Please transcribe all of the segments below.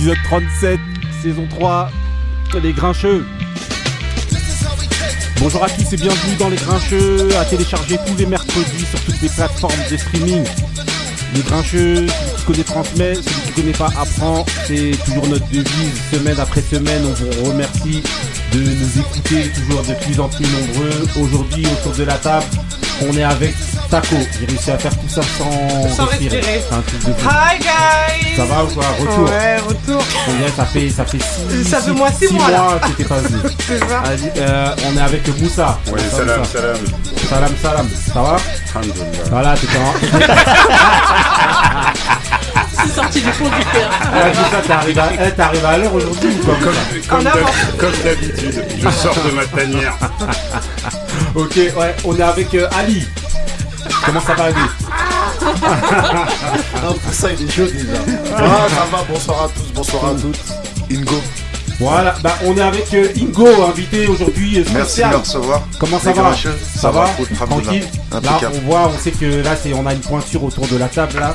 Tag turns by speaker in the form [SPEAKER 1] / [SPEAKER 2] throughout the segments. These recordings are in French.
[SPEAKER 1] épisode 37, saison 3, Les Grincheux. Bonjour à tous et bienvenue dans Les Grincheux, à télécharger tous les mercredis sur toutes les plateformes de streaming. Les Grincheux, celui qui connaît transmet, celui qui connaît pas apprend, c'est toujours notre devise, semaine après semaine, on vous remercie de nous écouter toujours de plus en plus nombreux. Aujourd'hui, autour de la table, on est avec Taco. J'ai réussi à faire tout ça sans,
[SPEAKER 2] Sans respirer.
[SPEAKER 1] C'est un truc de fou.
[SPEAKER 2] Hi guys
[SPEAKER 1] Ça va ou quoi? Retour
[SPEAKER 2] Ouais, retour.
[SPEAKER 1] Combien ça fait Ça fait six,
[SPEAKER 2] Ça fait
[SPEAKER 1] six
[SPEAKER 2] mois, là.
[SPEAKER 1] que t'es pas venu.
[SPEAKER 2] C'est ça.
[SPEAKER 1] Vas-y, euh, on est avec Moussa.
[SPEAKER 3] Oui,
[SPEAKER 1] Moussa,
[SPEAKER 3] salam, salam.
[SPEAKER 1] Salam, salam. Ça va
[SPEAKER 3] Alhamdulillah.
[SPEAKER 1] Voilà, t'étais en.
[SPEAKER 4] C'est sorti du fond du cœur.
[SPEAKER 1] Ouais, Moussa, t'es arrivé à, eh, à l'heure aujourd'hui ou quoi
[SPEAKER 3] Comme, comme
[SPEAKER 2] En
[SPEAKER 3] d'hab-
[SPEAKER 2] avant.
[SPEAKER 3] comme d'habitude, je sors de ma tanière.
[SPEAKER 1] Ok, ouais, on est avec euh, Ali. Comment ça va Ali
[SPEAKER 5] Non, pour ça, il est chaud déjà. Ah, ça va, bonsoir à tous, bonsoir à toutes. Ingo,
[SPEAKER 1] Voilà, bah on est avec euh, Ingo, invité aujourd'hui euh,
[SPEAKER 5] merci de me recevoir.
[SPEAKER 1] Comment ça va
[SPEAKER 5] grincheux,
[SPEAKER 1] Ça va Tranquille. Là, on voit, on sait que là, c'est, on a une pointure autour de la table là.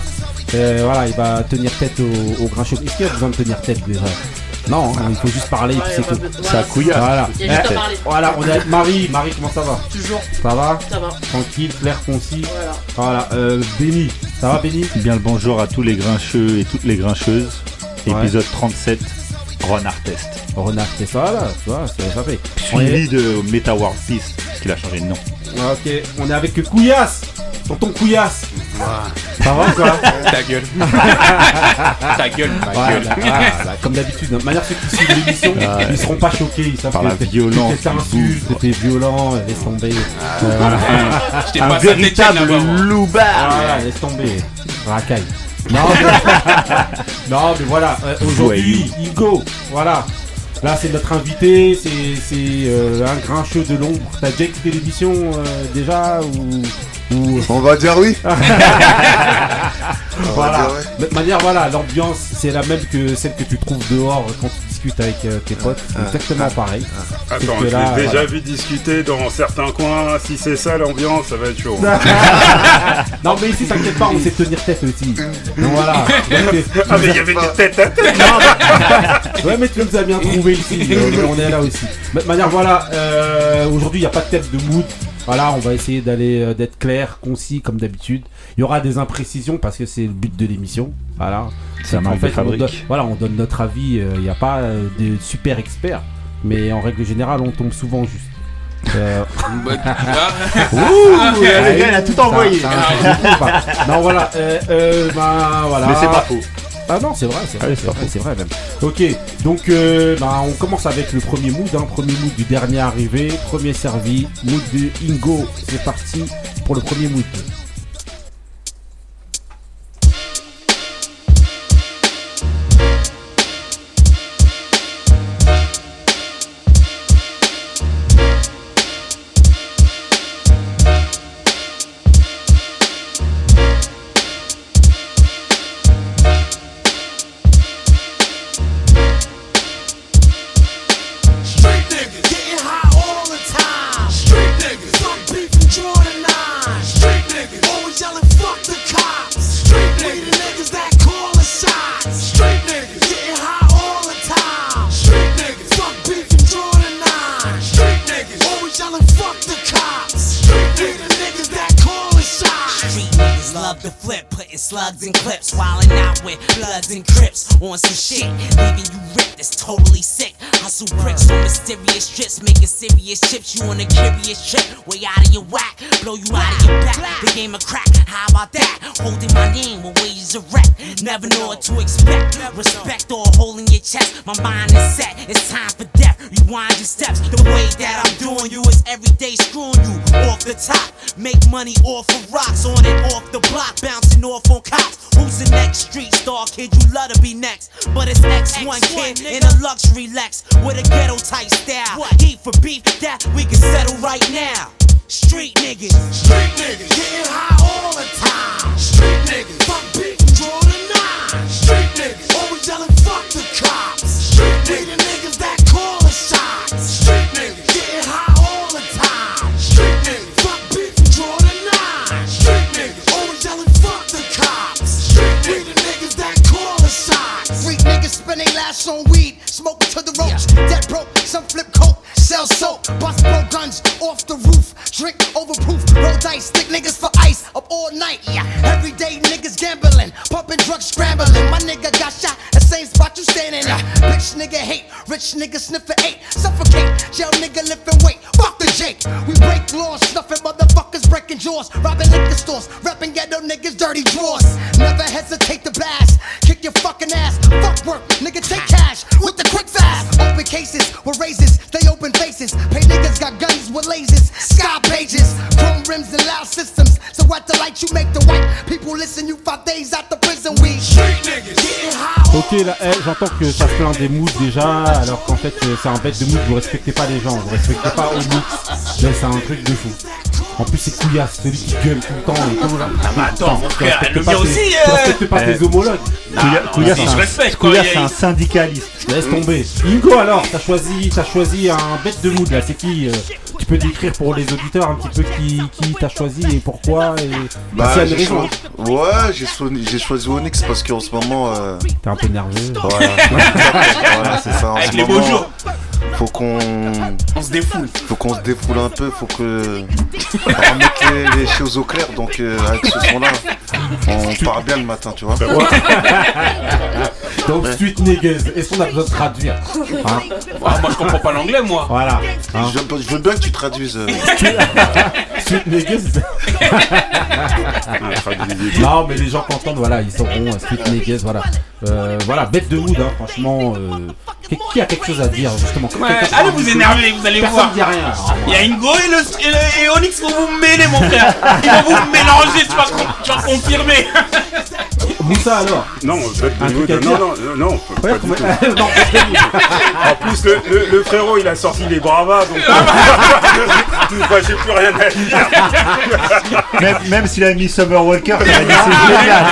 [SPEAKER 1] Euh, voilà, il va tenir tête au, au grincheux. Est-ce qu'il y a besoin de tenir tête déjà? Non, hein, il faut juste parler et puis c'est
[SPEAKER 4] y a pas
[SPEAKER 1] tout.
[SPEAKER 4] besoin- voilà,
[SPEAKER 1] couillasse. Voilà.
[SPEAKER 4] Il y a juste à
[SPEAKER 1] Eh,
[SPEAKER 4] parler.
[SPEAKER 1] Voilà, on est avec Marie. Marie, comment ça va?
[SPEAKER 4] Toujours,
[SPEAKER 1] Ça va?
[SPEAKER 4] Ça va.
[SPEAKER 1] Tranquille, clair, concis.
[SPEAKER 4] Voilà.
[SPEAKER 1] Voilà, euh, Béni. Ça va, Béni
[SPEAKER 6] Bien le bonjour à tous les grincheux et toutes les grincheuses.
[SPEAKER 1] Ouais.
[SPEAKER 6] Épisode 37, Renard Test.
[SPEAKER 1] Renard, c'est ça là, tu vois, c'est ça fait. On est-
[SPEAKER 6] Suivi de Meta World Peace, parce qu'il a changé de nom.
[SPEAKER 1] Ok, on est avec Couillasse. Tonton Couillasse. Ça va ou quoi
[SPEAKER 7] Ta gueule. Ta gueule, ma
[SPEAKER 1] Voilà,
[SPEAKER 7] gueule.
[SPEAKER 1] voilà, bah, comme d'habitude, de manière ceux qui suivent l'émission,
[SPEAKER 6] Ouais.
[SPEAKER 1] ils seront pas choqués, ils savent
[SPEAKER 6] Par
[SPEAKER 1] que
[SPEAKER 6] la
[SPEAKER 1] t'es-
[SPEAKER 6] violence
[SPEAKER 1] que t'es
[SPEAKER 6] du
[SPEAKER 1] insulte, t'es violent, euh, laisse tomber. Euh, voilà.
[SPEAKER 6] Un
[SPEAKER 7] pas
[SPEAKER 6] véritable loupard
[SPEAKER 1] Voilà, laisse tomber. Racaille. Non, mais, non, mais voilà, euh, aujourd'hui, Hugo, voilà. Là, c'est notre invité, c'est euh, un grincheux de l'ombre. T'as déjà écouté l'émission euh, déjà ou, ou-
[SPEAKER 5] On va dire oui.
[SPEAKER 1] Voilà.
[SPEAKER 5] dire ouais.
[SPEAKER 1] De manière, voilà, l'ambiance, c'est la même que celle que tu trouves dehors quand tu discutes avec euh, tes potes. C'est exactement pareil.
[SPEAKER 3] Attends,
[SPEAKER 1] que
[SPEAKER 3] je
[SPEAKER 1] là,
[SPEAKER 3] l'ai déjà
[SPEAKER 1] voilà.
[SPEAKER 3] vu discuter dans certains coins. Si c'est ça l'ambiance, ça va être chaud.
[SPEAKER 1] Non, mais ici, t'inquiète pas, on sait tenir tête aussi. Donc voilà. Donc,
[SPEAKER 3] Ah, mais il y avait des têtes à tête.
[SPEAKER 1] Ouais, mais tu nous as bien trouvé ici. on est là aussi. De manière, voilà, euh, aujourd'hui, il n'y a pas de thème de mood. Voilà, on va essayer d'aller euh, d'être clair, concis comme d'habitude. Il y aura des imprécisions parce que c'est le but de l'émission. Voilà.
[SPEAKER 6] C'est un
[SPEAKER 1] En fait, on donne, voilà, on donne notre avis. euh, Il n'y a pas euh, de super experts, mais en règle générale, on tombe souvent juste. Euh,
[SPEAKER 7] Ah,
[SPEAKER 1] allez,
[SPEAKER 5] elle a tout envoyé.
[SPEAKER 1] ça- ça- ça- ça- non, voilà. Euh, euh, bah, voilà.
[SPEAKER 6] Mais c'est pas faux.
[SPEAKER 1] Ah non, c'est vrai, c'est vrai, c'est vrai même. Ok, donc euh, bah, on commence avec le premier mood, hein, premier mood du dernier arrivé, premier servi, mood de Ingo. C'est parti pour le premier mood.
[SPEAKER 8] Serious chips. You on a curious trip, way out of your whack, blow you out of your back. The game of crack, how about that? Holding my name with ways of rep. Never know what to expect. Respect or holding your chest. My mind is set. It's time for death. Rewind your steps. The way that I'm doing you is everyday screwing you off the top. Make money off of rocks, on and off the block, bouncing off on cops. Who's the next street star kid? You love to be next, but it's X1 kid in a luxury Lex with a ghetto type style. Heat for beef that we can settle right now. Street niggas.
[SPEAKER 9] Street niggas getting high all the time. Street niggas fuck beef and Jordan 9. Street niggas always yelling fuck the cops. Street niggas call the shots. Street niggas getting high all the time. Street niggas fuck beef and Jordan 9. Street niggas always yelling fuck the cops. Street we the niggas that call the shots.
[SPEAKER 10] Street niggas spinning
[SPEAKER 11] last on weed, smoke to the ropes. Dead broke, some flip coke, sell soap, bust blow guns off the roof. Drink overproof, roll dice, stick niggas for ice up all night. Yeah, everyday niggas gambling, pumping drugs, scrambling. My nigga got shot, the same spot you standing at. Bitch nigga hate, rich nigga sniffing eight, suffocate. Jail nigga lifting weight, fuck the Jake. We break laws, snuffing motherfuckers, breaking jaws, robbing liquor stores, rapping ghetto niggas, dirty drawers. Never hesitate to blast, kick your fucking ass. Fuck work, nigga take cash with the quick fast. Open cases with raises, they open faces. Pay niggas got guns with lasers, sky pages, chrome rims and loud systems. So at the light you make the white people listen. You five days out the prison, we street niggas getting high.
[SPEAKER 1] Ok, là, eh, j'entends que ça se plaint des moods déjà, alors qu'en fait euh, c'est un bête de mood, vous respectez pas les gens, vous respectez pas au mix. Mais c'est un truc de fou. En plus c'est couillasse, celui qui gueule tout le temps et tout là.
[SPEAKER 7] Ah bah attends, mon frère, le mien aussi,
[SPEAKER 1] Tu respectes pas tes homologues.
[SPEAKER 6] Couilla-
[SPEAKER 7] non,
[SPEAKER 6] Couilla,
[SPEAKER 7] si,
[SPEAKER 6] c'est
[SPEAKER 7] je
[SPEAKER 6] un- c'est syndicaliste.
[SPEAKER 1] Laisse tomber. Ingo alors, t'as choisi, t'as choisi un bête de mood là, c'est qui euh, Tu peux décrire pour les auditeurs un petit peu qui, qui t'as choisi et pourquoi et
[SPEAKER 5] Bah, j'ai choisi... Ouais, j'ai choisi, j'ai choisi Onyx parce qu'en ce moment. euh,
[SPEAKER 1] T'es un peu nerveux.
[SPEAKER 5] Voilà, voilà c'est ça. En
[SPEAKER 7] Avec
[SPEAKER 5] ce
[SPEAKER 7] les beaux
[SPEAKER 5] moment,
[SPEAKER 7] jours.
[SPEAKER 5] Faut qu'on,
[SPEAKER 7] On se défoule.
[SPEAKER 5] faut qu'on se défoule un peu, faut que remettre les, les choses au clair. Donc euh, avec ce son-là, on part bien le matin, tu vois.
[SPEAKER 1] Donc suite niggas, est-ce qu'on a besoin de traduire Hein
[SPEAKER 7] Ah, moi je comprends pas l'anglais, moi.
[SPEAKER 1] Voilà. Hein
[SPEAKER 5] Je veux, je veux bien que tu traduises. euh,
[SPEAKER 1] Suite niggas. non mais les gens qui entendent, voilà, ils sauront. euh, Suite niggas, voilà. Euh, voilà, bête de mood, hein, franchement. euh, qui, qui a quelque chose à dire justement
[SPEAKER 7] Ouais, allez vous énerver, vous allez
[SPEAKER 1] Personne
[SPEAKER 7] voir.
[SPEAKER 1] dit rien. alors,
[SPEAKER 7] Il y a Ingo et, le, et, le- et Onyx vont vous mêler, mon frère. Ils vont vous mélanger, tu vas, tu vas confirmer.
[SPEAKER 1] Moussa alors
[SPEAKER 3] Non,
[SPEAKER 1] Un truc à
[SPEAKER 3] non,
[SPEAKER 1] dire
[SPEAKER 3] non, non, non, pas du tout.
[SPEAKER 1] non.
[SPEAKER 3] En plus, le, le- le frérot, il a sorti les bravas, donc Moi, j'ai plus rien à dire.
[SPEAKER 6] Même, même s'il a mis Summer Walker, il a dit c'est génial.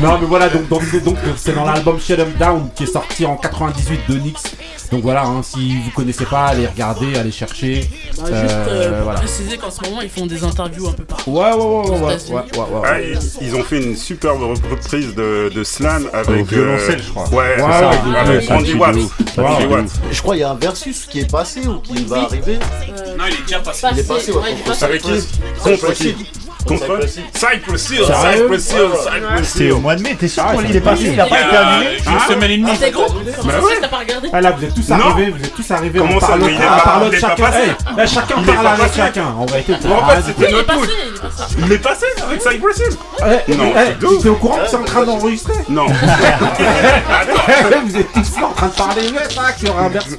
[SPEAKER 1] Non mais voilà donc donc donc c'est dans l'album Shut 'em Down qui est sorti en 98 de Nyx. Donc voilà hein, si vous connaissez pas allez regarder, allez chercher.
[SPEAKER 4] Bah, juste
[SPEAKER 1] Euh,
[SPEAKER 4] euh, pour
[SPEAKER 1] voilà.
[SPEAKER 4] préciser qu'en ce moment ils font des interviews un peu partout.
[SPEAKER 1] Ouais ouais ouais ouais ouais, ouais, ouais, ouais,
[SPEAKER 3] Ah,
[SPEAKER 1] ouais.
[SPEAKER 3] ils, ils ont fait une superbe reprise de, de Slam avec.
[SPEAKER 6] Violoncelle, je crois.
[SPEAKER 3] Ouais, c'est
[SPEAKER 1] Ouais,
[SPEAKER 3] ça,
[SPEAKER 1] ouais,
[SPEAKER 3] avec
[SPEAKER 6] c'est
[SPEAKER 3] Watts.
[SPEAKER 5] Je crois qu'il y a un versus qui est passé ou qui va arriver.
[SPEAKER 7] Non, il est déjà passé.
[SPEAKER 5] Il est passé, ouais,
[SPEAKER 4] il est
[SPEAKER 5] contre
[SPEAKER 4] passé.
[SPEAKER 3] Avec qui Contre qui Contre Cypress
[SPEAKER 1] Sérieux
[SPEAKER 3] Cypress
[SPEAKER 6] C'était au mois de mai, t'es sûr
[SPEAKER 1] Ah,
[SPEAKER 6] qu'on
[SPEAKER 1] ça
[SPEAKER 6] il est
[SPEAKER 1] va
[SPEAKER 6] passé, il a
[SPEAKER 7] Il y
[SPEAKER 6] pas été
[SPEAKER 7] a
[SPEAKER 6] annulé
[SPEAKER 7] une semaine et demie.
[SPEAKER 4] Ah, t'es gros Comment ça
[SPEAKER 3] ouais.
[SPEAKER 4] que t'as pas regardé
[SPEAKER 1] Ah là vous êtes tous arrivés, vous êtes tous arrivés,
[SPEAKER 3] Comment ça, il est pas- il passé.
[SPEAKER 1] Là, chacun
[SPEAKER 3] Il
[SPEAKER 1] parle avec chacun. En vérité, ah,
[SPEAKER 3] c'était
[SPEAKER 4] Il est
[SPEAKER 3] notre
[SPEAKER 4] passé,
[SPEAKER 3] mood.
[SPEAKER 4] il est passé.
[SPEAKER 3] Il avec Cypress
[SPEAKER 1] Eh,
[SPEAKER 3] Non,
[SPEAKER 1] eh,
[SPEAKER 3] c'est deux.
[SPEAKER 1] T'es au courant que c'est en train d'enregistrer
[SPEAKER 3] Non.
[SPEAKER 1] Vous êtes tous là en train de parler, ouais, ça, qu'il y aura un versus.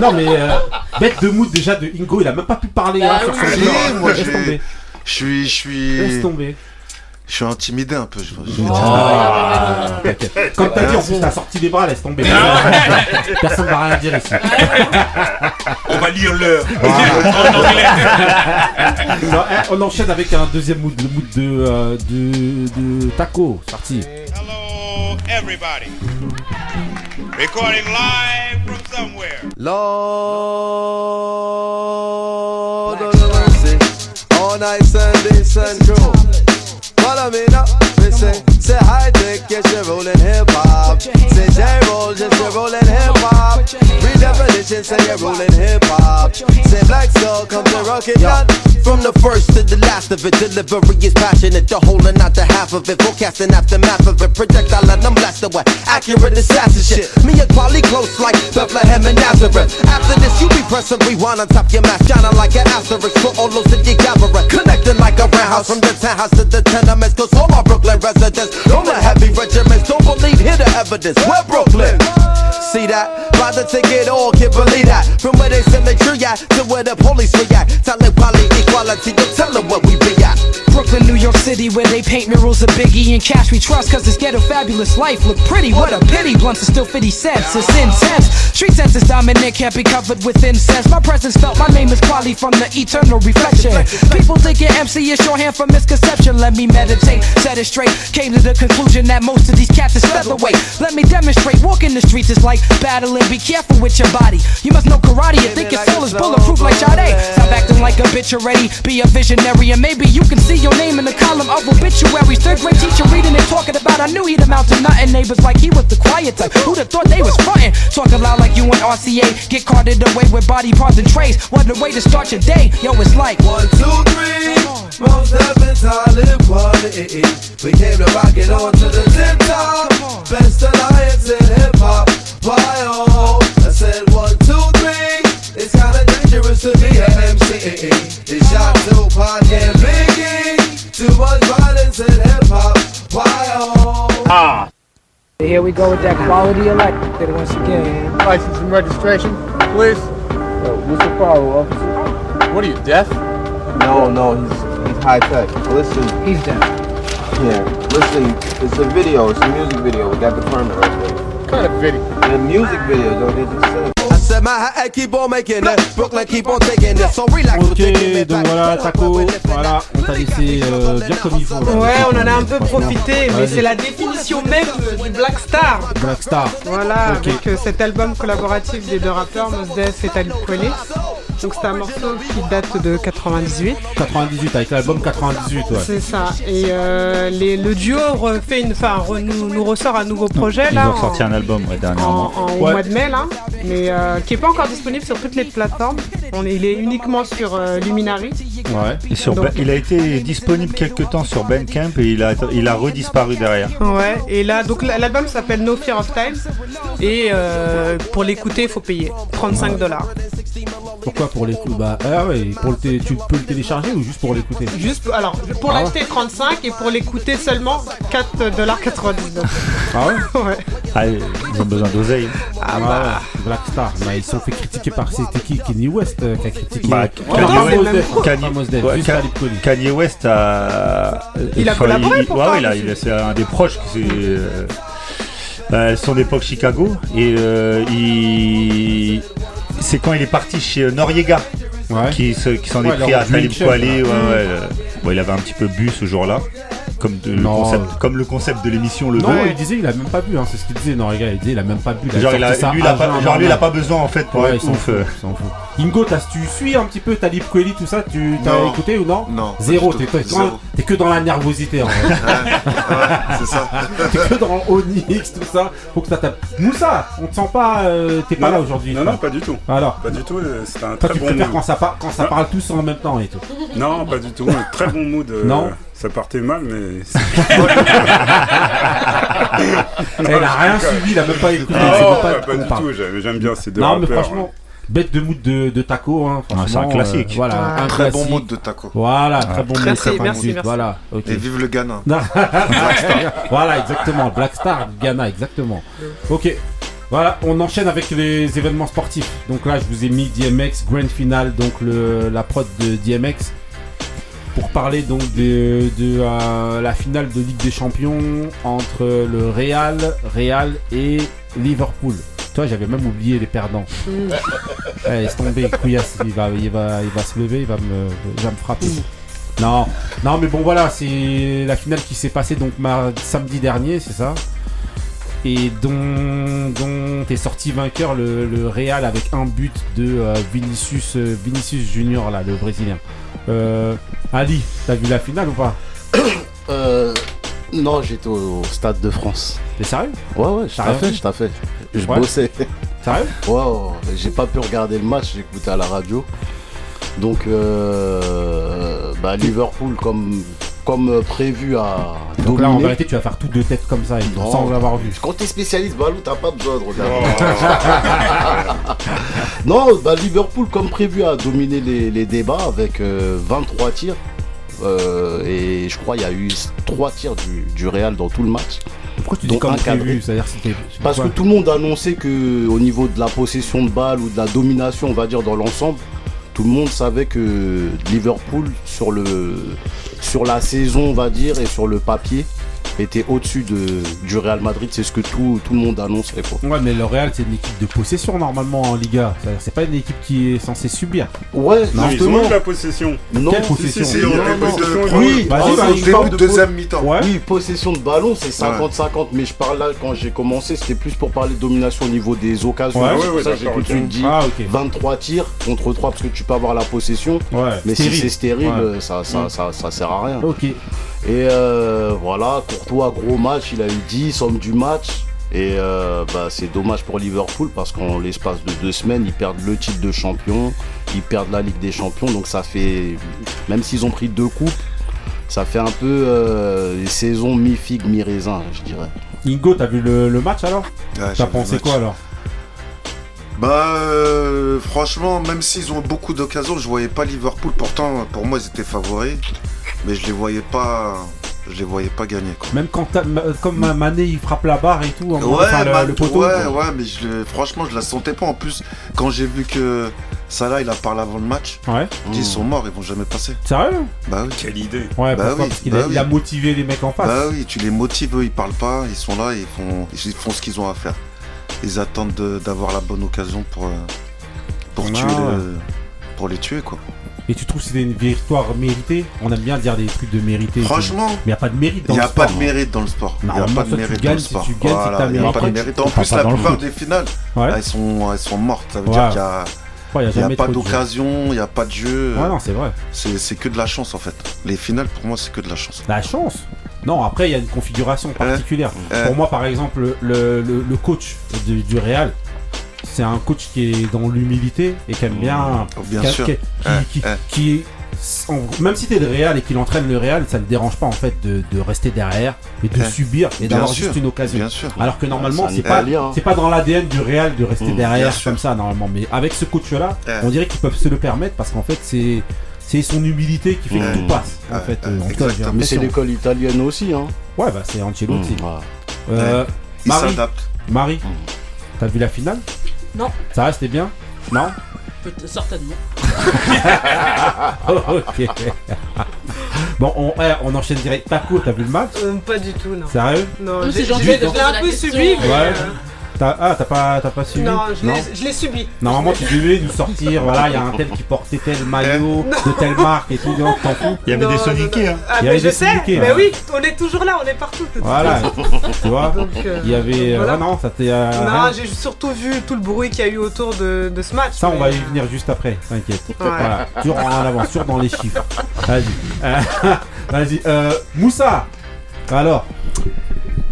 [SPEAKER 1] Non mais euh, bête de mood déjà de Ingo, il a même pas pu parler
[SPEAKER 4] Bah
[SPEAKER 1] hein, sur son
[SPEAKER 5] moi, j'ai- Je suis, je
[SPEAKER 1] laisse
[SPEAKER 5] suis,
[SPEAKER 1] tomber.
[SPEAKER 5] je suis intimidé un peu. Je, je-
[SPEAKER 1] Ah. Comme t'as dit, en plus t'as sorti les bras, laisse tomber. Personne va rien dire ici.
[SPEAKER 7] On va lire l'heure.
[SPEAKER 1] Eh, on enchaîne avec un deuxième mood, le mood de, euh, de, de Taco, sorti.
[SPEAKER 12] Hello, everybody. Recording live from somewhere.
[SPEAKER 10] Lord all night Sunday sun crew. Follow me now, listen. Hi, take yes, you're rolling hip hop. Say J roll, just you're rolling hip hop. Redefinition, say you're rolling hip hop. Say black soul, come to rock it.
[SPEAKER 13] From the first to the last of it, delivery is passionate. The whole and not the half of it. Forecasting aftermath of it. Projectile and I'm blasted with accurate assassin shit. Me and quality close like Bethlehem and Nazareth. After this, you be pressing rewind on top your mask, shining like an asterisk for all those that you gathering. Connecting like a roundhouse from the townhouse to the tenements. Cause all my Brooklyn residents, all the heavy regiments, don't believe, hear the evidence. We're Brooklyn. See that? Buy the ticket, all can't believe that. From where they send the tree at to where the police react. Tell it quality, equality, don't tell them what we be at.
[SPEAKER 14] Brooklyn, New York City, where they paint murals of Biggie and cash we trust, cause this ghetto fabulous life look pretty. What a pity, blunts are still 50 cents, it's intense. Street sense is dominant, can't be covered with incense. My presence felt, my name is Quali from the eternal reflection. People think thinking MC is shorthand for misconception. Let me meditate, set it straight. Came to the conclusion that most of these cats is featherweight. Let me demonstrate, walking the streets is like battling. Be careful with your body. You must know karate and think your soul is bulletproof like Sade. Stop acting like a bitch already, be a visionary, and maybe you can see your name in the column of obituaries. Third grade teacher reading and talking about. I knew he'd amount to nothing. Neighbors like he was the quiet type. Who'd have thought they was frontin'? Talking loud like you and RCA. Get carted away with body parts and trays. What a way to start your day. Yo, it's like
[SPEAKER 10] one, two, three. Most heaven, Talib quality. We came to rock it on to the tip top. Best alliance in hip hop. Why oh? I said one, two, three. It's kinda dangerous to be an MC. They shot Tupac and Biggie. Too much violence in hip hop. Why oh?
[SPEAKER 15] Ah.
[SPEAKER 14] Here we go with that quality electric once again.
[SPEAKER 15] License and registration, please.
[SPEAKER 16] Mr. Farrow, officer.
[SPEAKER 15] What are you, deaf?
[SPEAKER 16] No, no, he's he's high tech. Listen.
[SPEAKER 14] He's deaf.
[SPEAKER 16] Yeah. Listen, it's a video, it's a music video. We got the permit right there.
[SPEAKER 15] What kind of video?
[SPEAKER 16] The music video, though, they just said.
[SPEAKER 10] I said Manhattan keep on making it. Brooklyn keep on taking it. So relax. we're taking
[SPEAKER 1] Ok,
[SPEAKER 10] it
[SPEAKER 1] donc voilà, Taco, voilà, on t'a laissé euh, dire comme il faut. là.
[SPEAKER 17] Ouais, on en a un peu profité, mais
[SPEAKER 1] Vas-y.
[SPEAKER 17] c'est la définition même du Black Star.
[SPEAKER 1] Black Star.
[SPEAKER 17] Voilà,
[SPEAKER 1] Ok.
[SPEAKER 17] avec euh, cet album collaboratif des deux rappeurs, Mos Def et Talib Kweli. Donc c'est un morceau qui date de 98.
[SPEAKER 1] 98, avec l'album 98, ouais.
[SPEAKER 17] C'est ça. Et euh, les- le duo refait une, enfin, re- nous, nous ressort un nouveau projet
[SPEAKER 6] Ils
[SPEAKER 17] là.
[SPEAKER 6] ont sorti un album ouais,
[SPEAKER 17] en,
[SPEAKER 6] dernièrement.
[SPEAKER 17] en- au mois de mai là, mais euh, qui est pas encore disponible sur toutes les plateformes. On est, il est uniquement sur euh, Luminary.
[SPEAKER 1] Ouais.
[SPEAKER 6] Et sur
[SPEAKER 17] Donc-
[SPEAKER 6] Ben- il a été disponible quelques temps sur Bandcamp et il a, il a redisparu derrière.
[SPEAKER 17] Ouais, et là, donc l'album s'appelle No Fear of Time. Et euh, pour l'écouter, il faut payer 35 dollars.
[SPEAKER 1] Pourquoi pour l'écouter Bah, ah ouais, pour le tu peux le télécharger ou juste pour l'écouter?
[SPEAKER 17] Juste, alors, pour
[SPEAKER 1] Ah ouais?
[SPEAKER 17] l'acheter 35 et pour l'écouter seulement 4,99$.
[SPEAKER 1] Ah ouais?
[SPEAKER 17] Ouais.
[SPEAKER 6] Ah, ils ont besoin d'oseille.
[SPEAKER 1] Ah bah, Black Star, bah, ils se sont fait critiquer par c'était qui Kenny West euh, qui a critiqué?
[SPEAKER 6] Bah, Kanye West- Kanye-. Kanye West a.
[SPEAKER 17] Il a collaboré
[SPEAKER 6] ouais, il a- il a- c'est un des proches. C'est euh, bah, son époque Chicago. Et euh, il. C'est quand il est parti chez Noriega. Qui, se- qui s'en
[SPEAKER 1] Ouais,
[SPEAKER 6] est pris à Talib Kweli. Ouais, euh, bon, il avait un petit peu bu ce jour-là. Comme, de- le
[SPEAKER 1] Non.
[SPEAKER 6] concept, comme le concept de l'émission le
[SPEAKER 1] Non,
[SPEAKER 6] veut.
[SPEAKER 1] il disait il a même pas bu, hein, c'est ce qu'il disait. Non, les gars, il disait il a même pas bu.
[SPEAKER 6] Genre, il a-
[SPEAKER 1] sorti ça
[SPEAKER 6] lui, il a pas- genre, lui, il a pas besoin, en fait, pour
[SPEAKER 1] Ouais,
[SPEAKER 6] être
[SPEAKER 1] il s'en
[SPEAKER 6] ouf,
[SPEAKER 1] fout,
[SPEAKER 6] euh.
[SPEAKER 1] il s'en fout. Ingo, t'as- tu suis un petit peu Talib Kweli, tout ça Tu t'as
[SPEAKER 5] Non.
[SPEAKER 1] écouté ou non?
[SPEAKER 5] Non,
[SPEAKER 1] Zéro, t'es t'es que dans la nervosité en vrai.
[SPEAKER 5] c'est ça.
[SPEAKER 1] t'es que dans Onyx, tout ça. Faut que ça tape. Moussa, on te sent pas. euh, T'es pas
[SPEAKER 3] Non,
[SPEAKER 1] là aujourd'hui.
[SPEAKER 3] Non, non, pas du tout.
[SPEAKER 1] Alors
[SPEAKER 3] Pas du tout, euh, c'était un
[SPEAKER 1] Toi,
[SPEAKER 3] très
[SPEAKER 1] tu
[SPEAKER 3] bon
[SPEAKER 1] préfères
[SPEAKER 3] mood.
[SPEAKER 1] quand ça, par- quand ça
[SPEAKER 3] Non.
[SPEAKER 1] parle tous en même temps et tout.
[SPEAKER 3] Non, pas du tout. Très bon mood.
[SPEAKER 1] Non.
[SPEAKER 3] Ça partait mal, mais.
[SPEAKER 1] Elle a rien suivi, il a même pas écouté.
[SPEAKER 3] Non,
[SPEAKER 1] c'est même
[SPEAKER 3] pas,
[SPEAKER 1] pas
[SPEAKER 3] du
[SPEAKER 1] parle.
[SPEAKER 3] tout. J'aime j'aime bien ces deux
[SPEAKER 1] Non, mais franchement, bête de mood de, de taco. Hein,
[SPEAKER 6] Ah, c'est un
[SPEAKER 1] franchement,
[SPEAKER 6] classique.
[SPEAKER 1] euh, voilà,
[SPEAKER 5] Ah.
[SPEAKER 1] un
[SPEAKER 5] Très bon mood de taco.
[SPEAKER 1] Voilà,
[SPEAKER 5] Ah,
[SPEAKER 1] très bon
[SPEAKER 5] très,
[SPEAKER 1] mood.
[SPEAKER 5] très
[SPEAKER 1] très
[SPEAKER 5] bon mood.
[SPEAKER 1] mood, Voilà.
[SPEAKER 5] Et vive le Ghana.
[SPEAKER 1] Non.
[SPEAKER 5] Black Star.
[SPEAKER 1] voilà, exactement. Black Star, Ghana, exactement. Ok. Voilà, on enchaîne avec les événements sportifs. Donc là, je vous ai mis DMX Grand Final, donc le, la prod de DMX, pour parler donc de, de, euh, la finale de Ligue des Champions entre le Real, Real et Liverpool. Toi, j'avais même oublié les perdants.
[SPEAKER 17] Mm.
[SPEAKER 1] Eh, laisse tomber, couillasse, il va, il, va, il va se lever, il va me, il va me frapper. Non, non, mais bon, voilà, c'est la finale qui s'est passée donc samedi dernier, c'est ça? Et dont, dont est sorti vainqueur le, le Real avec un but de euh, Vinicius, euh, Vinicius Junior, là, le Brésilien. Euh, Ali, t'as vu la finale ou pas
[SPEAKER 18] Euh. Non, j'étais au Stade de France.
[SPEAKER 1] T'es sérieux?
[SPEAKER 18] Ouais, ouais, je t'ai fait, je t'ai fait. Je
[SPEAKER 1] Ouais.
[SPEAKER 18] bossais.
[SPEAKER 1] Sérieux?
[SPEAKER 18] Ouais, ouais, j'ai pas pu regarder le match, j'écoutais à la radio. Donc, euh, bah, Liverpool, comme, comme prévu, à
[SPEAKER 1] Donc là, en vérité, tu vas faire tout deux têtes comme ça, et tout,
[SPEAKER 18] Non.
[SPEAKER 1] sans l'avoir vu.
[SPEAKER 18] Quand t'es spécialiste Balou, t'as pas besoin de regarder. non, bah Liverpool, comme prévu, a dominé les, les débats avec euh, 23 tirs. Euh, et je crois qu'il y a eu 3 tirs du, du Real dans tout le match.
[SPEAKER 1] Pourquoi tu dis comme prévu? C'est-à-dire c'était.
[SPEAKER 18] Parce que tout le monde annonçait que au niveau de la possession de balle ou de la domination, on va dire dans l'ensemble, tout le monde savait que Liverpool sur la saison, on va dire, et sur le papier, était au-dessus de, du Real Madrid. C'est ce que tout, tout le monde annonçait. Quoi.
[SPEAKER 1] Ouais, mais le Real, c'est une équipe de possession normalement en Liga. C'est- pas une équipe qui est censée subir.
[SPEAKER 18] Ouais,
[SPEAKER 3] Non, ils ont eu la possession.
[SPEAKER 18] Non,
[SPEAKER 1] Quelle
[SPEAKER 18] si,
[SPEAKER 1] possession
[SPEAKER 18] si, si,
[SPEAKER 3] au
[SPEAKER 18] non,
[SPEAKER 3] début
[SPEAKER 18] non.
[SPEAKER 3] de-
[SPEAKER 18] Oui,
[SPEAKER 1] Vas-y,
[SPEAKER 18] ah,
[SPEAKER 1] vas-y,
[SPEAKER 18] je
[SPEAKER 1] début
[SPEAKER 18] parle
[SPEAKER 1] de
[SPEAKER 5] deuxième mi-temps.
[SPEAKER 1] Ouais.
[SPEAKER 18] Oui, possession de ballon, c'est 50-50, mais je parle là quand j'ai commencé, c'était plus pour parler de domination au niveau des occasions.
[SPEAKER 1] Ouais,
[SPEAKER 18] ça j'ai tout de suite dit
[SPEAKER 1] Ah, ok.
[SPEAKER 18] 23 tirs contre 3 parce que tu peux avoir la possession.
[SPEAKER 1] Ouais,
[SPEAKER 18] mais si c'est stérile,
[SPEAKER 1] Ouais.
[SPEAKER 18] ça, ça,
[SPEAKER 1] Mm.
[SPEAKER 18] ça, ça sert à rien.
[SPEAKER 1] Ok.
[SPEAKER 18] Et euh, voilà, Courtois, gros match, il a eu 10 hommes du match. Et euh, bah, c'est dommage pour Liverpool parce qu'en l'espace de deux semaines, ils perdent le titre de champion, ils perdent la Ligue des Champions. Donc ça fait, même s'ils ont pris deux coupes, ça fait un peu euh, les saisons mi-figue, mi-raisin, je dirais.
[SPEAKER 1] Ingo, t'as vu le, le match alors?
[SPEAKER 5] J'ai
[SPEAKER 1] T'as pensé quoi alors?
[SPEAKER 5] Bah euh, franchement, même s'ils ont beaucoup d'occasions, je voyais pas Liverpool. Pourtant, pour moi, ils étaient favoris, mais je les voyais pas, je les voyais pas gagner. Quoi.
[SPEAKER 1] Même quand comme Mané il frappe la barre et tout, en-
[SPEAKER 5] Ouais,
[SPEAKER 1] enfin, le,
[SPEAKER 5] ma-
[SPEAKER 1] le poteau.
[SPEAKER 5] ouais, ouais, mais je, franchement, je la sentais pas. En plus, quand j'ai vu que Salah, il a parlé avant le match,
[SPEAKER 1] Ouais.
[SPEAKER 5] je dis, ils sont morts, ils vont jamais passer.
[SPEAKER 1] Sérieux?
[SPEAKER 5] Bah oui.
[SPEAKER 3] Quelle idée.
[SPEAKER 1] Ouais,
[SPEAKER 5] Bah
[SPEAKER 1] pourquoi
[SPEAKER 5] oui,
[SPEAKER 1] Parce qu'il
[SPEAKER 5] bah
[SPEAKER 1] a, il a
[SPEAKER 5] oui.
[SPEAKER 1] motivé les mecs en face.
[SPEAKER 5] Bah oui, tu les motives, eux, ils parlent pas, ils sont là, ils font, ils font ce qu'ils ont à faire. Ils attendent de- d'avoir la bonne occasion pour, euh, pour,
[SPEAKER 1] Ah,
[SPEAKER 5] tuer
[SPEAKER 1] ouais.
[SPEAKER 5] le- pour les tuer, quoi.
[SPEAKER 1] Et tu trouves que c'était une victoire méritée? On aime bien dire des trucs de mérité.
[SPEAKER 5] Franchement,
[SPEAKER 1] mais il n'y a pas de mérite dans
[SPEAKER 5] Il n'y
[SPEAKER 1] le
[SPEAKER 5] a pas
[SPEAKER 1] sport.
[SPEAKER 5] de mérite dans le sport. Il n'y a pas de mérite dans le sport.
[SPEAKER 1] c'est
[SPEAKER 5] il n'y a pas de mérite. En plus, la
[SPEAKER 1] le
[SPEAKER 5] plupart des finales, elles, sont, elles sont mortes. Ça veut dire qu'il n'y
[SPEAKER 1] y a
[SPEAKER 5] il y a pas d'occasion, il n'y a pas de jeu.
[SPEAKER 1] Ouais, non, c'est vrai.
[SPEAKER 5] C'est c'est que de la chance, en fait. Les finales, pour moi, c'est que de la chance.
[SPEAKER 1] La chance? Non, après, il y a une configuration particulière. Pour moi, par exemple, le, le- le coach du, du Real, c'est un coach qui est dans l'humilité et qui aime bien.
[SPEAKER 5] Oh, bien
[SPEAKER 1] qui-
[SPEAKER 5] sûr.
[SPEAKER 1] qui-
[SPEAKER 5] Ouais,
[SPEAKER 1] qui-
[SPEAKER 5] ouais.
[SPEAKER 1] qui- en- même si t'es le Real et qu'il entraîne le Real, ça ne dérange pas en fait de, de rester derrière et de
[SPEAKER 5] Ouais.
[SPEAKER 1] subir et d'avoir juste une occasion.
[SPEAKER 5] bien sûr.
[SPEAKER 1] Alors que normalement,
[SPEAKER 18] C'est un
[SPEAKER 1] c'est pas,
[SPEAKER 18] hein.
[SPEAKER 1] c'est pas dans l'ADN du Real de rester
[SPEAKER 5] Mmh,
[SPEAKER 1] derrière comme ça normalement. Mais avec ce coach-là, on dirait qu'ils peuvent se le permettre parce qu'en fait, c'est c'est son humilité qui fait que tout passe. En
[SPEAKER 5] Ouais,
[SPEAKER 1] fait, euh, en cas.
[SPEAKER 18] Mais c'est l'école italienne aussi. Hein.
[SPEAKER 1] Ouais, bah c'est Ancelotti.
[SPEAKER 18] Mmh.
[SPEAKER 1] Euh,
[SPEAKER 5] Il
[SPEAKER 1] Marie,
[SPEAKER 5] s'adapte.
[SPEAKER 1] Marie, t'as vu la finale?
[SPEAKER 4] Non,
[SPEAKER 1] Ça restait bien Non
[SPEAKER 4] certainement.
[SPEAKER 1] Ok. bon, on, eh, on enchaîne direct. Taco, t'as vu le match
[SPEAKER 17] Euh, pas du tout, non.
[SPEAKER 1] Sérieux
[SPEAKER 17] Non, j'ai
[SPEAKER 4] gentil de
[SPEAKER 17] un peu subi, mais.
[SPEAKER 1] Ouais.
[SPEAKER 17] euh,
[SPEAKER 1] T'as- Ah, t'as pas, t'as pas suivi
[SPEAKER 17] Non, je l'ai- je l'ai subi.
[SPEAKER 1] Normalement, tu devais nous sortir. Voilà, il y a un tel qui portait tel maillot de telle marque et tout. Non, t'en fous
[SPEAKER 6] Il y avait
[SPEAKER 17] Non,
[SPEAKER 6] des
[SPEAKER 17] non,
[SPEAKER 6] soniqués, hein.
[SPEAKER 17] Ah,
[SPEAKER 1] Il y
[SPEAKER 17] mais
[SPEAKER 1] avait
[SPEAKER 17] je
[SPEAKER 1] des
[SPEAKER 17] sais,
[SPEAKER 1] syndiqués,
[SPEAKER 17] mais
[SPEAKER 1] hein.
[SPEAKER 17] oui, on est toujours là, on est partout.
[SPEAKER 1] Voilà. tu vois
[SPEAKER 17] Donc, euh,
[SPEAKER 1] Il y avait. euh,
[SPEAKER 17] voilà.
[SPEAKER 1] ah non, ça t'est. euh,
[SPEAKER 17] Non,
[SPEAKER 1] rien.
[SPEAKER 17] j'ai surtout vu tout le bruit qu'il y a eu autour de, de ce match.
[SPEAKER 1] Ça, on
[SPEAKER 17] mais-
[SPEAKER 1] va y venir juste après, t'inquiète. Voilà, toujours en avance, toujours dans les chiffres. Vas-y. Vas-y. Euh, Moussa Alors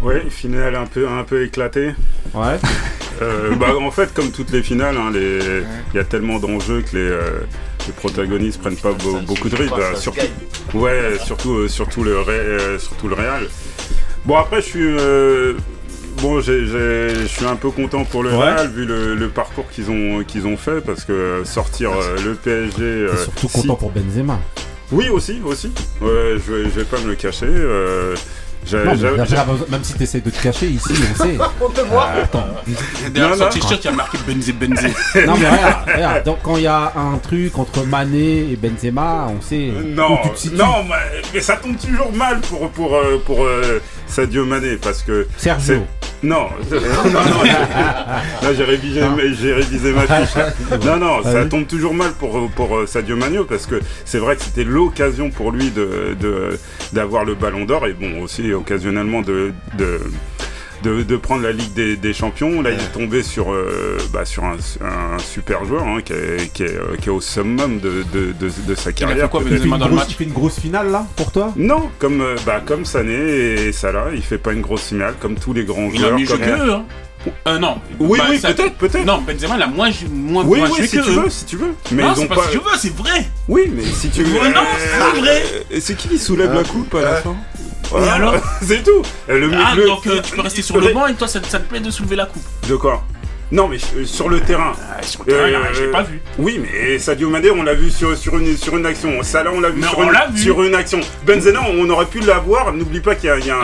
[SPEAKER 3] Oui, finale un peu, un peu éclatée.
[SPEAKER 1] Ouais.
[SPEAKER 3] Euh, bah, en fait, comme toutes les finales, hein, les- il y a tellement d'enjeux que les, euh, les protagonistes prennent pas beau- beaucoup de risques. bah, surtout, ouais, surtout, euh, surtout, le Ré- euh, surtout le Real. Bon, après, je suis. euh, Bon, je suis un peu content pour le
[SPEAKER 1] Ouais.
[SPEAKER 3] Real vu le, le parcours qu'ils ont, qu'ils ont fait parce que sortir euh, le PSG. euh,
[SPEAKER 1] surtout
[SPEAKER 3] si-
[SPEAKER 1] content pour Benzema.
[SPEAKER 3] Oui, aussi, aussi. Ouais, je, vais, je vais pas me le cacher. Euh,
[SPEAKER 1] Non, besoin- même si t'essaies de te cacher ici, on sait.
[SPEAKER 17] On te voit.
[SPEAKER 1] Ah, attends.
[SPEAKER 7] Derrière
[SPEAKER 3] Non,
[SPEAKER 7] son
[SPEAKER 3] non.
[SPEAKER 7] t-shirt, il y a marqué Benzé Benzé.
[SPEAKER 1] Non mais regarde, regarde, donc quand il y a un truc entre Mané et Benzema, on sait
[SPEAKER 3] Non,
[SPEAKER 1] où tu te situes.
[SPEAKER 3] non, mais, mais ça tombe toujours mal pour pour euh, pour euh, Sadio Mané parce que
[SPEAKER 1] Sergio.
[SPEAKER 3] Non, non, non, là j'ai révisé,
[SPEAKER 1] Non.
[SPEAKER 3] j'ai révisé ma fiche. Non, non, ça tombe toujours mal pour pour euh, Sadio Mané parce que c'est vrai que c'était l'occasion pour lui de de- d'avoir le Ballon d'Or et bon aussi occasionnellement de de de, de prendre la Ligue des, des Champions. Là, il est tombé sur, euh, bah, sur un, un super joueur hein, qui, est, qui, est, euh, qui est au summum de, de, de, de sa carrière.
[SPEAKER 7] fait quoi.
[SPEAKER 1] Il fait, une
[SPEAKER 7] dans le
[SPEAKER 1] grosse,
[SPEAKER 7] match
[SPEAKER 1] il fait une grosse finale là pour toi?
[SPEAKER 3] Non, comme, euh, bah, comme Sané et Salah, il fait pas une grosse finale, comme tous les grands
[SPEAKER 7] Il a
[SPEAKER 3] joueurs.
[SPEAKER 7] mieux joué que eux, hein. Euh, non.
[SPEAKER 3] Oui,
[SPEAKER 7] Bah,
[SPEAKER 3] oui,
[SPEAKER 7] ça-
[SPEAKER 3] peut-être, peut-être.
[SPEAKER 7] Non, Benzema, il a moins, moins
[SPEAKER 3] Oui,
[SPEAKER 7] moins
[SPEAKER 3] oui,
[SPEAKER 7] joué
[SPEAKER 3] si
[SPEAKER 7] que
[SPEAKER 3] tu
[SPEAKER 7] eux.
[SPEAKER 3] veux, si tu veux. Mais
[SPEAKER 7] non,
[SPEAKER 3] ils
[SPEAKER 7] c'est
[SPEAKER 3] ont
[SPEAKER 7] pas
[SPEAKER 3] pas.
[SPEAKER 7] si tu veux, c'est vrai.
[SPEAKER 3] Oui, mais si tu veux.
[SPEAKER 7] Mais non, c'est vrai.
[SPEAKER 3] C'est qui qui soulève la coupe à la fin?
[SPEAKER 7] Et alors
[SPEAKER 3] C'est tout. Le,
[SPEAKER 7] Ah,
[SPEAKER 3] le-
[SPEAKER 7] donc euh, tu peux rester sur le banc et toi, ça, ça te plaît de soulever la coupe.
[SPEAKER 3] De quoi Non, mais euh, sur le terrain.
[SPEAKER 7] sur le terrain,
[SPEAKER 3] Euh,
[SPEAKER 7] j'ai pas vu.
[SPEAKER 3] Oui, mais Sadio Mané, on l'a vu sur, sur, une, sur une action. Salah, on l'a vu, sur,
[SPEAKER 7] on
[SPEAKER 3] une,
[SPEAKER 7] l'a vu.
[SPEAKER 3] sur une action. Benzema, on aurait pu l'avoir. N'oublie pas qu'il y a, il y a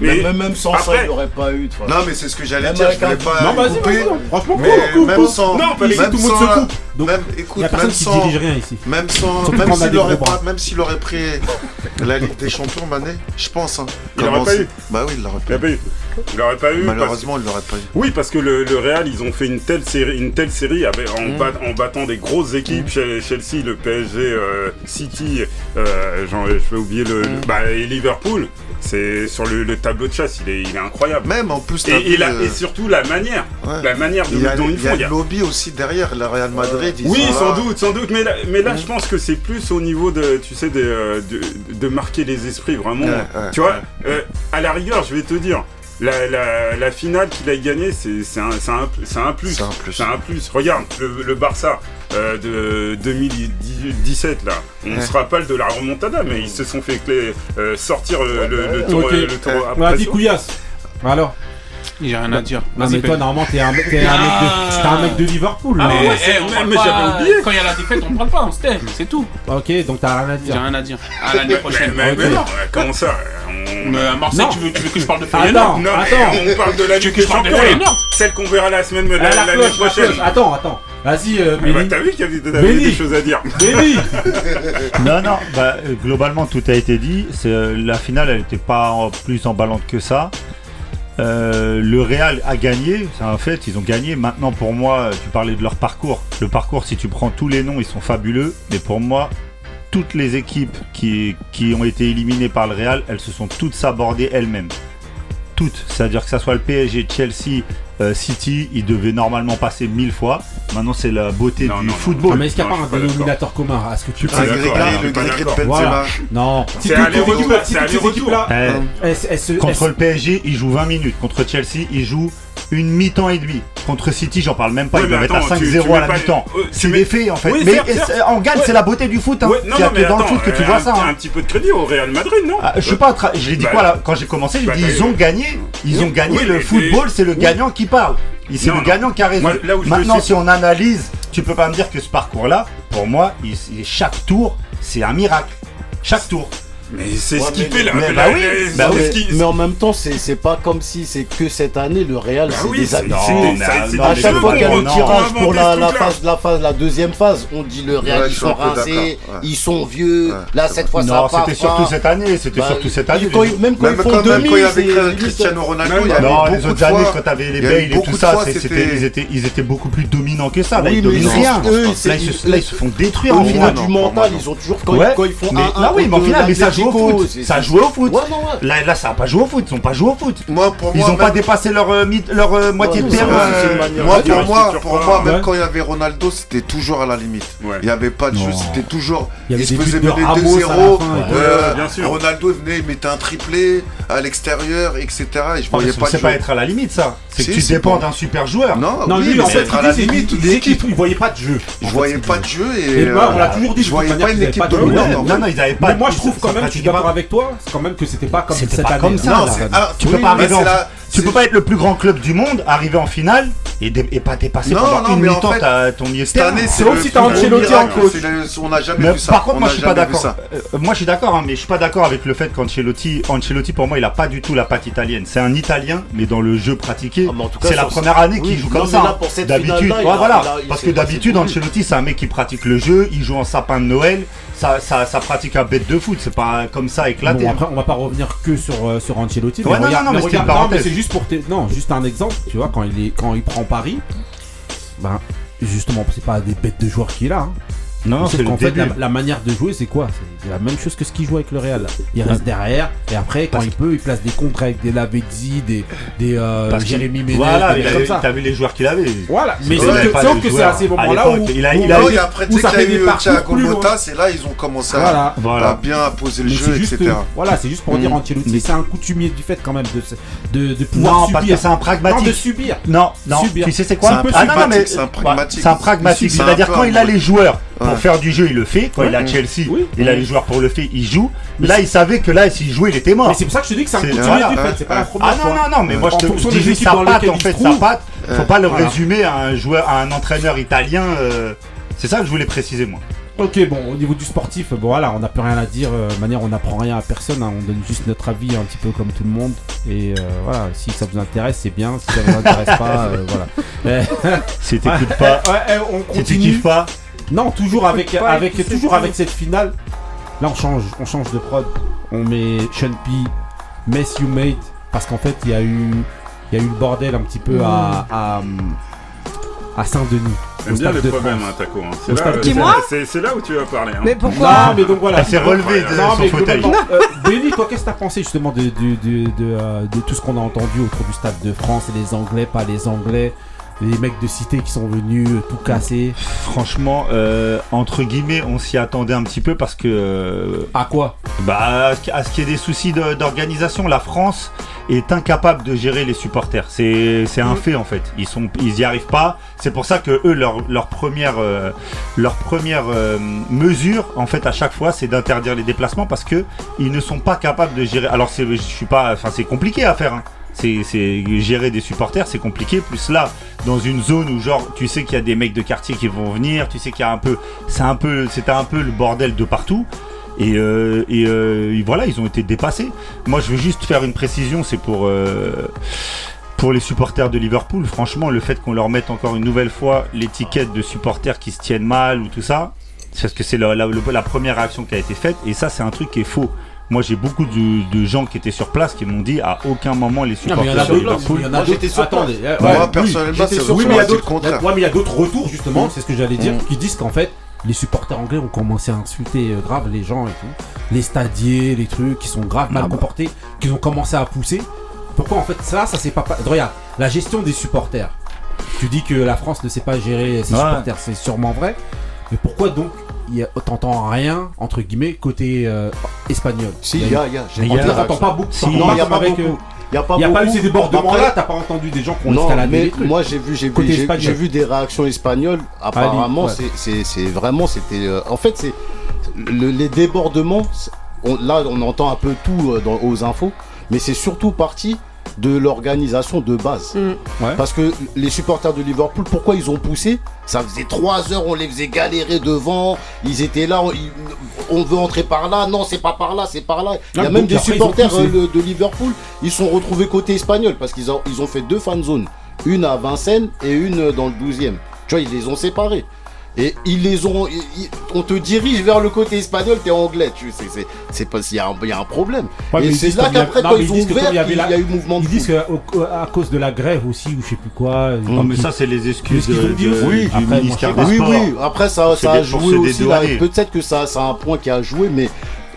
[SPEAKER 3] mais
[SPEAKER 18] même, sans ça, il n'y aurait pas eu.
[SPEAKER 5] Non, mais c'est ce que j'allais dire. Je voulais pas.
[SPEAKER 1] Non, vas-y. Franchement,
[SPEAKER 5] même sans.
[SPEAKER 1] Non,
[SPEAKER 5] parce
[SPEAKER 1] que tout le monde se coupe. Donc,
[SPEAKER 5] même,
[SPEAKER 1] y a
[SPEAKER 5] sans,
[SPEAKER 1] rien ici.
[SPEAKER 5] Même sans, même s'il aurait pas, même s'il pris la Ligue des Champions, Mané, je pense. Hein,
[SPEAKER 3] il
[SPEAKER 5] l'aurait
[SPEAKER 3] pas eu.
[SPEAKER 5] Bah oui, il l'aurait pas,
[SPEAKER 3] eu. Il l'aurait pas eu.
[SPEAKER 5] Malheureusement, il l'aurait pas eu.
[SPEAKER 3] Oui, parce que le, Real, ils ont fait une telle série, une telle série
[SPEAKER 5] mm.
[SPEAKER 3] en, battant des grosses équipes. Mm. Chelsea, le PSG, euh, City, euh, je vais oublier le,
[SPEAKER 5] mm.
[SPEAKER 3] bah, et Liverpool. C'est sur le, tableau de chasse, il est, incroyable.
[SPEAKER 5] Même en plus.
[SPEAKER 3] Et, la,
[SPEAKER 5] euh,
[SPEAKER 3] et, surtout la manière, la manière de,
[SPEAKER 5] il a,
[SPEAKER 3] dont.
[SPEAKER 5] Il y a le lobby aussi derrière, la Real euh, Madrid.
[SPEAKER 3] Oui, sans doute, sans doute. Mais là, je pense que c'est plus au niveau de, tu sais, de, euh, marquer les esprits vraiment. Tu vois, à la rigueur, je vais te dire, la, la, finale qu'il a gagnée, c'est un, plus.
[SPEAKER 5] C'est un plus.
[SPEAKER 3] Regarde, le, Barça euh, de 2017, là, on
[SPEAKER 5] ouais.
[SPEAKER 3] se rappelle de la remontada, mais ils se sont fait euh, sortir le, le tour, le tour après.
[SPEAKER 1] On
[SPEAKER 3] a dit
[SPEAKER 1] couillasse. Alors?
[SPEAKER 7] J'ai rien à dire.
[SPEAKER 1] Non, mais toi, normalement, t'es un, mec de ah. Liverpool.
[SPEAKER 7] Ah eh,
[SPEAKER 3] mais j'avais ah. oublié.
[SPEAKER 7] Quand il y a la défaite, on parle pas, on se tait, c'est tout.
[SPEAKER 1] Ok, donc t'as rien à dire.
[SPEAKER 7] J'ai rien à dire. À l'année prochaine.
[SPEAKER 3] Mais, non, comment ça
[SPEAKER 7] à Marseille, tu veux, que je parle de Feyenoord
[SPEAKER 3] Non, on parle de la Ligue des Champions. Celle qu'on verra la semaine l'année prochaine.
[SPEAKER 1] Attends, attends. Vas-y, euh,
[SPEAKER 3] bah, T'as vu qu'il y avait des choses à dire.
[SPEAKER 6] Non, non, bah, euh, globalement, tout a été dit. Euh, la finale, elle n'était pas plus emballante que ça. Euh, le Real a gagné, c'est un fait, ils ont gagné. Maintenant, pour moi, tu parlais de leur parcours. Le parcours, si tu prends tous les noms, ils sont fabuleux. Mais pour moi, toutes les équipes qui, qui ont été éliminées par le Real, elles se sont toutes sabordées elles-mêmes toutes. C'est-à-dire que ça soit le PSG, Chelsea, City, ils devaient normalement passer mille fois. Maintenant, c'est la beauté du football.
[SPEAKER 1] Non, mais est-ce qu'il n'y a pas un dénominateur commun à ce que tu
[SPEAKER 3] fais
[SPEAKER 5] Le de
[SPEAKER 1] Non.
[SPEAKER 3] C'est
[SPEAKER 1] aller-retour.
[SPEAKER 6] Contre le PSG, il joue 20 minutes. Contre Chelsea, il joue une mi-temps et demi. Contre City, j'en parle même pas,
[SPEAKER 3] oui,
[SPEAKER 6] ils
[SPEAKER 3] doivent
[SPEAKER 6] être à 5-0 à la mi-temps. C'est
[SPEAKER 3] mets...
[SPEAKER 6] faits en fait. Mais en gagne, c'est la beauté du foot. Hein.
[SPEAKER 3] Ouais, non,
[SPEAKER 6] dans le foot que tu vois ça.
[SPEAKER 3] Un
[SPEAKER 6] hein.
[SPEAKER 3] petit peu de crédit au Real Madrid, non?
[SPEAKER 6] Ah, Je suis pas. Je l'ai dit quoi là Quand j'ai commencé, j'ai
[SPEAKER 3] bah,
[SPEAKER 6] dit ils ont gagné. Ils ont gagné. Le football, c'est le gagnant qui parle. C'est le gagnant qui a raison. Maintenant, si on analyse, tu peux pas me dire que ce parcours-là, pour moi, chaque tour, c'est un miracle. Chaque tour.
[SPEAKER 3] Mais c'est
[SPEAKER 18] ouais,
[SPEAKER 3] skipper là.
[SPEAKER 18] Mais,
[SPEAKER 6] bah oui, bah oui.
[SPEAKER 3] Mais,
[SPEAKER 18] mais, en même temps, c'est pas comme si c'est que cette année le Real.
[SPEAKER 3] Bah oui,
[SPEAKER 18] des...
[SPEAKER 6] non,
[SPEAKER 3] non,
[SPEAKER 18] à chaque fois qu'il y a le tirage pour la, la, phase, la phase, la deuxième phase, on dit le Real,
[SPEAKER 5] ouais,
[SPEAKER 18] ils sont rincés,
[SPEAKER 5] ouais.
[SPEAKER 18] ils sont vieux. Là, cette fois, ça part.
[SPEAKER 6] C'était surtout cette année. C'était
[SPEAKER 18] bah,
[SPEAKER 6] surtout cette année.
[SPEAKER 18] Même quand
[SPEAKER 5] il y avait Cristiano Ronaldo, il y avait
[SPEAKER 6] Non, les autres années, quand t'avais les Bale et tout ça, ils étaient beaucoup plus dominants que ça. Là, ils dominent rien. Là, ils se font détruire en finale.
[SPEAKER 18] du mental, ils ont toujours quand ils font un.
[SPEAKER 6] Ah oui, mais en finale, mais ça joue au foot. Ça
[SPEAKER 18] a
[SPEAKER 6] joué au foot. Là, là, ça a pas joué au foot. Ils ont pas joué au foot.
[SPEAKER 5] Moi, pour moi,
[SPEAKER 6] ils ont
[SPEAKER 5] pas
[SPEAKER 6] dépassé leur euh, leur euh, moitié de terrain. Euh,
[SPEAKER 5] moi, pour moi, pour moi, même quand il y avait Ronaldo, c'était toujours à la limite. Il y avait pas de jeu. C'était toujours.
[SPEAKER 1] Il
[SPEAKER 5] se faisait mener 2-0. Ronaldo venait, il mettait un triplé à l'extérieur, etc. Et je voyais
[SPEAKER 6] ah,
[SPEAKER 5] pas.
[SPEAKER 6] C'est pas être à la limite, ça. C'est que tu dépends d'un super joueur.
[SPEAKER 5] Non,
[SPEAKER 1] non lui, en fait,
[SPEAKER 5] être à la limite. L'équipe,
[SPEAKER 1] il voyait pas de jeu.
[SPEAKER 5] Je voyais pas de jeu et.
[SPEAKER 1] On l'a
[SPEAKER 5] euh,
[SPEAKER 1] toujours dit.
[SPEAKER 5] Je voyais pas une équipe dominante.
[SPEAKER 6] Non, non, ils avaient pas.
[SPEAKER 1] Mais moi, je trouve quand même, je suis d'accord avec toi, quand même que c'était pas comme
[SPEAKER 6] ça.
[SPEAKER 5] Non,
[SPEAKER 6] tu peux pas. Tu peux pas être le plus grand club du monde, arriver en finale et, pas dépasser
[SPEAKER 5] non,
[SPEAKER 6] pendant une
[SPEAKER 5] mi-temps en fait,
[SPEAKER 6] ton milieu
[SPEAKER 5] Cette c'est comme
[SPEAKER 1] si t'as Ancelotti en coach.
[SPEAKER 5] On n'a jamais vu ça.
[SPEAKER 6] Par contre, moi je suis pas d'accord. Euh, moi je suis d'accord, hein, mais je suis pas d'accord avec le fait qu'Ancelotti, Ancelotti pour moi, il a pas du tout la patte italienne. C'est un Italien, mais dans le jeu pratiqué, c'est la première année qu'il joue comme ça. Hein. D'habitude, voilà, parce que d'habitude Ancelotti, c'est un mec qui pratique le jeu, il joue en sapin de Noël ça, pratique un bête de foot, c'est pas comme ça éclaté.
[SPEAKER 1] Après, on va pas revenir que sur, euh, sur Ancelotti.
[SPEAKER 6] Non, non, non,
[SPEAKER 1] c'est juste pour non, juste un exemple. Tu vois, quand il est, quand il prend Paris, ben justement, c'est pas des bêtes de joueurs qu'il a. Hein.
[SPEAKER 6] Non, c'est
[SPEAKER 1] qu'en fait, la, manière de jouer, c'est quoi C'est la même chose que ce qu'il joue avec le Real. Il reste derrière, et après, quand il peut, il place des contres avec des Lavezzi, des, des euh, Jérémy Ménez.
[SPEAKER 6] Voilà, t'as vu les joueurs qu'il avait.
[SPEAKER 1] Voilà, mais sauf que c'est à ces moments-là où.
[SPEAKER 6] Il a
[SPEAKER 5] eu après, dès qu'il a eu Thiago Motta, c'est là, ils ont commencé à bien poser le jeu, etc.
[SPEAKER 1] Voilà, c'est juste pour
[SPEAKER 5] mm.
[SPEAKER 1] dire Ancelotti, c'est un coutumier du fait quand même de pouvoir subir.
[SPEAKER 6] C'est un pragmatique.
[SPEAKER 1] Non, de subir.
[SPEAKER 6] Non, non. Tu sais, c'est quoi
[SPEAKER 1] C'est un
[SPEAKER 6] ah,
[SPEAKER 5] pragmatique. C'est un pragmatique.
[SPEAKER 6] C'est-à-dire quand il a les joueurs pour faire du jeu, il le fait. Quand il a. Chelsea,
[SPEAKER 1] Oui.
[SPEAKER 6] il a les joueurs pour le faire, il joue. Là, il savait que là, s'il jouait, il était mort.
[SPEAKER 1] Mais c'est pour ça que je te dis que c'est un
[SPEAKER 6] C'est-
[SPEAKER 1] coutumier
[SPEAKER 6] voilà.
[SPEAKER 1] fait, c'est pas la première
[SPEAKER 6] Ah non,
[SPEAKER 1] fois.
[SPEAKER 6] non, non, mais moi je te je
[SPEAKER 1] équipes
[SPEAKER 6] sa patte, en fait, sa patte. Faut
[SPEAKER 1] Euh,
[SPEAKER 6] pas le
[SPEAKER 1] voilà.
[SPEAKER 6] résumer à un joueur, à un entraîneur italien. euh, C'est ça que je voulais préciser, moi.
[SPEAKER 1] Ok, bon, au niveau du sportif, bon voilà, on n'a plus rien à dire. euh, De manière, on n'apprend rien à personne. hein, on donne juste notre avis un petit peu comme tout le monde. Et euh, voilà, si ça vous intéresse, c'est bien. Si ça vous intéresse pas, euh, voilà. Euh,
[SPEAKER 6] Si t'écoutes pas,
[SPEAKER 1] ouais, on
[SPEAKER 6] si tu
[SPEAKER 1] continue.
[SPEAKER 6] kiffes pas,
[SPEAKER 1] Non, toujours avec, avec, toujours avec cette finale. Là, on change, on change de prod. On met Sean P, Mess You Made, parce qu'en fait, il y a eu, il y a eu le bordel un petit peu à, à, à Saint-Denis. au
[SPEAKER 3] J'aime bien
[SPEAKER 1] Stade
[SPEAKER 3] les
[SPEAKER 1] de
[SPEAKER 3] problèmes,
[SPEAKER 1] France.
[SPEAKER 3] hein, Taco. hein. C'est là, c'est-
[SPEAKER 17] Dis-moi
[SPEAKER 3] c'est- c'est là où tu vas parler. hein.
[SPEAKER 17] Mais pourquoi
[SPEAKER 1] Non, mais donc voilà.
[SPEAKER 6] elle s'est relevée de
[SPEAKER 1] Non,
[SPEAKER 6] son
[SPEAKER 1] mais
[SPEAKER 6] fauteuil.
[SPEAKER 1] euh, Benny, toi, qu'est-ce que t'as pensé justement de, de, de, de, de tout ce qu'on a entendu autour du Stade de France et les Anglais, pas les Anglais, les mecs de cité qui sont venus euh, tout casser
[SPEAKER 6] franchement, euh, entre guillemets, on s'y attendait un petit peu parce que. euh,
[SPEAKER 1] À quoi?
[SPEAKER 6] Bah, à ce qui- à ce qu'il y ait des soucis de- d'organisation, la France est incapable de gérer les supporters. C'est c'est un fait en fait. Ils sont, ils y arrivent pas. C'est pour ça que eux, leur, leur première, euh, leur première euh, mesure, en fait, à chaque fois, c'est d'interdire les déplacements parce que ils ne sont pas capables de gérer. Alors, c'est, je suis pas, enfin, c'est compliqué à faire. hein. C'est, gérer des supporters, c'est compliqué. Plus là, dans une zone où genre, tu sais qu'il y a des mecs de quartier qui vont venir, tu sais qu'il y a un peu, c'est un peu, c'était un peu le bordel de partout. Et, euh, euh, et voilà, ils ont été dépassés. Moi, je veux juste faire une précision, c'est pour euh, pour les supporters de Liverpool. Franchement, le fait qu'on leur mette encore une nouvelle fois l'étiquette de supporters qui se tiennent mal ou tout ça, c'est parce que c'est la- la première réaction qui a été faite. Et ça, c'est un truc qui est faux. Moi, j'ai beaucoup de, de gens qui étaient sur place qui m'ont dit à aucun moment les
[SPEAKER 1] Non, mais il y en a
[SPEAKER 6] supporters de
[SPEAKER 1] d'autres.
[SPEAKER 6] Liverpool.
[SPEAKER 1] Il y en a
[SPEAKER 18] j'étais sur
[SPEAKER 1] Attendez. euh,
[SPEAKER 5] Moi,
[SPEAKER 1] oui,
[SPEAKER 5] personnellement, c'est
[SPEAKER 1] sur-
[SPEAKER 5] oui,
[SPEAKER 1] mais il y a d'autres.
[SPEAKER 5] contraire.
[SPEAKER 1] Ouais, mais il y a d'autres retours justement. C'est ce que j'allais dire,
[SPEAKER 5] Mm.
[SPEAKER 1] qui disent qu'en fait, les supporters anglais ont commencé à insulter euh, grave les gens et tout, les stadiers, les trucs qui sont grave mal
[SPEAKER 6] Ah bah.
[SPEAKER 1] comportés, qu'ils ont commencé à pousser. Pourquoi en fait ça, ça c'est pas. Regarde, la gestion des supporters. Tu dis que la France ne sait pas gérer ses
[SPEAKER 6] Ouais.
[SPEAKER 1] supporters, c'est sûrement vrai. Mais pourquoi donc t'entends rien entre guillemets côté euh, espagnol
[SPEAKER 18] Si,
[SPEAKER 1] Il
[SPEAKER 18] y a, il y a. j'ai
[SPEAKER 1] T'entends pas beaucoup.
[SPEAKER 6] Si,
[SPEAKER 1] non,
[SPEAKER 18] Non, il y a pas
[SPEAKER 1] avec, euh,
[SPEAKER 18] beaucoup. Il a
[SPEAKER 1] Il n'y a pas eu ces débordements
[SPEAKER 18] Après-
[SPEAKER 1] là, t'as pas entendu des gens qui ont
[SPEAKER 18] Non, mais
[SPEAKER 1] trucs.
[SPEAKER 18] moi j'ai vu, j'ai vu, j'ai- vu des réactions espagnoles. Apparemment,
[SPEAKER 1] ouais.
[SPEAKER 18] c'est- vraiment, c'était. euh, en fait, c'est le- les débordements. on- là, on entend un peu tout euh, dans, aux infos, mais c'est surtout parti de l'organisation de base.
[SPEAKER 17] Mm.
[SPEAKER 1] Ouais.
[SPEAKER 18] Parce que les supporters de Liverpool, pourquoi ils ont poussé? Ça faisait trois heures, on les faisait galérer devant. Ils étaient là, on, ils- on veut entrer par là. Non, c'est pas par là, c'est par là. Il y a
[SPEAKER 1] Ah,
[SPEAKER 18] même des
[SPEAKER 1] après,
[SPEAKER 18] supporters euh, de, de Liverpool, ils sont retrouvés côté espagnol parce qu'ils ont, ils ont fait deux fan zones. Une à Vincennes et une dans le 12e. Tu vois, ils les ont séparés. Et ils les ont. ils- ils- on te dirige vers le côté espagnol, t'es anglais. Tu sais, c'est, c'est pas. Il y, a un- il y a un problème.
[SPEAKER 1] Ouais, mais
[SPEAKER 18] et c'est là qu'après, quand ils
[SPEAKER 1] ils
[SPEAKER 18] ont
[SPEAKER 1] disent que
[SPEAKER 18] ouvert,
[SPEAKER 1] il y avait
[SPEAKER 18] y, a eu mouvement de
[SPEAKER 1] Ils disent qu'à cause de la grève aussi, ou je sais plus quoi.
[SPEAKER 6] Non, mais ça, c'est les excuses
[SPEAKER 1] Ce qu'ils
[SPEAKER 6] de,
[SPEAKER 1] ont dit
[SPEAKER 6] de-
[SPEAKER 1] aussi.
[SPEAKER 6] du ministère
[SPEAKER 18] Oui, oui, après ça, ça a joué aussi. Peut-être que ça, ça a un point qui a joué, mais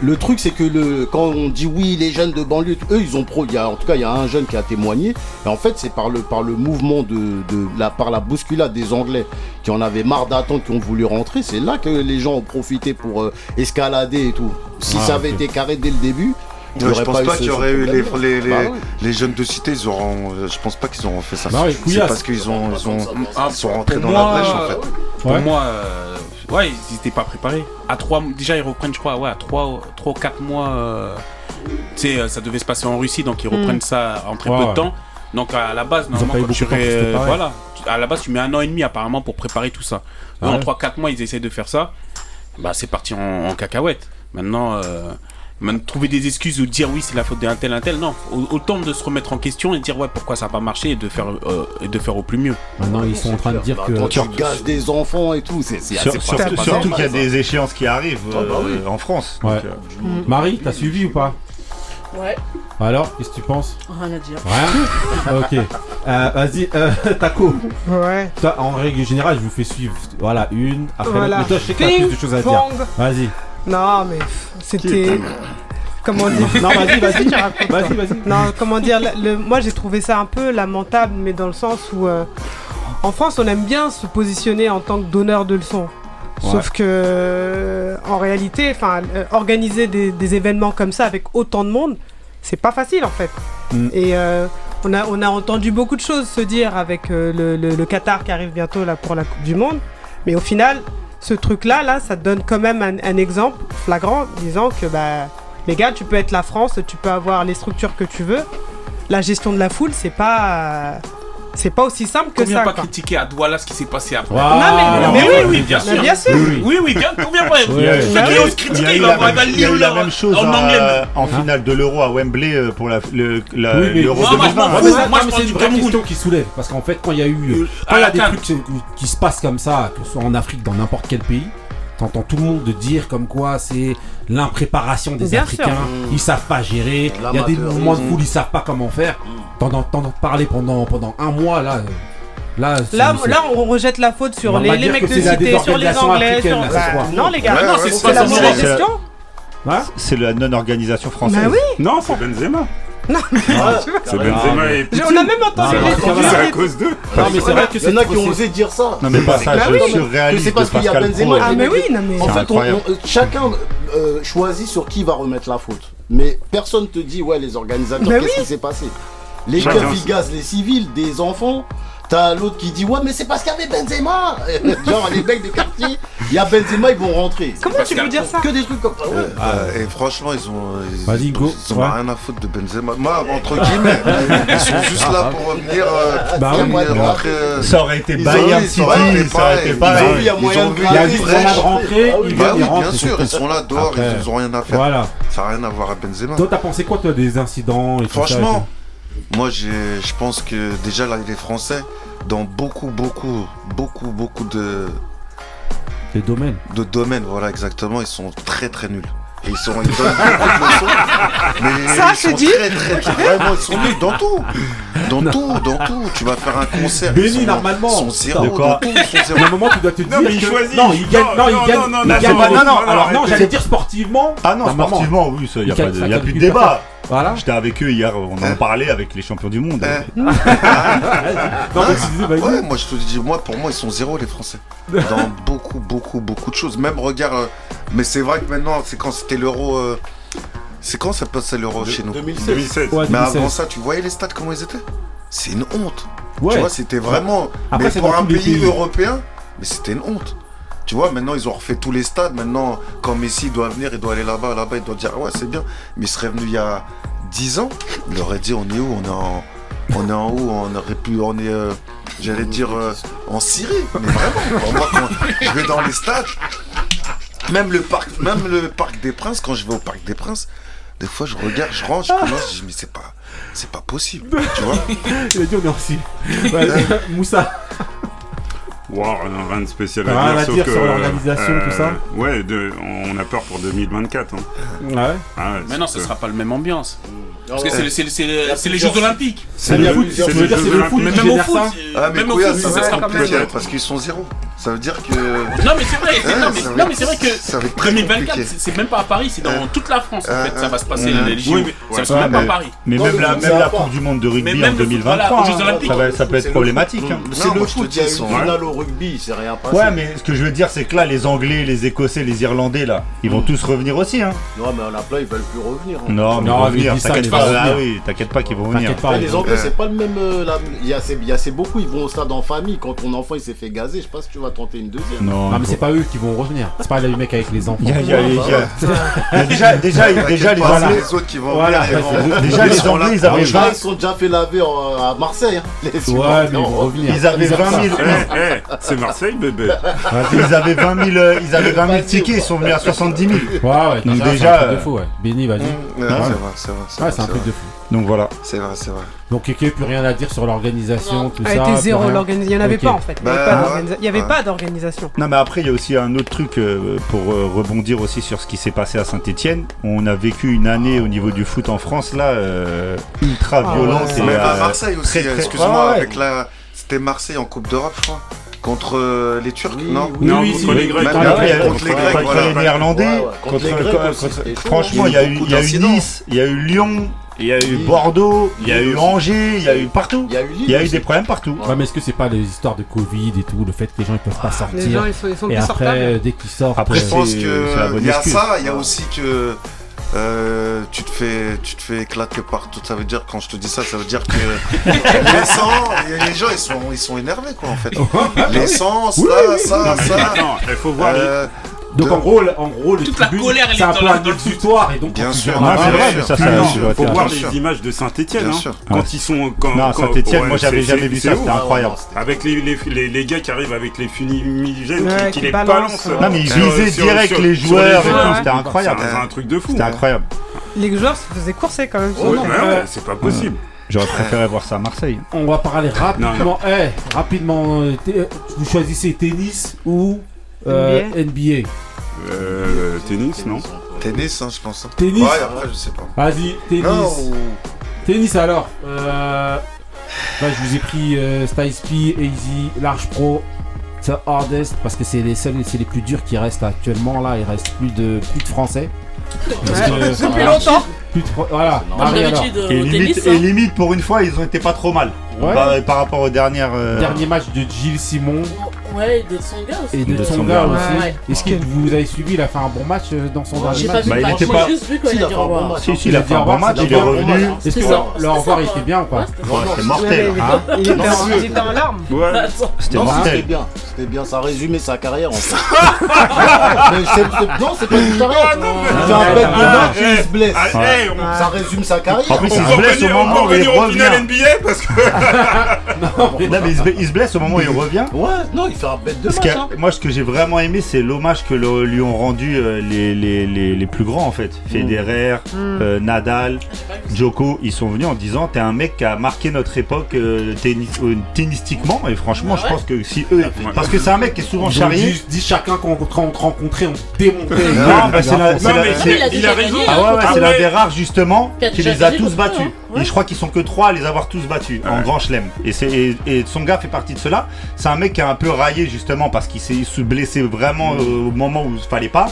[SPEAKER 18] le truc c'est que le, quand on dit oui, les jeunes de banlieue, eux ils ont pro. Il y a, en tout cas, il y a un jeune qui a témoigné. Et en fait, c'est par le, par le mouvement de, de la, par la bousculade des Anglais qui en avaient marre d'attendre, qui ont voulu rentrer. C'est là que les gens ont profité pour euh, escalader et tout. Si
[SPEAKER 1] Ah,
[SPEAKER 18] ça avait été carré dès le début.
[SPEAKER 5] Ouais, je pense pas qu'il y aurait eu les,
[SPEAKER 18] problème-là.
[SPEAKER 5] les, les,
[SPEAKER 18] Bah ouais.
[SPEAKER 5] les jeunes de cité, ils auront. euh, Je pense pas qu'ils auront fait ça.
[SPEAKER 1] Bah ouais,
[SPEAKER 5] c'est parce qu'ils ont, ils ont,
[SPEAKER 7] Ah,
[SPEAKER 5] ils sont rentrés
[SPEAKER 7] pour
[SPEAKER 5] dans
[SPEAKER 7] moi,
[SPEAKER 5] la brèche en fait.
[SPEAKER 7] Pour moi, euh, ouais, ils n'étaient pas préparés. À trois, déjà ils reprennent, je crois, ouais, à 3 trois, 4 mois. euh, tu sais, euh, ça devait se passer en Russie, donc ils
[SPEAKER 17] Mm.
[SPEAKER 7] reprennent ça en très peu de temps. Donc à la base, normalement, quand tu ré- voilà, tu- à la base, tu mets un an et demi apparemment pour préparer tout ça.
[SPEAKER 1] Ah
[SPEAKER 7] en
[SPEAKER 1] ouais.
[SPEAKER 7] 3-4 mois, ils essayent de faire ça. Bah, c'est parti en, en cacahuète. Maintenant, euh, maintenant, trouver des excuses ou dire oui, c'est la faute d'un tel, un tel, non. Au- Autant de se remettre en question et de dire ouais, pourquoi ça n'a pas marché et de faire, euh, et de faire au plus mieux.
[SPEAKER 1] Maintenant, ils sont en train de dire que.
[SPEAKER 18] Quand tu gages des enfants et tout, c'est c'est
[SPEAKER 6] Sur-
[SPEAKER 18] c'est
[SPEAKER 6] surtout qu'il y a des échéances qui arrivent
[SPEAKER 18] Ah bah oui.
[SPEAKER 6] euh, en France.
[SPEAKER 1] Ouais.
[SPEAKER 6] Donc, euh,
[SPEAKER 1] Marie, t'as suivi ou pas?
[SPEAKER 4] Ouais,
[SPEAKER 1] Alors, qu'est-ce que tu penses?
[SPEAKER 4] Rien à dire.
[SPEAKER 1] Rien? Ok. Euh, Vas-y, euh, Taco.
[SPEAKER 17] Ouais.
[SPEAKER 1] Toi, en règle générale, je vous fais suivre. Voilà, une. Après,
[SPEAKER 17] Voilà.
[SPEAKER 1] mais toi, je sais que t'as plus de choses à dire. Vas-y.
[SPEAKER 17] Non, mais c'était. Comment dire?
[SPEAKER 1] Non, vas-y, vas-y.
[SPEAKER 17] Tu racontes,
[SPEAKER 1] Vas-y, vas-y.
[SPEAKER 17] Non, comment dire le, le- Moi, j'ai trouvé ça un peu lamentable, mais dans le sens où. euh, en France, on aime bien se positionner en tant que donneur de leçons. Sauf que, euh, en réalité, enfin, euh, organiser des, des événements comme ça avec autant de monde, c'est pas facile en fait.
[SPEAKER 1] Mm.
[SPEAKER 17] Et euh, on, a, on a entendu beaucoup de choses se dire avec le, le- le Qatar qui arrive bientôt là pour la Coupe du Monde. Mais au final, ce truc-là, là, ça donne quand même un, un exemple flagrant disant que, bah, les gars, tu peux être la France, tu peux avoir les structures que tu veux. La gestion de la foule, c'est pas c'est pas aussi simple que ça.
[SPEAKER 7] On Combien pas
[SPEAKER 17] quoi.
[SPEAKER 7] critiquer à Douala ce qui s'est passé après
[SPEAKER 17] wow. Non, mais, non, mais,
[SPEAKER 7] mais
[SPEAKER 17] oui,
[SPEAKER 7] oui, bien sûr.
[SPEAKER 17] Bien sûr.
[SPEAKER 7] Oui, oui, oui bien, combien pas Ceux qui osent critiquer,
[SPEAKER 6] Il y a eu la même chose
[SPEAKER 7] en,
[SPEAKER 6] hein finale de l'Euro à Wembley euh, pour l'Euro le, la,
[SPEAKER 1] oui, mais,
[SPEAKER 6] 2020.
[SPEAKER 7] Moi, moi
[SPEAKER 1] c'est une vraie question qui soulève. Parce qu'en fait, quand il y a eu.
[SPEAKER 7] Euh, ah,
[SPEAKER 1] quand il y a des trucs qui se passent comme ça, que ce soit en Afrique, dans n'importe quel pays, T'entends tout le monde de dire comme quoi c'est l'impréparation des Africains,
[SPEAKER 17] mmh.
[SPEAKER 1] ils savent pas gérer, il y a des mouvements de foule, ils savent pas comment faire. Mmh. T'entends parler pendant, un mois là. Euh, là,
[SPEAKER 17] là, là, on rejette la faute sur les, mecs de cité, sur les Anglais. Non, les gars, non, c'est la mauvaise gestion.
[SPEAKER 1] Hein
[SPEAKER 6] c'est la non-organisation
[SPEAKER 17] bah française. Oui.
[SPEAKER 3] Non, c'est Benzema.
[SPEAKER 17] Non, mais
[SPEAKER 3] c'est Benzema et
[SPEAKER 17] Poutine. On a même entendu les
[SPEAKER 3] C'est à cause d'eux.
[SPEAKER 1] Non, mais c'est vrai que
[SPEAKER 18] c'est y en a qui ont osé dire ça.
[SPEAKER 6] Non, mais
[SPEAKER 17] pas ça,
[SPEAKER 6] je
[SPEAKER 18] surréalise. C'est parce qu'il y a Benzema.
[SPEAKER 6] Hein.
[SPEAKER 17] Ah, mais oui, non, mais.
[SPEAKER 18] En fait, chacun euh, choisit sur qui va remettre la faute. Mais personne te dit, ouais, les organisateurs, qu'est-ce qui s'est passé? Les gars, les civils, des enfants. T'as l'autre qui dit ouais mais c'est parce qu'il y avait Benzema Genre les mecs de quartier, il y a Benzema, ils vont rentrer.
[SPEAKER 17] Comment tu peux dire ça
[SPEAKER 18] Que des trucs comme ça.
[SPEAKER 5] Euh, et franchement ils ont, ils,
[SPEAKER 1] go.
[SPEAKER 5] ils ont rien à foutre de Benzema. Moi entre guillemets, ils sont juste là pour venir. Euh,
[SPEAKER 1] bah, oui,
[SPEAKER 5] rentrer, euh,
[SPEAKER 6] ça aurait été Bayern City, ça aurait été
[SPEAKER 18] pas. Il y a moyen de
[SPEAKER 1] rentrer.
[SPEAKER 5] Bah bien sûr, ils sont là dehors, ils ont rien à faire. Ça n'a rien à voir à Benzema.
[SPEAKER 1] Toi t'as pensé quoi toi des incidents
[SPEAKER 5] Franchement. Moi, je pense que déjà, là, les Français, dans beaucoup, beaucoup, beaucoup, beaucoup de.
[SPEAKER 1] Des domaines.
[SPEAKER 5] De domaines, voilà, exactement, ils sont très, très nuls. Et ils sont ils donnent beaucoup de mais
[SPEAKER 17] ça,
[SPEAKER 5] ils sont
[SPEAKER 17] dit
[SPEAKER 5] très, très, vraiment ils sont nuls dans tout, dans tout, dans tout. Tu vas faire un concert.
[SPEAKER 1] Béni normalement.
[SPEAKER 5] Ils sont zéro. Ils sont zéro.
[SPEAKER 1] À un moment tu dois te dire.
[SPEAKER 3] Non mais
[SPEAKER 1] ils
[SPEAKER 3] choisissent.
[SPEAKER 1] Non ils gagnent. Non,
[SPEAKER 3] non ils
[SPEAKER 1] gagnent.
[SPEAKER 3] Non non non
[SPEAKER 6] non.
[SPEAKER 1] Alors non j'allais dire sportivement.
[SPEAKER 6] Ah non sportivement oui ça y a pas y a plus de débat.
[SPEAKER 1] Voilà.
[SPEAKER 6] J'étais avec eux hier, on en hein. parlait avec les champions du monde.
[SPEAKER 5] Hein. ouais, moi, je te dis, moi, pour moi, ils sont zéro, les Français. Dans beaucoup, beaucoup, beaucoup de choses. Même regard. Euh, mais c'est vrai que maintenant, c'est quand c'était l'euro. Euh, c'est quand ça passait l'euro chez nous?
[SPEAKER 18] 2016.
[SPEAKER 5] Mais avant ça, tu voyais les stades, comment ils étaient? C'est une honte.
[SPEAKER 1] Ouais.
[SPEAKER 5] Tu vois, c'était vraiment. Mais pour un pays,
[SPEAKER 1] pays
[SPEAKER 5] européen, mais c'était une honte. Tu vois, maintenant, ils ont refait tous les stades. Maintenant, quand Messi doit venir, il doit aller là-bas, là-bas, il doit dire, ouais, c'est bien. Mais il serait venu il y a 10 ans, il aurait dit, on est où? On est en, on est en où? On aurait pu, on est, euh, j'allais dire, euh, en Syrie. Mais vraiment, moi, quand je vais dans les stades, même le parc, même le parc des Princes, quand je vais au parc des Princes, des fois, je regarde, je range, je commence, je dis, mais c'est pas, c'est pas possible, tu vois?
[SPEAKER 1] Il a dit, on est. Euh, Moussa.
[SPEAKER 3] Wow, on rien de spécial à dire.
[SPEAKER 1] Sur l'organisation, euh, tout ça
[SPEAKER 3] euh, Ouais, on a peur pour 2024. Hein.
[SPEAKER 1] Ouais.
[SPEAKER 3] Ah,
[SPEAKER 7] Mais non, ce
[SPEAKER 3] que...
[SPEAKER 7] sera pas le même ambiance. Parce que c'est les Jeux Olympiques.
[SPEAKER 1] C'est
[SPEAKER 3] le
[SPEAKER 1] foot.
[SPEAKER 3] C'est
[SPEAKER 1] le foot.
[SPEAKER 7] Mais même au foot,
[SPEAKER 1] ça
[SPEAKER 7] sera
[SPEAKER 5] peut-être. Parce qu'ils sont zéro. Ça veut dire que.
[SPEAKER 7] Non, mais c'est vrai,
[SPEAKER 5] ouais,
[SPEAKER 7] non, mais,
[SPEAKER 5] va...
[SPEAKER 7] non, mais c'est vrai que
[SPEAKER 5] ça
[SPEAKER 7] 2024, c'est même pas à Paris, c'est dans euh... toute la France en
[SPEAKER 5] hein,
[SPEAKER 7] fait, euh... ça va se passer. Les JO,
[SPEAKER 3] oui, mais...
[SPEAKER 7] ça va se
[SPEAKER 6] ouais,
[SPEAKER 7] même pas à Paris.
[SPEAKER 6] Mais même, la, même la Coupe du Monde de rugby en 2023,
[SPEAKER 7] voilà,
[SPEAKER 6] ça, peut être problématique.
[SPEAKER 18] C'est le foot, il y a une finale au rugby, c'est rien passé.
[SPEAKER 6] Ouais, mais ce que je veux dire, c'est que là, les Anglais, les Écossais, les Irlandais, là, ils vont hmm. tous revenir aussi.
[SPEAKER 18] Non, mais on a plein, ils veulent plus revenir.
[SPEAKER 6] Non, mais
[SPEAKER 1] revenir,
[SPEAKER 6] t'inquiète pas. Ah oui, t'inquiète pas qu'ils vont venir.
[SPEAKER 18] Les Anglais, c'est pas le même. Euh, il y a beaucoup, ils vont au stade en famille. Quand ton enfant, il s'est fait gazer, je sais pas si tu vas va tenter une deuxième.
[SPEAKER 6] Non,
[SPEAKER 1] mais c'est pas eux qui vont revenir. C'est pas les mecs avec les enfants.
[SPEAKER 6] Déjà, déjà, déjà les Anglais.
[SPEAKER 5] les
[SPEAKER 6] Déjà les Anglais, ils avaient 20.
[SPEAKER 18] Ils sont déjà fait laver à Marseille. Hein.
[SPEAKER 1] Ouais, mais ils
[SPEAKER 6] avaient 20 000.
[SPEAKER 3] Eh, eh, c'est Marseille, bébé.
[SPEAKER 6] Ils avaient 20 000, euh, ils avaient 20 000 tickets. Ils sont venus à 70 000.
[SPEAKER 1] Ouais, ouais.
[SPEAKER 6] Donc
[SPEAKER 1] déjà. C'est un truc de fou, ouais. Benny, vas-y.
[SPEAKER 5] Euh, c'est c'est
[SPEAKER 1] un truc de fou.
[SPEAKER 6] Donc voilà.
[SPEAKER 5] C'est vrai, c'est vrai.
[SPEAKER 1] Donc il n'y plus rien à dire sur l'organisation, tout
[SPEAKER 17] ah,
[SPEAKER 1] ça. Était
[SPEAKER 17] zéro. Il n'y en avait pas en fait. Il n'y avait,
[SPEAKER 5] bah,
[SPEAKER 17] pas, d'organisation.
[SPEAKER 6] Non mais après il y a aussi un autre truc euh, pour euh, rebondir aussi sur ce qui s'est passé à Saint-Etienne. On a vécu une année au niveau du foot en France là euh, ultra
[SPEAKER 17] ah
[SPEAKER 6] violente.
[SPEAKER 17] Ouais.
[SPEAKER 5] À Marseille aussi, excuse-moi,
[SPEAKER 6] ah
[SPEAKER 5] avec la... C'était Marseille en Coupe d'Europe je crois contre les Turcs, non?
[SPEAKER 1] oui,
[SPEAKER 3] non, contre, les Grecs.
[SPEAKER 5] Même,
[SPEAKER 6] ah ouais,
[SPEAKER 5] contre, les Grecs,
[SPEAKER 6] contre, les Néerlandais. Franchement, il y a eu Nice, il y a eu Lyon, il y a eu Bordeaux, il y a eu Angers, il y a eu partout.
[SPEAKER 18] Il y a eu,
[SPEAKER 6] des problèmes partout.
[SPEAKER 1] Ouais, mais est-ce que c'est pas les histoires de Covid et tout, le fait que les gens ils peuvent pas ah. sortir
[SPEAKER 17] Les gens ils sont, sont
[SPEAKER 1] Et dès qu'ils sortent,
[SPEAKER 6] Après,
[SPEAKER 1] euh,
[SPEAKER 6] je pense
[SPEAKER 5] que il y a ça, il y a aussi que euh, tu te fais, tu te fais éclater partout. Ça veut dire quand je te dis ça, ça veut dire que les les gens ils sont, ils sont énervés quoi en fait.
[SPEAKER 3] Bah
[SPEAKER 5] les
[SPEAKER 3] sens,
[SPEAKER 5] ça, ça,
[SPEAKER 3] ça. Il faut voir.
[SPEAKER 5] Euh,
[SPEAKER 1] donc en gros, en gros les
[SPEAKER 7] Toute la
[SPEAKER 1] c'est un peu un
[SPEAKER 3] Bien sûr, c'est vrai, ça, ça, Bien sûr.
[SPEAKER 1] faut voir les images
[SPEAKER 3] de Saint-Etienne. Hein. Quand ils sont. Euh, quand,
[SPEAKER 6] Non, Saint-Etienne, moi j'avais jamais vu ça, c'était incroyable.
[SPEAKER 3] Avec les, les, les, les gars qui arrivent avec les fumigènes
[SPEAKER 6] Ouais,
[SPEAKER 3] qui,
[SPEAKER 6] qui
[SPEAKER 3] les
[SPEAKER 6] balancent.
[SPEAKER 3] Euh,
[SPEAKER 6] non, mais ils visaient direct les joueurs et tout, c'était incroyable.
[SPEAKER 3] C'est un- truc de fou.
[SPEAKER 6] C'était
[SPEAKER 3] hein.
[SPEAKER 6] incroyable.
[SPEAKER 17] Les joueurs se faisaient courser quand même. Oh,
[SPEAKER 3] ouais, c'est pas possible. Mmh.
[SPEAKER 6] J'aurais préféré voir ça à Marseille.
[SPEAKER 1] On va parler rapidement. Eh, rapidement, euh, vous choisissez tennis ou euh, NBA.
[SPEAKER 3] Euh, tennis, non
[SPEAKER 5] Tennis, hein, je pense. Hein.
[SPEAKER 1] Tennis
[SPEAKER 5] Ouais, après, je sais pas.
[SPEAKER 1] Vas-y, tennis. Tennis alors. Euh, bah, je vous ai pris euh, Styles P, Easy, Large Pro. C'est hardest parce que c'est les seuls, c'est les plus durs qui restent actuellement. Là, il reste plus de plus de français.
[SPEAKER 17] Depuis longtemps
[SPEAKER 1] plus de voilà.
[SPEAKER 6] Et
[SPEAKER 4] hein.
[SPEAKER 6] limite, pour une fois, ils ont été pas trop mal.
[SPEAKER 1] Ouais.
[SPEAKER 6] Par rapport au euh,
[SPEAKER 1] Dernier match de Gilles Simon.
[SPEAKER 4] Ouais, de Tsonga aussi.
[SPEAKER 1] Et de,
[SPEAKER 6] de
[SPEAKER 1] Tsonga,
[SPEAKER 6] Tsonga
[SPEAKER 1] aussi.
[SPEAKER 4] Ouais.
[SPEAKER 1] Est-ce que vous avez suivi Il a fait un bon match euh, dans son ouais,
[SPEAKER 4] dernier bah,
[SPEAKER 1] match.
[SPEAKER 4] Pas
[SPEAKER 6] bah, il était pas.
[SPEAKER 4] Juste vu quand
[SPEAKER 18] si,
[SPEAKER 4] il a dit au revoir.
[SPEAKER 6] Si, si,
[SPEAKER 1] il a
[SPEAKER 6] fait un bon match,
[SPEAKER 1] hein.
[SPEAKER 6] il est revenu.
[SPEAKER 1] Est-ce que le au revoir était bien ou pas
[SPEAKER 6] Ouais,
[SPEAKER 17] c'était
[SPEAKER 6] mortel. Hein.
[SPEAKER 17] Hein. Il était en larmes.
[SPEAKER 3] Ouais,
[SPEAKER 6] c'était mortel.
[SPEAKER 18] C'était bien, ça résumait sa carrière en fait. Non, c'est pas une carrière. Ah, c'est un bête de match et il se blesse.
[SPEAKER 3] Ah, eh,
[SPEAKER 18] ça résume sa carrière.
[SPEAKER 6] En plus, il se blesse au moment où il revient.
[SPEAKER 3] On va revenir au final NBA parce que.
[SPEAKER 6] Non, mais il se blesse au moment où il revient.
[SPEAKER 18] Ouais, non, il
[SPEAKER 6] moi, ce que j'ai vraiment aimé, c'est l'hommage que lui ont rendu euh, les, plus grands, en fait. Federer, euh, Nadal, Djoko, ils sont venus en disant T'es un mec qui a marqué notre époque euh, euh tennistiquement. Et franchement, je pense que si eux. Parce que c'est un mec qui est souvent charrié.
[SPEAKER 1] Dis chacun qu'on rencontrait, on démontait.
[SPEAKER 6] Non, bah, c'est la.
[SPEAKER 4] Il
[SPEAKER 6] ah c'est des rares, justement,
[SPEAKER 4] qui
[SPEAKER 6] les a tous battus. Et je crois qu'ils sont que trois à les avoir tous battus en grand chelem. Et, et, et Tsonga fait partie de cela. C'est un mec qui a un peu raillé justement parce qu'il s'est blessé vraiment mm. euh, au moment où il ne fallait pas.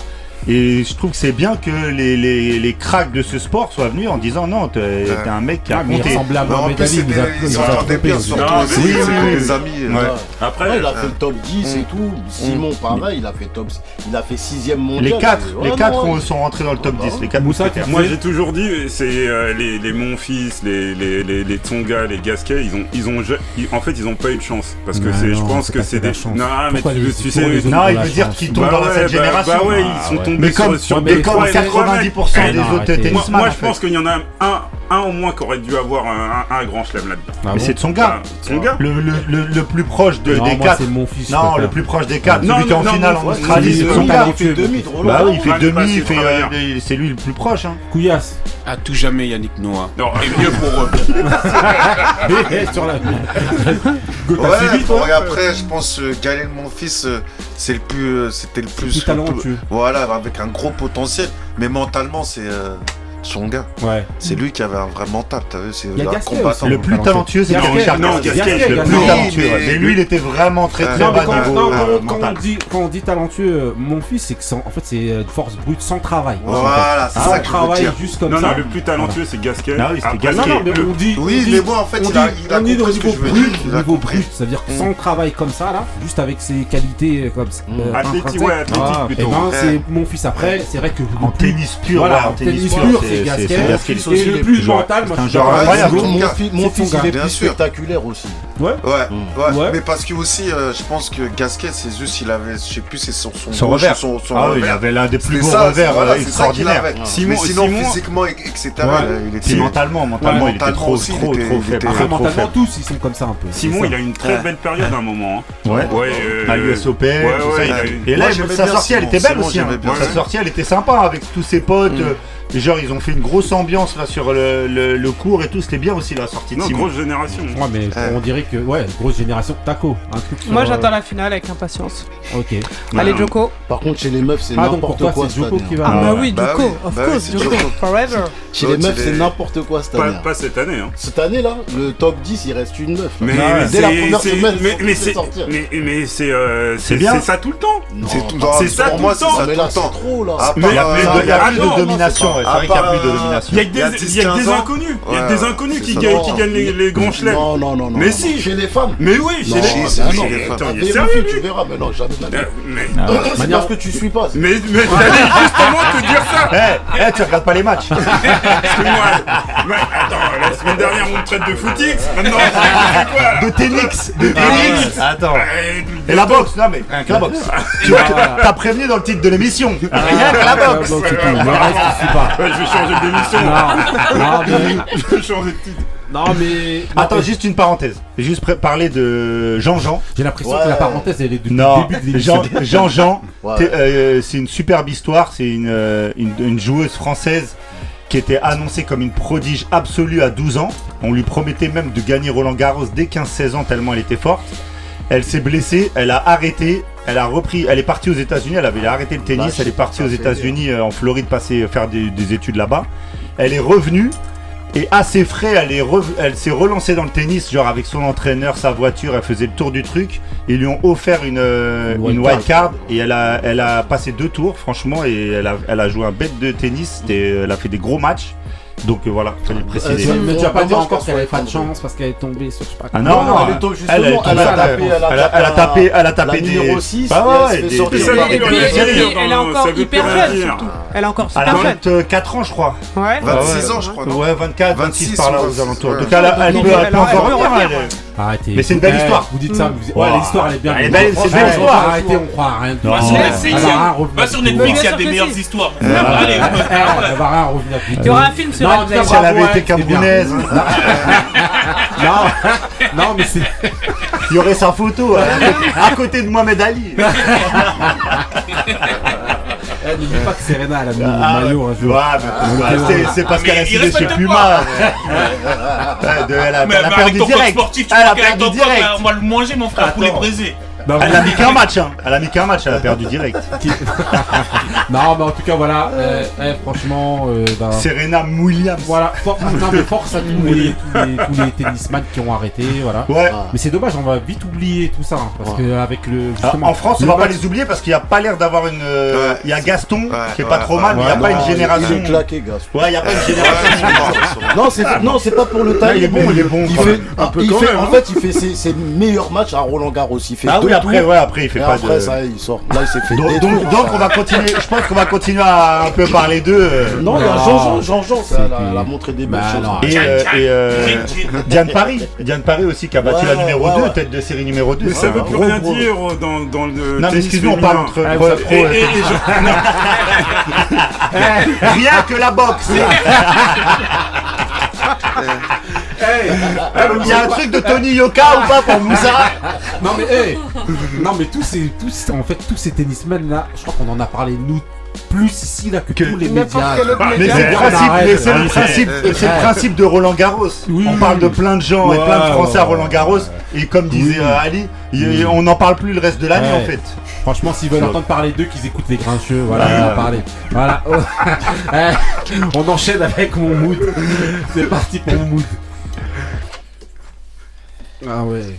[SPEAKER 6] Et je trouve que c'est bien que les, les, les cracks de ce sport soient venus en disant non, t'es ouais. un mec qui a
[SPEAKER 1] compté. Il ressemblait à
[SPEAKER 5] Mohamed en plus,
[SPEAKER 1] Ali, des,
[SPEAKER 5] ils
[SPEAKER 1] sont
[SPEAKER 5] bien surtout.
[SPEAKER 3] Oui, oui,
[SPEAKER 5] des amis. Ouais.
[SPEAKER 6] Ouais.
[SPEAKER 3] Après,
[SPEAKER 18] il a fait le top 10 et tout. Simon, mm. pareil, il a fait top. Il a fait 6ème mondial.
[SPEAKER 6] Les
[SPEAKER 18] 4
[SPEAKER 6] les quatre hein. sont rentrés dans le top
[SPEAKER 18] ah
[SPEAKER 6] 10. Bah, les
[SPEAKER 1] 4
[SPEAKER 6] mousquetaires.
[SPEAKER 3] Moi, j'ai toujours dit, c'est euh, les Monfils, les Tsonga, les Gasquets, ils ont, ils ont, en fait, ils ont pas eu de chance. Parce que je pense que c'est des. Non, mais tu sais.
[SPEAKER 6] Non, il veut dire qu'ils tombent
[SPEAKER 3] bah
[SPEAKER 6] dans cette
[SPEAKER 3] bah
[SPEAKER 6] génération.
[SPEAKER 3] Bah ouais, ils sont tombés
[SPEAKER 6] mais comme,
[SPEAKER 3] sur,
[SPEAKER 6] 90% des autres
[SPEAKER 3] Moi, je pense qu'il y en a un un au moins qui aurait dû avoir un, grand chelem là-dedans.
[SPEAKER 1] Ah
[SPEAKER 6] mais c'est de son gars.
[SPEAKER 3] Bah, son gars.
[SPEAKER 6] Le, le, le, plus proche
[SPEAKER 1] non,
[SPEAKER 6] des quatre.
[SPEAKER 1] Mon fils,
[SPEAKER 6] non, le plus proche des quatre.
[SPEAKER 3] Non,
[SPEAKER 6] celui est en finale en Australie, c'est son gars.
[SPEAKER 18] Il fait demi, drôle.
[SPEAKER 6] Bah oui, il fait demi, euh, c'est lui le plus proche. Hein.
[SPEAKER 1] Couillasse.
[SPEAKER 7] À tout jamais, Yannick Noah.
[SPEAKER 3] Non,
[SPEAKER 7] et mieux pour eux.
[SPEAKER 1] sur la
[SPEAKER 5] Ouais, et hein. après, je pense que Galen, mon fils, euh, c'est le plus. C'était le plus. Voilà, avec un gros potentiel. Mais mentalement, c'est son gars.
[SPEAKER 1] Ouais.
[SPEAKER 5] C'est lui qui avait un vrai mental, t'as vu C'est un combattant.
[SPEAKER 6] Le plus talentueux, c'est Richard.
[SPEAKER 3] Non,
[SPEAKER 6] Gasquet, le plus talentueux.
[SPEAKER 5] Mais
[SPEAKER 6] lui, il était vraiment très très bas niveau euh,
[SPEAKER 1] Quand on dit talentueux, euh, mon fils, c'est que en fait, c'est euh, une force brute sans travail.
[SPEAKER 5] Voilà, c'est ça que
[SPEAKER 1] travail juste comme ça.
[SPEAKER 3] Non, non, le plus talentueux, c'est Gasquet.
[SPEAKER 6] Ah
[SPEAKER 1] non, non, mais on dit.
[SPEAKER 5] Oui, mais moi, en fait, il a compris ce que je veux dire.
[SPEAKER 1] Niveau brut, ça veut dire
[SPEAKER 5] mm.
[SPEAKER 1] sans travail comme ça, là, juste avec ses qualités comme ça.
[SPEAKER 3] Athlétique, ouais, athlétique plutôt.
[SPEAKER 1] Eh ben, c'est mon fils après, c'est vrai que.
[SPEAKER 6] En tennis pur,
[SPEAKER 1] en tennis pur, c'est
[SPEAKER 6] c'est
[SPEAKER 1] le plus mental.
[SPEAKER 18] Mon fils, il est plus spectaculaire aussi.
[SPEAKER 1] Ouais.
[SPEAKER 5] Ouais. Mais parce que aussi, euh, je pense que Gasquet, ses yeux, il avait, je sais plus, c'est son son
[SPEAKER 6] revers. Ah oui, il avait l'un des plus beaux revers euh, extraordinaires.
[SPEAKER 5] Sinon, physiquement, etc. Il était
[SPEAKER 6] mentalement, mentalement, il était trop, trop, trop faible.
[SPEAKER 1] Mentalement, tous, ils sont comme ça un peu.
[SPEAKER 3] Simon, il a une très belle période à un moment. Hein.
[SPEAKER 6] Ouais.
[SPEAKER 3] Euh,
[SPEAKER 6] à l'USOP. Et là, sa sortie, elle était belle aussi. Hein. Sa sortie, elle était sympa avec tous ses potes.
[SPEAKER 5] Mm.
[SPEAKER 6] Genre, ils ont fait une grosse ambiance là sur le, le, cours et tout. C'était bien aussi la sortie de
[SPEAKER 3] non, grosse génération.
[SPEAKER 1] Ouais, mais on dirait que, ouais, grosse génération taco. Un truc
[SPEAKER 17] Moi,
[SPEAKER 1] euh,
[SPEAKER 17] j'attends la finale avec impatience.
[SPEAKER 1] Ok.
[SPEAKER 17] Allez,
[SPEAKER 3] non.
[SPEAKER 17] Joko.
[SPEAKER 18] Par contre, chez les meufs, c'est n'importe quoi.
[SPEAKER 1] c'est qui va.
[SPEAKER 17] Ah, bah oui,
[SPEAKER 5] bah
[SPEAKER 17] Joko, of
[SPEAKER 5] bah
[SPEAKER 17] course, Joko, forever.
[SPEAKER 18] Chez les meufs,
[SPEAKER 5] c'est
[SPEAKER 18] n'importe quoi cette année. Hein.
[SPEAKER 3] Pas, cette année. Hein.
[SPEAKER 18] Cette année, là, le top 10, il reste une meuf.
[SPEAKER 3] Mais, ah
[SPEAKER 18] dès la première semaine,
[SPEAKER 3] mais, mais c'est mais, c'est euh, ça tout le temps.
[SPEAKER 5] C'est
[SPEAKER 3] ça
[SPEAKER 5] pour moi, c'est ça tout le ah,
[SPEAKER 18] trop là.
[SPEAKER 6] Mais il y a de domination ouais, c'est
[SPEAKER 5] À
[SPEAKER 6] vrai qu'il n'y a
[SPEAKER 5] part,
[SPEAKER 6] plus de domination.
[SPEAKER 3] Il y a que des,
[SPEAKER 5] Il y a
[SPEAKER 3] il y a que
[SPEAKER 5] 10,
[SPEAKER 3] des
[SPEAKER 5] 15 ans.
[SPEAKER 3] inconnus. Il y a
[SPEAKER 5] Ouais,
[SPEAKER 3] que des
[SPEAKER 5] ouais,
[SPEAKER 3] inconnus
[SPEAKER 5] c'est
[SPEAKER 3] qui gagnent,
[SPEAKER 18] Non.
[SPEAKER 3] qui gagnent les, les grands chelems.
[SPEAKER 18] Non, non, non, non.
[SPEAKER 3] Mais
[SPEAKER 18] non.
[SPEAKER 3] si.
[SPEAKER 18] Chez les femmes.
[SPEAKER 3] Mais oui, chez
[SPEAKER 18] Non,
[SPEAKER 3] les
[SPEAKER 5] c'est
[SPEAKER 18] ah
[SPEAKER 5] chez
[SPEAKER 18] non.
[SPEAKER 5] les femmes.
[SPEAKER 3] Attends, il est
[SPEAKER 18] Vérifie,
[SPEAKER 3] sérieux,
[SPEAKER 18] tu verras, mais non, jamais.
[SPEAKER 3] Euh,
[SPEAKER 18] C'est parce que tu suis pas.
[SPEAKER 3] mais, j'allais justement te dire ça.
[SPEAKER 6] Eh, eh, tu regardes pas les matchs.
[SPEAKER 3] Parce que moi, moi, attends, la semaine dernière on me traite de footix, maintenant
[SPEAKER 6] De. Attends.
[SPEAKER 3] Ouais,
[SPEAKER 6] Et la boxe, non mais la boxe. Tu vois, t'as prévenu dans le titre de l'émission. Rien que la boxe.
[SPEAKER 3] Ouais, je vais changer d'émission.
[SPEAKER 1] Non, non, mais-
[SPEAKER 3] Je vais changer de titre.
[SPEAKER 1] Non, mais.
[SPEAKER 6] Attends, juste une parenthèse. Juste pré- parler de Jean-Jean.
[SPEAKER 1] J'ai l'impression
[SPEAKER 18] Ouais.
[SPEAKER 1] que la parenthèse, elle est
[SPEAKER 6] Non,
[SPEAKER 1] le début de l'émission.
[SPEAKER 6] Jean- Jean-Jean,
[SPEAKER 18] Ouais.
[SPEAKER 6] t'es- euh, c'est une superbe histoire. C'est une, euh, une, une joueuse française qui était annoncée comme une prodige absolue à 12 ans. On lui promettait même de gagner Roland Garros dès 15-16 ans tellement elle était forte. Elle s'est blessée, elle a arrêté, elle a repris, elle est partie aux États-Unis, elle avait arrêté le tennis,
[SPEAKER 18] Bah,
[SPEAKER 6] elle est partie aux États-Unis, euh, en Floride, passer faire des, des études là-bas. Elle est revenue et à ses frais, elle est rev- elle s'est relancée dans le tennis, genre avec son entraîneur, sa voiture, elle faisait le tour du truc. Ils lui ont offert une, euh,
[SPEAKER 1] Une
[SPEAKER 6] une
[SPEAKER 1] wild
[SPEAKER 6] wild card et elle a, elle a passé deux tours, franchement, et elle a, elle a joué un bête de tennis. Elle a fait des gros matchs. Donc euh, voilà, fallait le préciser.
[SPEAKER 1] Tu- Mais tu vas pas dire encore
[SPEAKER 18] qu'elle
[SPEAKER 1] qu'elle avait pas de chance parce qu'elle est tombée sur je sais pas
[SPEAKER 6] Ah
[SPEAKER 1] quoi.
[SPEAKER 6] non,
[SPEAKER 18] Non,
[SPEAKER 6] non,
[SPEAKER 18] elle est tombée,
[SPEAKER 6] elle, elle,
[SPEAKER 18] justement, elle a tapé, elle a
[SPEAKER 6] elle a- elle a
[SPEAKER 18] tapé
[SPEAKER 6] elle a tapé des.
[SPEAKER 18] numéro 6,
[SPEAKER 6] Ah
[SPEAKER 18] et
[SPEAKER 6] ouais,
[SPEAKER 18] elle
[SPEAKER 17] puis, elle est encore hyper jeune, surtout. Elle est encore
[SPEAKER 6] Elle a
[SPEAKER 17] super jeune.
[SPEAKER 6] 24 ans, je crois.
[SPEAKER 17] Ouais.
[SPEAKER 5] 26
[SPEAKER 6] ouais.
[SPEAKER 5] ans, je crois.
[SPEAKER 6] Ouais, 24, 26
[SPEAKER 5] 26
[SPEAKER 6] par là aux
[SPEAKER 5] 26,
[SPEAKER 6] alentours. Donc elle, a- elle peut,
[SPEAKER 17] elle
[SPEAKER 6] elle
[SPEAKER 17] a- elle
[SPEAKER 6] encore revenir.
[SPEAKER 1] Arrêtez.
[SPEAKER 6] Mais c'est une belle
[SPEAKER 1] Eh,
[SPEAKER 6] histoire.
[SPEAKER 1] Vous dites ça, vous...
[SPEAKER 6] Wow.
[SPEAKER 1] ouais, l'histoire elle est bien.
[SPEAKER 6] Elle est
[SPEAKER 1] mais
[SPEAKER 6] belle,
[SPEAKER 1] bon,
[SPEAKER 6] c'est une belle histoire.
[SPEAKER 1] Arrêtez, on croit à rien.
[SPEAKER 7] Va sur Netflix,
[SPEAKER 1] va
[SPEAKER 7] hein. Va sur. Netflix, il y a des meilleures histoires. Allez,
[SPEAKER 1] Elle va rien revenir plus.
[SPEAKER 17] Il y aura un film sur
[SPEAKER 1] cas,
[SPEAKER 6] Si elle avait été camerounaise,
[SPEAKER 1] Non, non, mais c'est.
[SPEAKER 6] il y aurait sa photo hein, à côté de Mohamed Ali.
[SPEAKER 1] Eh, N'oublie pas que Serena elle a mis le
[SPEAKER 6] Ah,
[SPEAKER 1] maillot un
[SPEAKER 6] ouais,
[SPEAKER 1] jour.
[SPEAKER 6] mais- ouais, c'est- c'est parce
[SPEAKER 7] Mais
[SPEAKER 6] qu'elle a
[SPEAKER 7] il
[SPEAKER 6] signé chez
[SPEAKER 7] respecte
[SPEAKER 6] Puma.
[SPEAKER 7] pas.
[SPEAKER 6] Ouais, de- Elle a elle perdu direct.
[SPEAKER 7] sportif, tu
[SPEAKER 6] Elle a
[SPEAKER 7] crois qu'elle
[SPEAKER 6] perdu
[SPEAKER 7] attend quoi
[SPEAKER 6] direct.
[SPEAKER 7] On va le manger, mon frère, poulet
[SPEAKER 6] Attends.
[SPEAKER 7] braisé.
[SPEAKER 1] Non,
[SPEAKER 6] Elle a mis qu'un match, hein. Elle a mis qu'un match, elle a perdu direct.
[SPEAKER 1] Non, mais en tout cas, voilà. euh, eh, franchement, euh, ben,
[SPEAKER 6] Serena Williams.
[SPEAKER 1] Voilà, for- non, mais force à tous les, tous les, tous les tennisman qui ont arrêté, voilà.
[SPEAKER 6] Ouais.
[SPEAKER 1] Mais c'est dommage, on va vite oublier tout ça, hein, parce que avec le
[SPEAKER 6] Ah,
[SPEAKER 1] justement.
[SPEAKER 6] En France, on
[SPEAKER 1] le
[SPEAKER 6] va pas
[SPEAKER 1] match-
[SPEAKER 6] les oublier parce qu'il n'y a pas l'air d'avoir une. euh,
[SPEAKER 5] Ouais.
[SPEAKER 6] Il y a Gaston
[SPEAKER 5] Ouais,
[SPEAKER 6] qui est pas trop
[SPEAKER 5] ouais.
[SPEAKER 6] mal, mais il n'y a pas une génération.
[SPEAKER 18] Il est claqué, Gaston.
[SPEAKER 6] Ouais, il n'y a pas une génération.
[SPEAKER 18] Non, c'est non, c'est pas pour le taille.
[SPEAKER 6] il est bon, il est bon.
[SPEAKER 18] Il fait,
[SPEAKER 6] même.
[SPEAKER 18] ah,
[SPEAKER 3] peu
[SPEAKER 18] il
[SPEAKER 3] quand
[SPEAKER 18] fait-
[SPEAKER 3] même,
[SPEAKER 18] en
[SPEAKER 3] hein.
[SPEAKER 18] fait, il fait ses, ses meilleurs matchs à Roland Garros. Il fait
[SPEAKER 6] Ah
[SPEAKER 18] deux
[SPEAKER 6] oui, après, ouais, après, il fait
[SPEAKER 18] et
[SPEAKER 6] pas
[SPEAKER 18] après
[SPEAKER 6] de.
[SPEAKER 18] ça, il sort. Là, il s'est fait
[SPEAKER 6] Donc,
[SPEAKER 18] détruire.
[SPEAKER 6] donc, donc, on va continuer. Je pense qu'on va continuer à un peu parler d'eux. euh,
[SPEAKER 18] Non, il y a
[SPEAKER 1] Non.
[SPEAKER 18] Jean-Jean, Jean-Jean, ça, elle a- montré des belles
[SPEAKER 1] Bah,
[SPEAKER 18] choses.
[SPEAKER 1] non.
[SPEAKER 6] Et, euh, et euh. Diane Paris, Diane Paris aussi qui a battu la numéro
[SPEAKER 18] ouais,
[SPEAKER 6] 2,
[SPEAKER 18] ouais.
[SPEAKER 6] tête de série numéro 2.
[SPEAKER 3] Mais ça veut plus rien dire dans, dans le.
[SPEAKER 6] Non mais excuse-nous, on parle entre
[SPEAKER 1] Ah,
[SPEAKER 6] Rien que la boxe. Il y a un truc de Tony Yoka ou pas pour Moussa
[SPEAKER 1] Non mais hey Non mais tous ces tous en fait tous ces tennismen là, je crois qu'on en a parlé nous plus ici là que, tous les médias.
[SPEAKER 17] autre
[SPEAKER 6] Mais c'est le principe, mais c'est
[SPEAKER 1] Ah
[SPEAKER 6] le
[SPEAKER 1] oui,
[SPEAKER 6] principe,
[SPEAKER 1] c'est-
[SPEAKER 6] c'est le
[SPEAKER 1] ouais.
[SPEAKER 6] principe de Roland Garros.
[SPEAKER 1] Oui,
[SPEAKER 6] on parle de plein de gens et plein de Français à Roland. Garros. Et comme disait
[SPEAKER 1] Oui.
[SPEAKER 6] euh, Ali,
[SPEAKER 1] Oui.
[SPEAKER 6] on n'en parle plus le reste de l'année
[SPEAKER 1] Ouais.
[SPEAKER 6] en fait.
[SPEAKER 1] Franchement, s'ils veulent entendre parler d'eux, qu'ils écoutent les grincheux, voilà,
[SPEAKER 6] Ouais.
[SPEAKER 1] on. Voilà. Eh, on enchaîne avec mon mood. C'est parti pour mon mood. Ah ouais.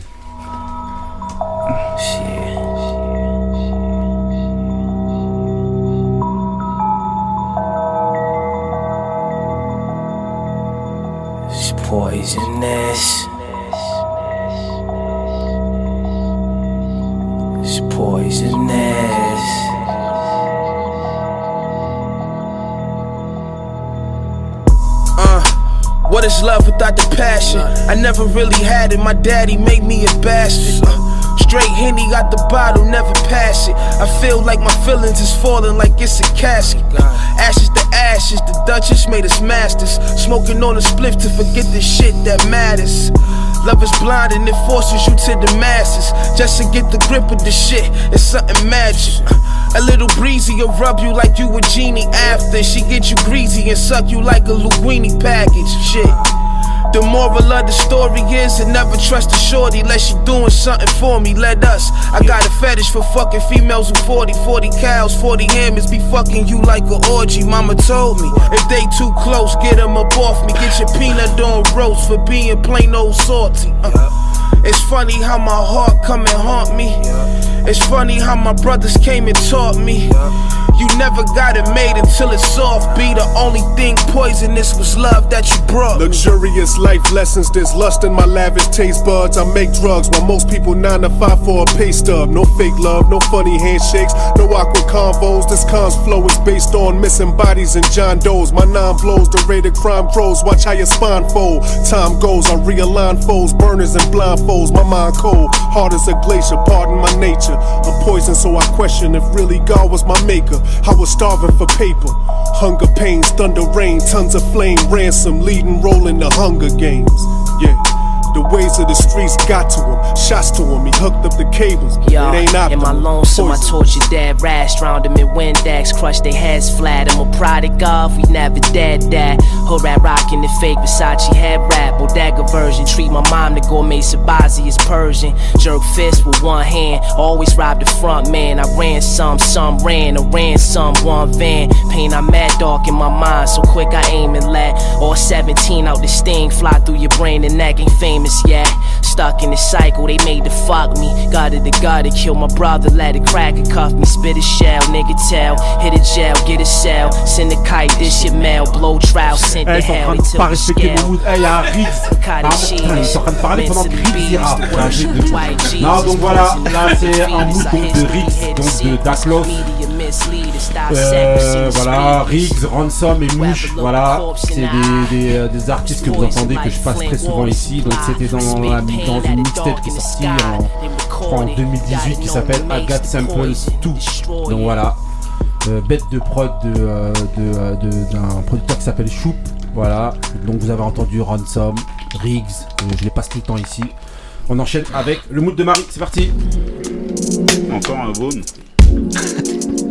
[SPEAKER 8] It's poisonous.
[SPEAKER 9] What is love without the passion? I never really had it. My daddy made me a bastard. Uh, straight henny got the bottle, never pass it. I feel like my feelings is falling like it's a casket. Uh, ashes to ashes, the Duchess made us masters. Smoking on a spliff to forget the shit that matters. Love is blind and it forces you to the masses. Just to get the grip of the shit, it's something magic. A little breezy will rub you like you a genie after. She get you greasy and suck you like a Linguini package. Shit. The moral of the story is to never trust a shorty unless she doing something for me. Let us. I got a fetish for fucking females who 40, 40 cows, 40 hammers be fucking you like an orgy. Mama told me if they too close, get them up off me. Get your peanut on roast for being plain old salty. Uh. It's funny how my heart come and haunt me. It's funny how my brothers came and taught me.
[SPEAKER 19] You never got it made until it's soft. Be the only thing poisonous was love that you brought.
[SPEAKER 20] Luxurious life lessons, there's lust in my lavish taste buds. I make drugs while most people 9 to 5 for a pay stub. No fake love, no funny handshakes, no awkward. Cons flow is based on missing bodies and John Doe's. My nine blows, the rate of crime grows. Watch how your spine fold. Time goes, I realign foes, burners and blindfolds. My mind cold, hard as a glacier, pardon my nature. I'm poison, so I question if really God was my maker. I was starving for paper. Hunger pains, thunder rain, tons of flame, ransom, leading, rolling the hunger games. Yeah. The ways of the streets got to him, shots to him, he hooked up the cables.
[SPEAKER 21] Yo,
[SPEAKER 20] it ain't
[SPEAKER 21] in
[SPEAKER 20] optimal.
[SPEAKER 21] my lonesome, I
[SPEAKER 20] Poison.
[SPEAKER 21] tortured dad, rashed round him in Windex, crushed their heads flat. I'm a product of, we never dead that. Her rat rockin' the fake Versace head wrap, bodega version. Treat my mom the gourmet Sabazi is Persian. Jerk fist with one hand, always rob the front man. I ran some, some ran, I ran some, one van. Pain I mad dark in my mind, so quick I aim and let. All 17 out the sting, fly through your brain and neck, ain't famous yet. Stuck in the cycle, they made to fuck me. Guarded the guard, kill my brother, let it crack and cuff me. Spit a shell, nigga tell. Hit a jail, get a cell. Send a kite, this your mail. Blow trial,
[SPEAKER 1] send sont en
[SPEAKER 21] hell.
[SPEAKER 1] train
[SPEAKER 21] They
[SPEAKER 1] de
[SPEAKER 21] took
[SPEAKER 1] pas
[SPEAKER 21] the
[SPEAKER 1] respecter le
[SPEAKER 21] scale.
[SPEAKER 1] mood. Eh, il y a un Riggs. Ah, putain, ils sont en train de parler pendant que Riggs ira. C'est un truc de fou. Non, donc voilà, là c'est un mood de Riggs, donc de Daklos. Euh, voilà, Riggs, Ransom et Mouche, voilà, c'est des, des, euh, des artistes que vous entendez que je passe très souvent ici. Donc c'était dans, une mixtape qui est sortie en, je crois, en 2018 qui s'appelle I Got Samples 2. Donc voilà, euh, bête de prod de, de, de- d'un producteur qui s'appelle Choup. Voilà, donc vous avez entendu Ransom, Riggs, euh, je les passe tout le temps ici. On enchaîne avec le mood de Marie, c'est parti.
[SPEAKER 3] Encore un bone.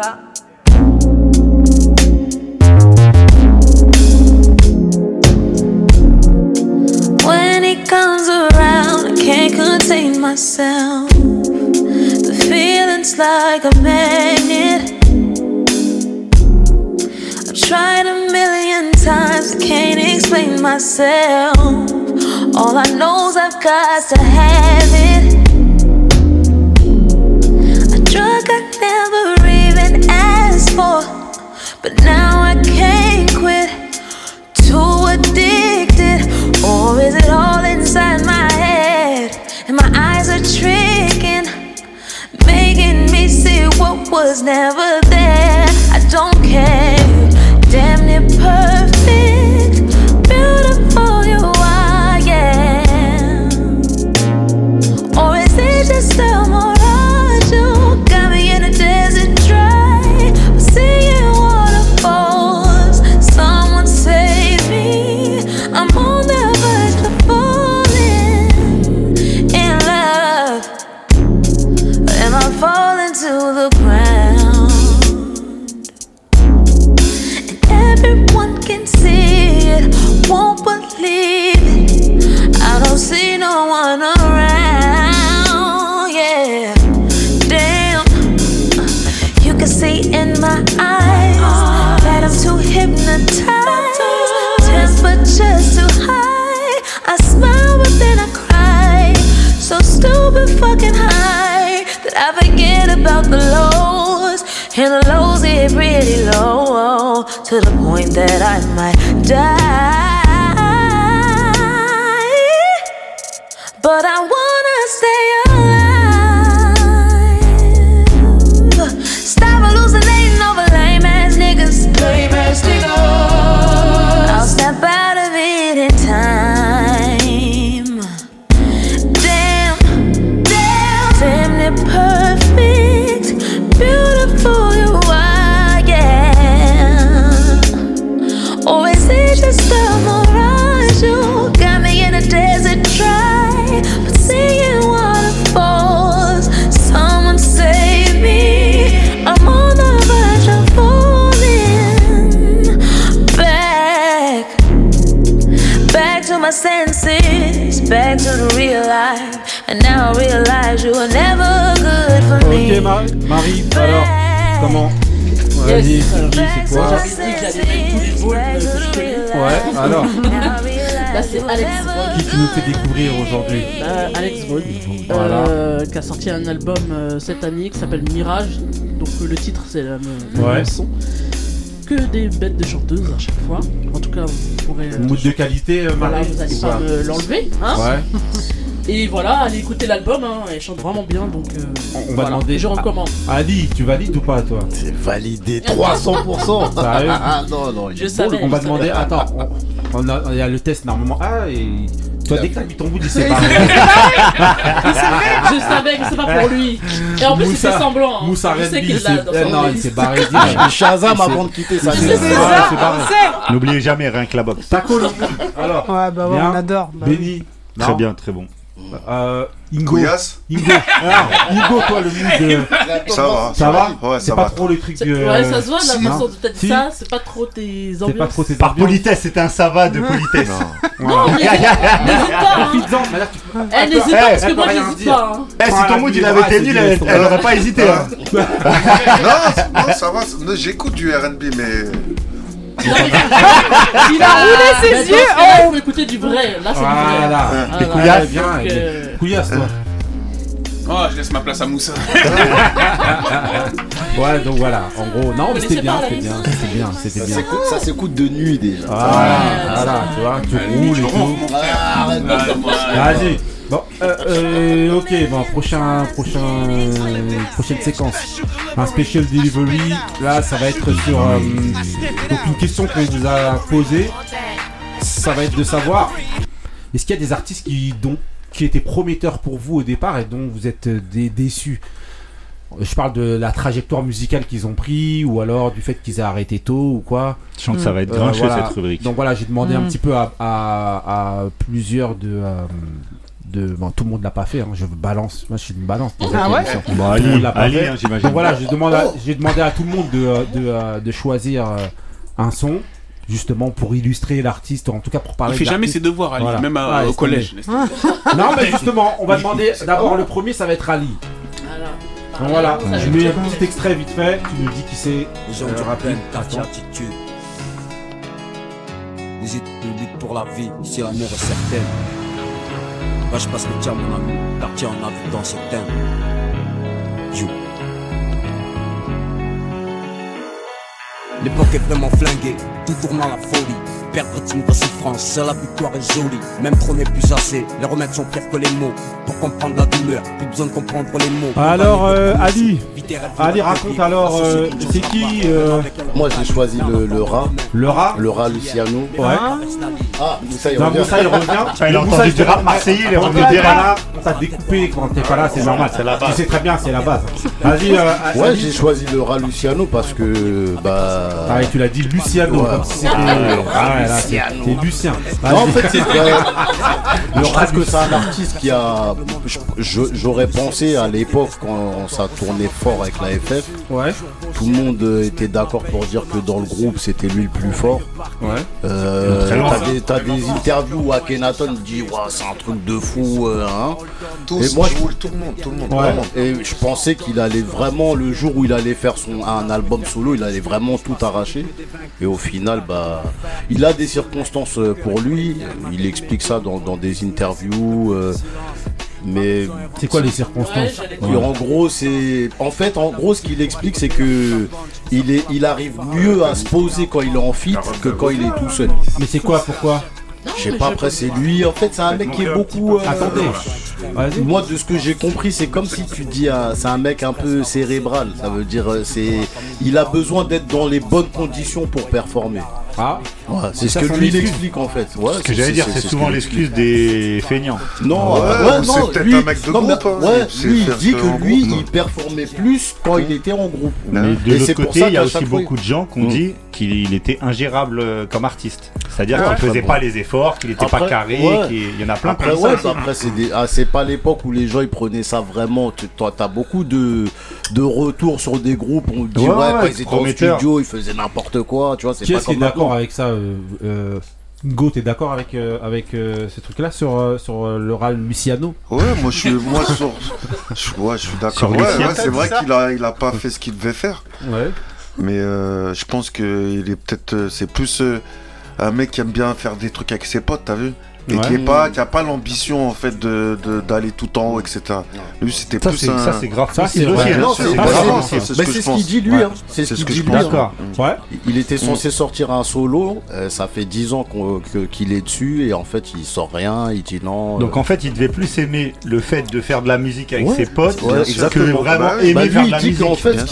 [SPEAKER 22] When he comes around, I can't contain myself. The feeling's like a magnet. I've tried a million times, I can't explain myself. All I know is I've got to have it. For, but now I can't quit too addicted? Or is it all inside my head? And my eyes are tricking, making me see what was never there. I don't care, damn near forget about the lows. And the lows get really low oh, to the point that I might die.
[SPEAKER 1] Comment me dis, c'est quoi Ouais, alors.
[SPEAKER 4] Là, c'est Alex Vogue.
[SPEAKER 1] Qui tu nous fait découvrir aujourd'hui
[SPEAKER 4] Euh, Alex Vogue,
[SPEAKER 1] Voilà.
[SPEAKER 4] euh, qui a sorti un album euh, cette année qui s'appelle Mirage. Donc le titre c'est la même le
[SPEAKER 1] Ouais.
[SPEAKER 4] même son. Que des bêtes de chanteuses à chaque fois. En tout cas, vous pourrez. euh,
[SPEAKER 1] Mood de qualité, euh,
[SPEAKER 4] voilà,
[SPEAKER 1] Marie
[SPEAKER 4] vous allez pas
[SPEAKER 1] pas
[SPEAKER 4] me l'enlever, hein
[SPEAKER 1] Ouais.
[SPEAKER 4] Et voilà, allez écouter l'album, hein, elle chante vraiment bien, donc euh,
[SPEAKER 1] On va
[SPEAKER 4] voilà.
[SPEAKER 1] demander.
[SPEAKER 4] Je recommande.
[SPEAKER 1] Ah, Ali, tu valides ou pas, toi?
[SPEAKER 18] C'est validé 300%.
[SPEAKER 1] Sérieux?
[SPEAKER 18] Ah non, non, il
[SPEAKER 4] Je
[SPEAKER 18] est
[SPEAKER 4] savais.
[SPEAKER 1] On va demander.
[SPEAKER 4] savais.
[SPEAKER 1] Attends, on, on a, il y a le test normalement. Ah, et. Toi, dès que t'as mis ton bout, il s'est barré.
[SPEAKER 4] Je savais que c'est pas pour lui. Et en plus, il
[SPEAKER 1] Moussa-
[SPEAKER 4] fait semblant. hein.
[SPEAKER 1] Moussa
[SPEAKER 4] Je sais qu'il
[SPEAKER 1] il
[SPEAKER 4] l'a
[SPEAKER 1] s'est-
[SPEAKER 4] dans son
[SPEAKER 1] non, il s'est barré.
[SPEAKER 18] Et Shazam avant de quitter sa.
[SPEAKER 6] N'oubliez jamais rien que la boxe.
[SPEAKER 1] Taco, alors.
[SPEAKER 17] Ouais, bah ouais, on adore. Bah,
[SPEAKER 1] Béni.
[SPEAKER 6] Très
[SPEAKER 1] Non.
[SPEAKER 6] bien, très bon.
[SPEAKER 1] Euh, Ingo.
[SPEAKER 5] Couillasse
[SPEAKER 1] Ingo. Ah, Ingo, toi, le mood. de-
[SPEAKER 5] Ça va.
[SPEAKER 1] Ça va
[SPEAKER 5] Ouais,
[SPEAKER 1] C'est
[SPEAKER 5] ça
[SPEAKER 1] pas
[SPEAKER 5] va.
[SPEAKER 1] trop le truc. Euh,
[SPEAKER 4] Ouais, ça se voit de la
[SPEAKER 1] si.
[SPEAKER 4] façon dont t'as dit
[SPEAKER 1] Si.
[SPEAKER 4] ça, c'est pas trop tes ambiances.
[SPEAKER 1] C'est pas trop tes
[SPEAKER 6] Par
[SPEAKER 1] ambiances.
[SPEAKER 6] politesse, c'est un savate de politesse.
[SPEAKER 4] Non, n'hésite pas, n'hésite pas. hein.
[SPEAKER 1] Profites-en, mais là, tu-
[SPEAKER 4] Eh, n'hésite
[SPEAKER 1] Eh,
[SPEAKER 4] pas, parce que moi, j'hésite pas. hein.
[SPEAKER 6] Eh, si ton mood il avait été nul, elle, elle aurait pas hésité. hein.
[SPEAKER 5] non, ça va. Non, J'écoute du RB, mais.
[SPEAKER 17] Il a roulé ses yeux.
[SPEAKER 4] ce cas-là,
[SPEAKER 17] oh.
[SPEAKER 4] il faut écouter du vrai. Là, c'est du vrai.
[SPEAKER 1] Voilà. Les couillasses,
[SPEAKER 4] Donc,
[SPEAKER 1] bien.
[SPEAKER 4] euh,
[SPEAKER 1] Couillasse, toi.
[SPEAKER 7] Oh, je laisse ma place à Moussa.
[SPEAKER 1] Ouais, donc voilà. En gros, non, mais c'était bien, c'était bien, c'était bien, c'était
[SPEAKER 18] Ça
[SPEAKER 1] bien.
[SPEAKER 18] Ça s'écoute de nuit déjà.
[SPEAKER 1] Voilà, voilà, tu vois, tu roules et tout.
[SPEAKER 18] Ah, arrête.
[SPEAKER 1] Vas-y. Bon, euh, euh, ok, bon, prochain, prochain, euh, prochaine séquence. Un special delivery. Là, ça va être sur euh, donc une question qu'on vous a posée. Ça va être de savoir est-ce qu'il y a des artistes qui, dont, qui étaient prometteurs pour vous au départ et dont vous êtes euh, dé- déçus. Je parle de la trajectoire musicale qu'ils ont pris ou alors du fait qu'ils aient arrêté tôt ou quoi.
[SPEAKER 6] Je sens que ça va être
[SPEAKER 1] Euh,
[SPEAKER 6] grincheux
[SPEAKER 1] voilà.
[SPEAKER 6] cette rubrique.
[SPEAKER 1] Donc voilà, j'ai demandé un
[SPEAKER 17] Mm.
[SPEAKER 1] petit peu à, à- à plusieurs de. euh, de bon, tout le monde l'a pas fait, hein, je balance. Moi je suis une balance. pour
[SPEAKER 17] Ah ouais
[SPEAKER 1] émission.
[SPEAKER 6] Bon,
[SPEAKER 1] Tout le
[SPEAKER 6] Ali,
[SPEAKER 1] monde l'a pas
[SPEAKER 6] Ali,
[SPEAKER 1] fait.
[SPEAKER 6] hein, j'imagine.
[SPEAKER 1] Donc voilà, j'ai demandé, à, j'ai demandé à tout le monde de, de, de choisir un son, justement pour illustrer l'artiste, en tout cas pour parler
[SPEAKER 7] Il fait
[SPEAKER 1] de
[SPEAKER 7] jamais ses devoirs, Ali,
[SPEAKER 1] Voilà.
[SPEAKER 7] même à-
[SPEAKER 1] Ouais,
[SPEAKER 7] au collège.
[SPEAKER 1] Non, mais justement, on va demander d'abord le premier, ça va être Ali.
[SPEAKER 4] voilà.
[SPEAKER 1] Donc voilà,
[SPEAKER 4] Ça,
[SPEAKER 1] je mets un petit extrait vite fait, tu nous dis qui c'est.
[SPEAKER 11] Les gens
[SPEAKER 1] euh,
[SPEAKER 11] du
[SPEAKER 1] rapide.
[SPEAKER 11] quartier
[SPEAKER 1] Attends.
[SPEAKER 11] attitude. Vous êtes de lutte pour la vie, si la mort est certaine. Moi je passe le tir mon ami, quartier en a vu dans ses thèmes. You. L'époque est vraiment flinguée, tout tourne à la folie. Perdre rythme de souffrance, seule la victoire est jolie. Même trop n'est plus assez, les remèdes sont pires que les mots. Pour comprendre la douleur, plus besoin de comprendre les mots.
[SPEAKER 1] Alors, euh, Ali, Ali raconte alors, euh, c'est qui euh,
[SPEAKER 18] Moi j'ai choisi le, le rat.
[SPEAKER 1] Le rat
[SPEAKER 18] Le rat Luciano.
[SPEAKER 1] Ouais.
[SPEAKER 18] Ah, Moussa il
[SPEAKER 1] Non,
[SPEAKER 18] revient.
[SPEAKER 1] Moussa il revient.
[SPEAKER 6] Il a entendu
[SPEAKER 1] il
[SPEAKER 6] du rap marseillais, il est revenu
[SPEAKER 1] t'es
[SPEAKER 6] direct.
[SPEAKER 1] pas là, on t'a découpé quand t'es pas là, c'est normal.
[SPEAKER 6] C'est la base.
[SPEAKER 1] Tu sais très bien, c'est la base. Vas-y, euh,
[SPEAKER 18] Ouais, j'ai choisi le rat Luciano parce que bah.
[SPEAKER 1] Ah, tu l'as dit Luciano,
[SPEAKER 18] Ouais.
[SPEAKER 1] comme si c'était. Là, c'est Lucien.
[SPEAKER 18] Non, en fait, c'est je trouve que c'est un artiste qui a. J'aurais pensé à l'époque quand ça tournait fort avec la FF.
[SPEAKER 1] Ouais.
[SPEAKER 18] Tout le monde euh, était d'accord pour dire que dans le groupe c'était lui le plus fort.
[SPEAKER 1] Ouais.
[SPEAKER 18] Euh. T'as des, interviews où Akhenaton dit ouais, c'est un truc de fou. euh, hein.
[SPEAKER 5] Tous,
[SPEAKER 18] Et moi, je-
[SPEAKER 5] tout, tout le monde, tout le monde.
[SPEAKER 1] Ouais.
[SPEAKER 18] Et je pensais qu'il allait vraiment, le jour où il allait faire son, un album solo, il allait vraiment tout arracher. Et au final, bah, il a des circonstances euh, pour lui. Il explique ça dans, dans des interviews. euh, mais
[SPEAKER 1] C'est quoi les circonstances
[SPEAKER 18] en gros, c'est. En fait, en gros, ce qu'il explique, c'est que il, est, il arrive mieux à se poser quand il est en fit que quand il est tout seul.
[SPEAKER 1] Mais c'est quoi Pourquoi?
[SPEAKER 18] Je sais pas, après, c'est lui. En fait, c'est un mec qui est beaucoup. euh,
[SPEAKER 1] Attendez.
[SPEAKER 18] Moi, de ce que j'ai compris, c'est comme si tu dis, ah, c'est un mec un peu cérébral. Ça veut dire, c'est, il a besoin d'être dans les bonnes conditions pour performer.
[SPEAKER 1] Ah.
[SPEAKER 18] Ouais, c'est ce que lui il explique en fait. Ouais,
[SPEAKER 6] Ce que j'allais dire, c'est
[SPEAKER 18] ce
[SPEAKER 6] souvent l'excuse des feignants.
[SPEAKER 18] Non,
[SPEAKER 5] Ouais,
[SPEAKER 18] euh, ouais,
[SPEAKER 5] ou
[SPEAKER 18] non,
[SPEAKER 5] c'est peut-être
[SPEAKER 18] lui,
[SPEAKER 5] un mec de
[SPEAKER 18] non, mais-
[SPEAKER 5] groupe, hein.
[SPEAKER 18] lui, il dit que lui,
[SPEAKER 5] groupe.
[SPEAKER 18] il performait plus quand il était en groupe.
[SPEAKER 6] Mais de l'autre côté, il y a aussi beaucoup de gens qui ont
[SPEAKER 18] Mm.
[SPEAKER 6] dit qu'il était ingérable euh, comme artiste. C'est-à-dire qu'il faisait
[SPEAKER 18] Bon.
[SPEAKER 6] pas les efforts, qu'il était pas carré, qu'il il y en a plein comme ça.
[SPEAKER 18] bah, après c'est ah, c'est pas l'époque où les gens ils prenaient ça vraiment. Tu toi, t'as beaucoup de, de retours sur des groupes. On dit
[SPEAKER 6] Ouais,
[SPEAKER 18] quand ils étaient en studio, ils faisaient n'importe quoi. Tu vois, c'est pas comme
[SPEAKER 1] d'accord avec ça euh, euh, Ngo, t'es d'accord avec, euh, avec euh, ces trucs-là sur, euh, sur euh, le Ral Luciano?
[SPEAKER 5] Ouais, moi je suis, moi sur, je, ouais, je suis
[SPEAKER 1] Sur
[SPEAKER 5] d'accord. Ouais, ouais, c'est vrai qu'il a, il a pas fait ce qu'il devait faire.
[SPEAKER 1] Ouais.
[SPEAKER 5] Mais euh, je pense que il est peut-être, c'est plus euh, un mec qui aime bien faire des trucs avec ses potes, t'as vu? Et
[SPEAKER 6] Ouais.
[SPEAKER 5] qui est pas, qui a pas l'ambition en fait de de- d'aller tout en haut, etc. Lui, c'était
[SPEAKER 6] Ça,
[SPEAKER 5] plus
[SPEAKER 6] c'est-
[SPEAKER 5] un.
[SPEAKER 6] ça, c'est grave
[SPEAKER 5] Ça, c'est
[SPEAKER 6] aussi,
[SPEAKER 5] vrai.
[SPEAKER 6] hein.
[SPEAKER 5] Non, c'est
[SPEAKER 6] c'est
[SPEAKER 5] pas
[SPEAKER 6] grave
[SPEAKER 5] grave,
[SPEAKER 6] possible.
[SPEAKER 5] c'est ce que
[SPEAKER 18] qu'il dit lui,
[SPEAKER 5] Ouais.
[SPEAKER 18] hein. c'est ce
[SPEAKER 5] ce
[SPEAKER 18] qu'il
[SPEAKER 5] que
[SPEAKER 18] dit lui. hein.
[SPEAKER 1] Ouais.
[SPEAKER 18] Il était censé sortir un solo, euh, ça fait 10 ans qu'on- que- qu'il est dessus et en fait il sort rien, il dit non.
[SPEAKER 6] Donc en fait, il devait plus aimer le fait de faire de la musique avec
[SPEAKER 18] Ouais.
[SPEAKER 6] ses potes
[SPEAKER 18] Ouais,
[SPEAKER 6] que
[SPEAKER 18] exactement.
[SPEAKER 6] vraiment
[SPEAKER 18] Bah,
[SPEAKER 6] aimer
[SPEAKER 18] bah,
[SPEAKER 6] faire
[SPEAKER 18] lui,
[SPEAKER 6] de la
[SPEAKER 18] il dit
[SPEAKER 6] musique.
[SPEAKER 18] qu'en fait, ce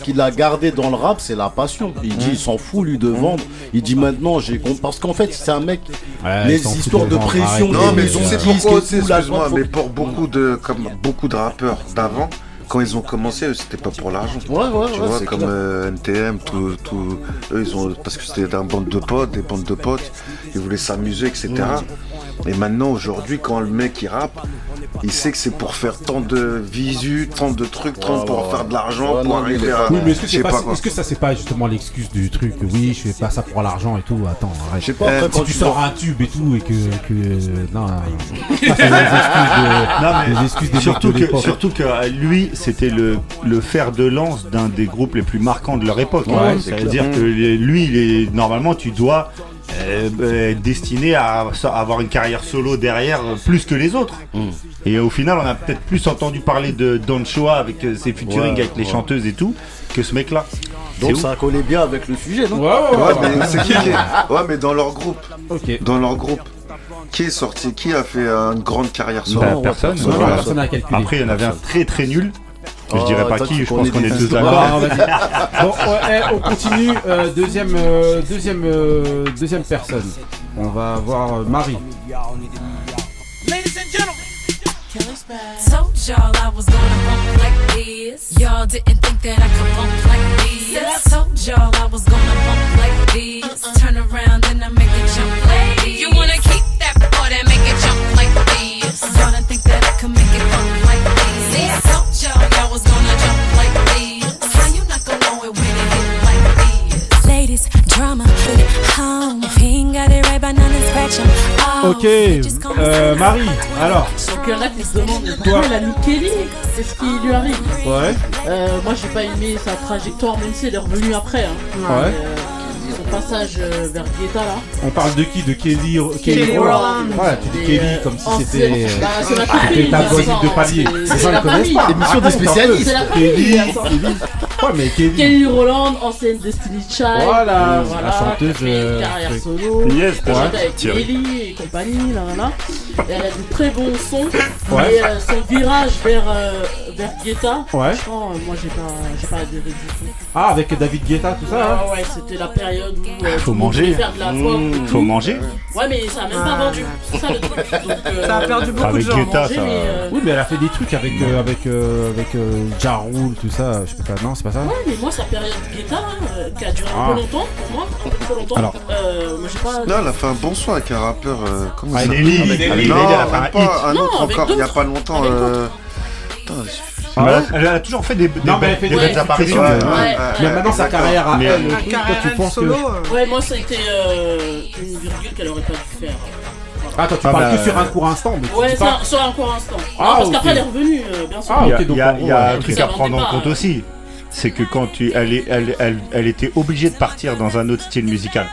[SPEAKER 18] qu'il qu'il a gardé dans le rap, c'est la passion. Il dit, il s'en fout lui de vendre. Il dit maintenant, j'ai compris parce qu'en fait, c'est un mec. Les histoires
[SPEAKER 5] de
[SPEAKER 18] pression.
[SPEAKER 5] Non, mais tu sais pourquoi excuse-moi, mais pour beaucoup de, comme beaucoup de rappeurs d'avant, quand ils ont commencé, c'était pas pour l'argent.
[SPEAKER 18] Ouais, ouais,
[SPEAKER 5] tu
[SPEAKER 18] ouais,
[SPEAKER 5] vois, comme
[SPEAKER 18] clair.
[SPEAKER 5] euh, NTM, tout, tout, eux, ils ont, parce que c'était d'un bande de potes, des bandes de potes, ils voulaient s'amuser, etc. Et maintenant, aujourd'hui, quand le mec il rappe, il sait que c'est pour faire tant de visu, tant de trucs, tant
[SPEAKER 18] Ouais,
[SPEAKER 5] pour
[SPEAKER 18] ouais,
[SPEAKER 5] faire de l'argent,
[SPEAKER 18] Ouais,
[SPEAKER 5] pour
[SPEAKER 18] non,
[SPEAKER 5] arriver
[SPEAKER 18] est
[SPEAKER 5] à.
[SPEAKER 1] Oui, mais est-ce que, c'est pas- est-ce que ça c'est pas justement l'excuse du truc Oui, je fais pas ça pour l'argent et tout. Attends, arrête.
[SPEAKER 18] Je sais pas, après,
[SPEAKER 1] si
[SPEAKER 18] quand
[SPEAKER 1] tu
[SPEAKER 18] tu
[SPEAKER 1] sors un tube et tout et que, que non, ça, c'est les excuses de,
[SPEAKER 6] Non, mais
[SPEAKER 1] les excuses des mecs
[SPEAKER 6] surtout,
[SPEAKER 1] de
[SPEAKER 6] que, surtout que euh, lui, c'était le, le fer de lance d'un des groupes les plus marquants de leur époque.
[SPEAKER 1] Ouais,
[SPEAKER 6] hein.
[SPEAKER 1] c'est
[SPEAKER 6] Ça veut
[SPEAKER 1] clair.
[SPEAKER 6] dire que les- lui, il est, normalement, tu dois euh, euh, destiné à, avoir une carrière solo derrière euh, plus que les autres. Et au final, on a peut-être plus entendu parler de Don Choa avec ses featuring
[SPEAKER 18] Ouais,
[SPEAKER 6] avec les
[SPEAKER 18] ouais.
[SPEAKER 6] chanteuses et tout que ce mec-là.
[SPEAKER 18] Donc ça collait bien avec le sujet, non
[SPEAKER 5] Ouais, mais c'est qui qui est- Ouais, mais dans leur groupe. Dans leur groupe. Qui est sorti Qui a fait une grande carrière solo
[SPEAKER 6] Bah, personne.
[SPEAKER 1] Voilà. personne.
[SPEAKER 6] Après, il y en avait un très très nul. Je
[SPEAKER 18] Oh,
[SPEAKER 6] dirais pas
[SPEAKER 18] toi,
[SPEAKER 6] qui, je pense qu'on est tous d'accord.
[SPEAKER 1] Bon, eh, on continue. euh, deuxième, euh, deuxième, euh, deuxième personne. On va voir Marie.
[SPEAKER 22] Told y'all I was gonna bump like this. Y'all didn't think that I could bump like this. Told y'all I was gonna bump like this. Turn around and I make it jump like this. You wanna keep that boy that make it jump like this. Y'all didn't think that I could make it bump
[SPEAKER 1] Ok, euh, Marie. Alors,
[SPEAKER 4] Donc il y en a qui se demandent
[SPEAKER 1] Toi.
[SPEAKER 4] pourquoi il a mis Kelly Qu'est-ce qui lui arrive
[SPEAKER 1] Ouais.
[SPEAKER 4] Euh, moi j'ai pas aimé sa trajectoire, même si elle est revenue après. Hein.
[SPEAKER 1] Ouais.
[SPEAKER 4] Euh, passage euh, vers Guetta là.
[SPEAKER 1] on parle de qui? De Kelly,
[SPEAKER 4] Kelly Rowland.
[SPEAKER 1] Voilà, tu dis
[SPEAKER 4] Et,
[SPEAKER 1] Kelly
[SPEAKER 4] euh,
[SPEAKER 1] comme si
[SPEAKER 4] ancienne-
[SPEAKER 1] c'était.
[SPEAKER 4] Bah, c'est la
[SPEAKER 1] Ah,
[SPEAKER 4] copine,
[SPEAKER 1] ta
[SPEAKER 4] c'est
[SPEAKER 1] voisine
[SPEAKER 4] ça,
[SPEAKER 1] de palier.
[SPEAKER 4] c'est-
[SPEAKER 1] C'est
[SPEAKER 4] c'est
[SPEAKER 1] ça,
[SPEAKER 4] la
[SPEAKER 1] ils connaissent
[SPEAKER 4] famille.
[SPEAKER 1] pas.
[SPEAKER 4] Émission spécialistes. C'est la famille,
[SPEAKER 1] Kelly,
[SPEAKER 4] attends.
[SPEAKER 1] Kelly. Ouais, mais Kelly.
[SPEAKER 4] Kelly Rowland, ancienne Destiny Child.
[SPEAKER 1] Voilà,
[SPEAKER 4] euh,
[SPEAKER 1] la chanteuse, euh,
[SPEAKER 4] carrière solo.
[SPEAKER 1] Yes, ouais.
[SPEAKER 4] avec. Kelly et compagnie, là, là. Et elle a du très bon son.
[SPEAKER 1] Ouais.
[SPEAKER 4] Et euh, son virage vers, euh, vers Guetta,
[SPEAKER 1] Ouais.
[SPEAKER 4] franchement, euh, moi j'ai pas, j'ai pas adhéré du tout.
[SPEAKER 1] Ah, avec David Guetta, tout ça. hein
[SPEAKER 4] Ah ouais, c'était la période euh,
[SPEAKER 6] Faut manger. Mmh. Faut manger.
[SPEAKER 4] Ouais, mais ça a même pas vendu. C'est ça le truc. Donc, euh,
[SPEAKER 17] Ça a perdu beaucoup
[SPEAKER 6] Avec
[SPEAKER 17] de gens.
[SPEAKER 6] Guetta,
[SPEAKER 4] manger,
[SPEAKER 6] ça.
[SPEAKER 4] mais, euh,
[SPEAKER 1] Oui, mais elle a fait des trucs avec euh, avec avec Ja Rule, tout ça. Je sais pas. Non, c'est pas ça.
[SPEAKER 4] Ouais, mais moi, sa période Guetta, hein, qui a duré un
[SPEAKER 1] Ah.
[SPEAKER 4] peu longtemps, pour moi, un peu trop longtemps.
[SPEAKER 1] Alors.
[SPEAKER 4] Pas.
[SPEAKER 5] Non, elle a fait un bon son avec un rappeur. comment
[SPEAKER 6] Ah,
[SPEAKER 5] il
[SPEAKER 6] Nelly,
[SPEAKER 5] s'appelle
[SPEAKER 6] avec
[SPEAKER 5] Non, même pas, un autre
[SPEAKER 4] avec
[SPEAKER 5] encore, il y a pas longtemps.
[SPEAKER 4] Avec
[SPEAKER 5] Putain,
[SPEAKER 6] Ah ouais elle a toujours fait des, des,
[SPEAKER 1] Non, mais elle
[SPEAKER 6] belles-
[SPEAKER 1] fait
[SPEAKER 6] des
[SPEAKER 1] des
[SPEAKER 6] belles
[SPEAKER 1] featuring,
[SPEAKER 6] apparitions.
[SPEAKER 1] ouais,
[SPEAKER 5] ouais,
[SPEAKER 1] ouais.
[SPEAKER 5] ouais,
[SPEAKER 1] Mais maintenant sa carrière à elle, le
[SPEAKER 17] Un
[SPEAKER 1] truc, toi tu penses que.
[SPEAKER 17] solo. euh,
[SPEAKER 4] Ouais, moi, c'était euh, une virgule qu'elle aurait pas dû faire.
[SPEAKER 1] Attends, tu
[SPEAKER 6] Ah,
[SPEAKER 1] parles
[SPEAKER 6] bah,
[SPEAKER 1] que sur un court instant, mais tu
[SPEAKER 4] Ouais,
[SPEAKER 1] pas-
[SPEAKER 4] un- sur un court instant. Non,
[SPEAKER 1] Ah,
[SPEAKER 4] parce qu'après, elle est revenue, euh, bien sûr.
[SPEAKER 1] Ah,
[SPEAKER 6] Il y a,
[SPEAKER 1] ok, donc
[SPEAKER 6] il y a-
[SPEAKER 1] en
[SPEAKER 6] il y a
[SPEAKER 1] gros,
[SPEAKER 6] un truc
[SPEAKER 4] Ça
[SPEAKER 6] à prendre en compte
[SPEAKER 4] euh.
[SPEAKER 6] aussi. C'est que quand tu, elle, est- elle, elle, elle était obligée de partir dans un autre style musical.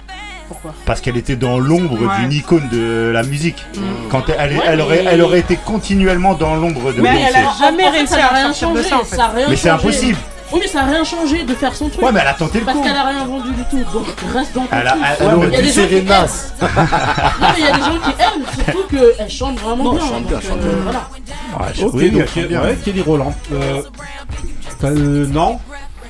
[SPEAKER 4] Pourquoi
[SPEAKER 6] Parce qu'elle était dans l'ombre
[SPEAKER 17] Ouais.
[SPEAKER 6] d'une icône de la musique. Quand elle, elle,
[SPEAKER 4] Ouais,
[SPEAKER 6] elle aurait,
[SPEAKER 4] mais-
[SPEAKER 6] elle aurait été continuellement dans l'ombre de
[SPEAKER 17] Mais
[SPEAKER 6] Beyoncé.
[SPEAKER 17] elle a jamais
[SPEAKER 4] En fait,
[SPEAKER 17] réussi à
[SPEAKER 4] rien
[SPEAKER 17] sortir de
[SPEAKER 4] changé,
[SPEAKER 17] ça, en fait.
[SPEAKER 4] ça a rien
[SPEAKER 6] Mais c'est impossible.
[SPEAKER 4] Oui, mais ça a rien changé de faire son truc.
[SPEAKER 6] Ouais, mais elle a tenté le
[SPEAKER 4] Parce qu'elle a rien vendu du tout. Donc reste dans ton
[SPEAKER 6] Elle a-
[SPEAKER 4] truc.
[SPEAKER 6] elle- Ouais,
[SPEAKER 4] il y a
[SPEAKER 18] dû
[SPEAKER 4] des gens qui
[SPEAKER 18] Nas.
[SPEAKER 4] non, mais il y a des gens qui aiment, surtout qu'elle chante vraiment
[SPEAKER 18] Non,
[SPEAKER 4] bien.
[SPEAKER 18] elle chante bien,
[SPEAKER 4] donc,
[SPEAKER 18] elle chante
[SPEAKER 4] euh,
[SPEAKER 18] bien.
[SPEAKER 4] voilà.
[SPEAKER 6] Ouais,
[SPEAKER 1] Ok,
[SPEAKER 6] oui,
[SPEAKER 1] donc
[SPEAKER 6] bien.
[SPEAKER 1] ouais, Kelly Roland. Euh, euh, non.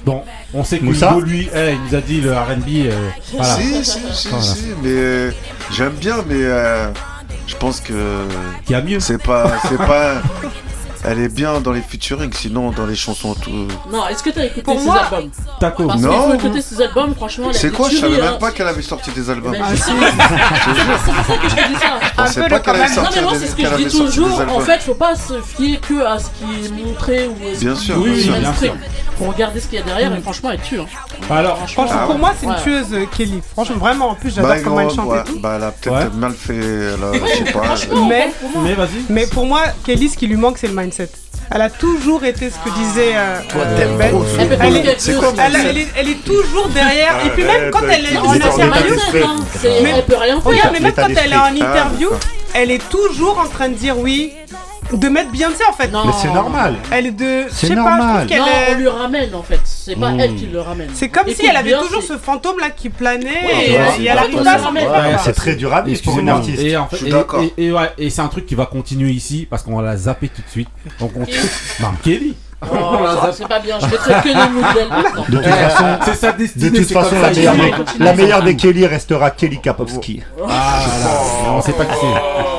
[SPEAKER 1] Bon, on sait que
[SPEAKER 6] Moussa
[SPEAKER 1] Hugo, lui, eh, il nous a dit le R&B. euh, voilà.
[SPEAKER 5] Si, si, si,
[SPEAKER 1] Voilà.
[SPEAKER 5] si, mais euh, j'aime bien, mais euh, je pense que
[SPEAKER 1] Qu'il y a mieux.
[SPEAKER 5] c'est pas, c'est pas. Elle est bien dans les featuring, sinon dans les chansons tout.
[SPEAKER 4] Non, est-ce que t'as écouté
[SPEAKER 17] Pour
[SPEAKER 4] ses
[SPEAKER 17] moi-
[SPEAKER 4] albums
[SPEAKER 1] Taco.
[SPEAKER 4] Parce
[SPEAKER 5] Non.
[SPEAKER 4] faut écouter ses albums, franchement.
[SPEAKER 5] C'est
[SPEAKER 4] des
[SPEAKER 5] quoi Je savais
[SPEAKER 4] hein.
[SPEAKER 5] même pas qu'elle avait sorti des albums.
[SPEAKER 4] Ben,
[SPEAKER 17] Ah.
[SPEAKER 4] C'est pour ça que je te dis ça.
[SPEAKER 5] Je pensais pas
[SPEAKER 17] le
[SPEAKER 5] qu'elle avait
[SPEAKER 17] quand même.
[SPEAKER 4] Non
[SPEAKER 5] sorti
[SPEAKER 4] mais moi
[SPEAKER 5] des-
[SPEAKER 4] c'est ce que
[SPEAKER 5] qu'elle
[SPEAKER 4] je
[SPEAKER 5] avait
[SPEAKER 4] dis
[SPEAKER 5] sorti des
[SPEAKER 4] toujours, en
[SPEAKER 5] albums.
[SPEAKER 4] fait faut pas se fier que à ce qui est montré ou à ce
[SPEAKER 5] Bien
[SPEAKER 4] qui
[SPEAKER 5] sûr, bien sûr.
[SPEAKER 4] Faut regarder ce qu'il y a derrière et franchement elle tue. hein.
[SPEAKER 1] Alors,
[SPEAKER 17] Franchement,
[SPEAKER 5] Ah
[SPEAKER 17] pour moi, c'est une tueuse, euh, Kelly. Franchement, vraiment, en plus, j'adore
[SPEAKER 5] Bah,
[SPEAKER 17] comment elle
[SPEAKER 5] non,
[SPEAKER 17] chante
[SPEAKER 5] ouais,
[SPEAKER 17] et tout.
[SPEAKER 5] bah, elle a peut-être mal fait. je sais pas.
[SPEAKER 4] Franchement,
[SPEAKER 17] Mais-
[SPEAKER 4] pour moi.
[SPEAKER 1] mais vas-y.
[SPEAKER 17] Mais pour moi, Kelly, ce qui lui manque, c'est le elle a toujours été ce que disait. Euh,
[SPEAKER 5] Toi,
[SPEAKER 17] ben. Elle, est, toujours derrière. Et puis même quand elle est en interview,
[SPEAKER 4] elle peut rien faire.
[SPEAKER 17] mais même quand elle est en interview, elle est toujours en train de dire oui, de mettre Beyoncé en fait.
[SPEAKER 4] Non.
[SPEAKER 6] Mais c'est normal.
[SPEAKER 17] Elle est de. Je sais pas, qu'elle
[SPEAKER 4] on lui ramène en fait. C'est pas
[SPEAKER 6] hmm.
[SPEAKER 4] elle qui le ramène.
[SPEAKER 17] C'est comme si elle avait toujours ce fantôme là qui planait
[SPEAKER 4] c'est-
[SPEAKER 6] très durable pour une artiste.
[SPEAKER 1] Et,
[SPEAKER 5] Je suis d'accord.
[SPEAKER 1] et- ouais, et c'est un truc qui va continuer ici parce qu'on va l'a zapper tout de suite. Donc on. Non, Kelly.
[SPEAKER 4] Oh. C'est pas bien, je mettrai que les nouvelles.
[SPEAKER 6] De toute façon, la meilleure, des- la meilleure des Kelly restera Kelly Kapowski. Oh.
[SPEAKER 1] Ah, là, on sait pas qui c'est.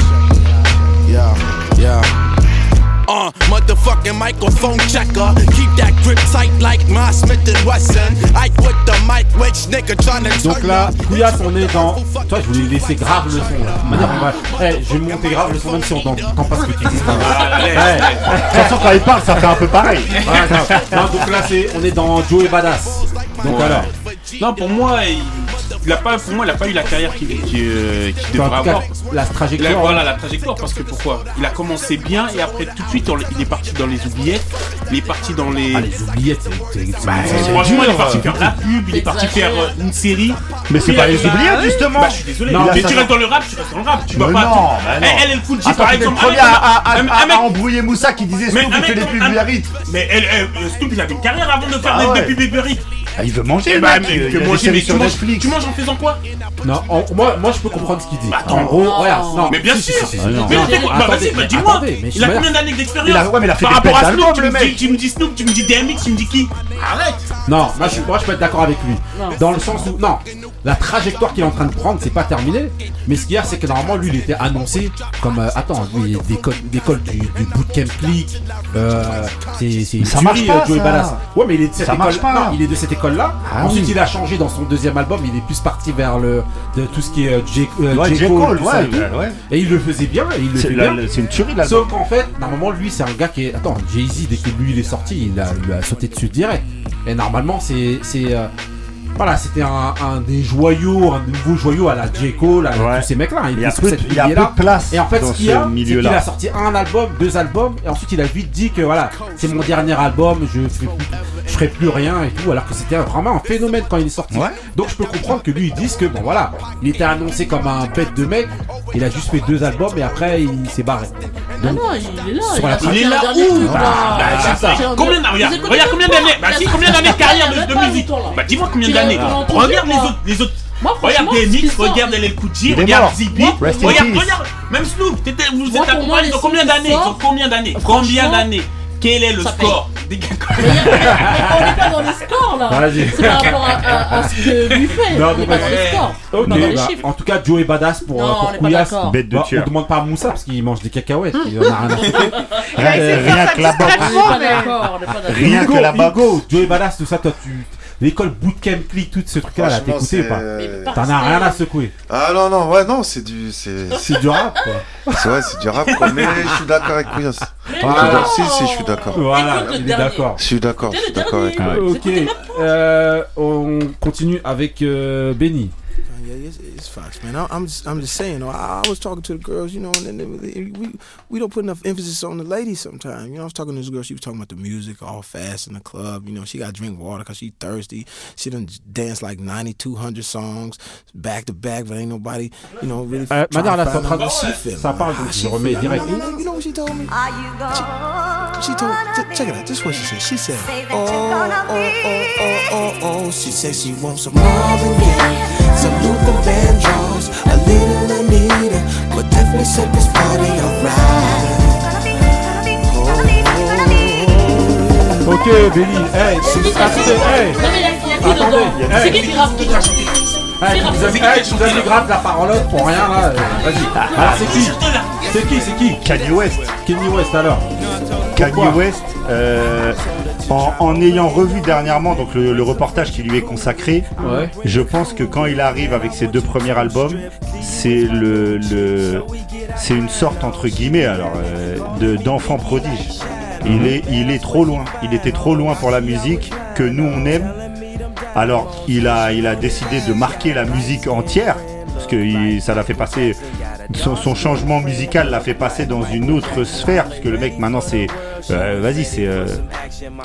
[SPEAKER 19] Yeah, yeah. Motherfucking microphone
[SPEAKER 1] Donc là, Couillasse, on est dans. Toi, je voulais laisser grave le son là. Eh, je vais monter grave le son même si on t'entend pas ce que tu
[SPEAKER 6] quand il parle, ça fait un peu pareil.
[SPEAKER 1] Donc là, c'est... on est dans Joe et Badass. Donc voilà.
[SPEAKER 7] Non, pour moi, il a pas, pour moi, il a pas eu la carrière qu'il qui, qui
[SPEAKER 1] euh,
[SPEAKER 7] devrait avoir.
[SPEAKER 1] La trajectoire.
[SPEAKER 7] Voilà, la trajectoire, parce que pourquoi? Il a commencé bien et après, tout de suite, il est parti dans les oubliettes. Il est parti dans les.
[SPEAKER 1] Ah, les oubliettes,
[SPEAKER 7] bah, franchement, il est parti
[SPEAKER 1] euh.
[SPEAKER 7] faire la pub, il est parti faire euh, une série.
[SPEAKER 6] Mais c'est pas les
[SPEAKER 7] bah,
[SPEAKER 6] oubliettes, justement.
[SPEAKER 7] Bah, je suis désolé.
[SPEAKER 6] Non,
[SPEAKER 7] mais tu restes dans le rap, tu restes dans le rap. Tu vas pas.
[SPEAKER 6] Non,
[SPEAKER 7] elle, elle, elle, cool,
[SPEAKER 6] Attends,
[SPEAKER 7] par
[SPEAKER 6] exemple. Le premier à embrouiller Moussa qui disait Snoop, il fait des pubs
[SPEAKER 7] Mais Snoop, il avait une carrière avant de faire
[SPEAKER 6] ah
[SPEAKER 7] des pubs Biarritz.
[SPEAKER 6] Ah, il veut manger,
[SPEAKER 7] eh
[SPEAKER 6] ben,
[SPEAKER 7] mais tu, manges, tu manges faisant quoi
[SPEAKER 1] Non, moi, moi je peux comprendre ce qu'il dit.
[SPEAKER 7] Attends.
[SPEAKER 1] en gros, regarde, oh. non.
[SPEAKER 7] Mais bien sûr Mais Bah vas-y, bah, dis-moi Il a combien d'années d'expérience
[SPEAKER 6] ouais, mais
[SPEAKER 7] Par
[SPEAKER 6] des
[SPEAKER 7] rapport à Snoop, tu me dis- tu me dis Snoop, tu me dis DMX, tu me dis qui Arrête
[SPEAKER 1] Non, moi je, moi, je peux être d'accord avec lui. Dans le sens où, non, la trajectoire qu'il est en train de prendre, c'est pas terminé. Mais ce qu'il y a, c'est que normalement, lui, il était annoncé comme. Euh, attends, lui, il est d'école, du, du bootcamp click. Euh, c'est c'est
[SPEAKER 6] ça marche
[SPEAKER 1] euh, Joey
[SPEAKER 6] ça.
[SPEAKER 1] Ouais, mais il est de cette école il est de cette école là
[SPEAKER 6] ah
[SPEAKER 1] Ensuite, il a changé dans son deuxième album. Il est plus parti vers le de tout ce qui est euh, J, euh,
[SPEAKER 6] ouais,
[SPEAKER 1] Cole,
[SPEAKER 6] ouais, ouais.
[SPEAKER 1] et il le faisait bien, il le fait
[SPEAKER 6] la,
[SPEAKER 1] bien.
[SPEAKER 6] C'est une tuerie là.
[SPEAKER 1] Sauf qu'en fait, normalement, lui, c'est un gars qui est. Attends, Jay Z, dès que lui il est sorti, il a, il a sauté dessus direct. Et normalement, c'est euh, voilà, c'était un, des joyaux, un nouveau joyau à la J. Cole, tous ces mecs-là. Hein.
[SPEAKER 6] Il, y a, peu,
[SPEAKER 1] cette
[SPEAKER 6] il y a de place.
[SPEAKER 1] Et en fait,
[SPEAKER 6] dans
[SPEAKER 1] ce qu'il a, c'est a sorti un album, deux albums, et ensuite il a vite dit que voilà, c'est mon dernier album, je ferai plus rien et tout, alors que c'était vraiment un phénomène quand il est sorti. Donc je peux comprendre que lui il dise que bon voilà, il était annoncé comme un bête de mec, il a juste fait deux albums et après il s'est barré. Donc,
[SPEAKER 4] non, il est là.
[SPEAKER 1] Il,
[SPEAKER 4] a
[SPEAKER 7] il est là bah, Combien d'années combien
[SPEAKER 4] bah,
[SPEAKER 7] d'années de carrière de musique bah, dis-moi combien Regarde les autres, les autres. Regarde DMX, regarde
[SPEAKER 6] El Kuti,
[SPEAKER 7] regarde
[SPEAKER 6] Zippy,
[SPEAKER 7] regarde, regarde, même Snoop, vous êtes accompagné combien d'années
[SPEAKER 4] Sur
[SPEAKER 7] combien d'années Combien d'années Quel est le score
[SPEAKER 4] On n'est pas dans le score là. C'est par rapport à, ce que lui fait, on n'est pas dans le les
[SPEAKER 1] bah, en tout cas, Joe est badass pour,
[SPEAKER 4] non,
[SPEAKER 1] euh, pour
[SPEAKER 6] Bête de
[SPEAKER 1] bah, on demande pas à Moussa parce qu'il mange des cacahuètes. rien
[SPEAKER 6] que
[SPEAKER 4] là-bas.
[SPEAKER 6] Rien que
[SPEAKER 1] là-bas. Joe est badass, tout ça, toi tu l'école bootcamp click, tout ce truc-là, là, t'écoutais
[SPEAKER 5] ou
[SPEAKER 1] pas T'en as rien à secouer.
[SPEAKER 5] Ah non, non, ouais, non, c'est du. C'est
[SPEAKER 1] du rap, quoi.
[SPEAKER 5] C'est vrai, c'est du rap, quoi. Mais je suis d'accord avec Queens.
[SPEAKER 1] Ah,
[SPEAKER 5] si, si, je suis d'accord.
[SPEAKER 1] Voilà, il est d'accord.
[SPEAKER 5] Je suis d'accord, je suis d'accord avec ah,
[SPEAKER 1] Ok, euh, on continue avec euh, Benny.
[SPEAKER 19] yeah, it's, it's facts, man. I, am just, I'm just saying. You know, I, I, was talking to the girls, you know, and, and, and we we don't put enough emphasis on the ladies sometimes. You know, I was talking to this girl. She was talking about the music, all fast in the club. You know, she got to drink water because she's thirsty. She done danced like 9,200 songs back to back, but ain't nobody, you know, really. Uh,
[SPEAKER 1] madame, là, ça parle, ça
[SPEAKER 19] parle,
[SPEAKER 1] je remets direct.
[SPEAKER 19] You know what she told me? She, she told, check it out. This is what she said. She said, oh, oh, oh, oh, oh, oh. She said she wants some Marvin Gaye.
[SPEAKER 1] Ok, Béli, hey,
[SPEAKER 4] c'est
[SPEAKER 1] parti
[SPEAKER 4] de.
[SPEAKER 1] Hey!
[SPEAKER 4] C'est qui qui
[SPEAKER 1] Hey, hey, grave la parolote pour rien là. Vas-y. Alors c'est qui? C'est qui C'est qui?
[SPEAKER 6] Kanye West.
[SPEAKER 1] Kanye West alors.
[SPEAKER 6] Kanye West. Euh, en, en ayant revu dernièrement donc le, le reportage qui lui est consacré,
[SPEAKER 1] Ouais.
[SPEAKER 6] je pense que quand il arrive avec ses deux premiers albums, c'est le, le- c'est une sorte entre guillemets alors euh, de d'enfant prodige. Il est il est trop loin. Il était trop loin pour la musique que nous on aime. Alors il a il a décidé de marquer la musique entière parce que il- ça l'a fait passer son, son changement musical l'a fait passer dans une autre sphère parce que le mec maintenant c'est euh, vas-y c'est euh,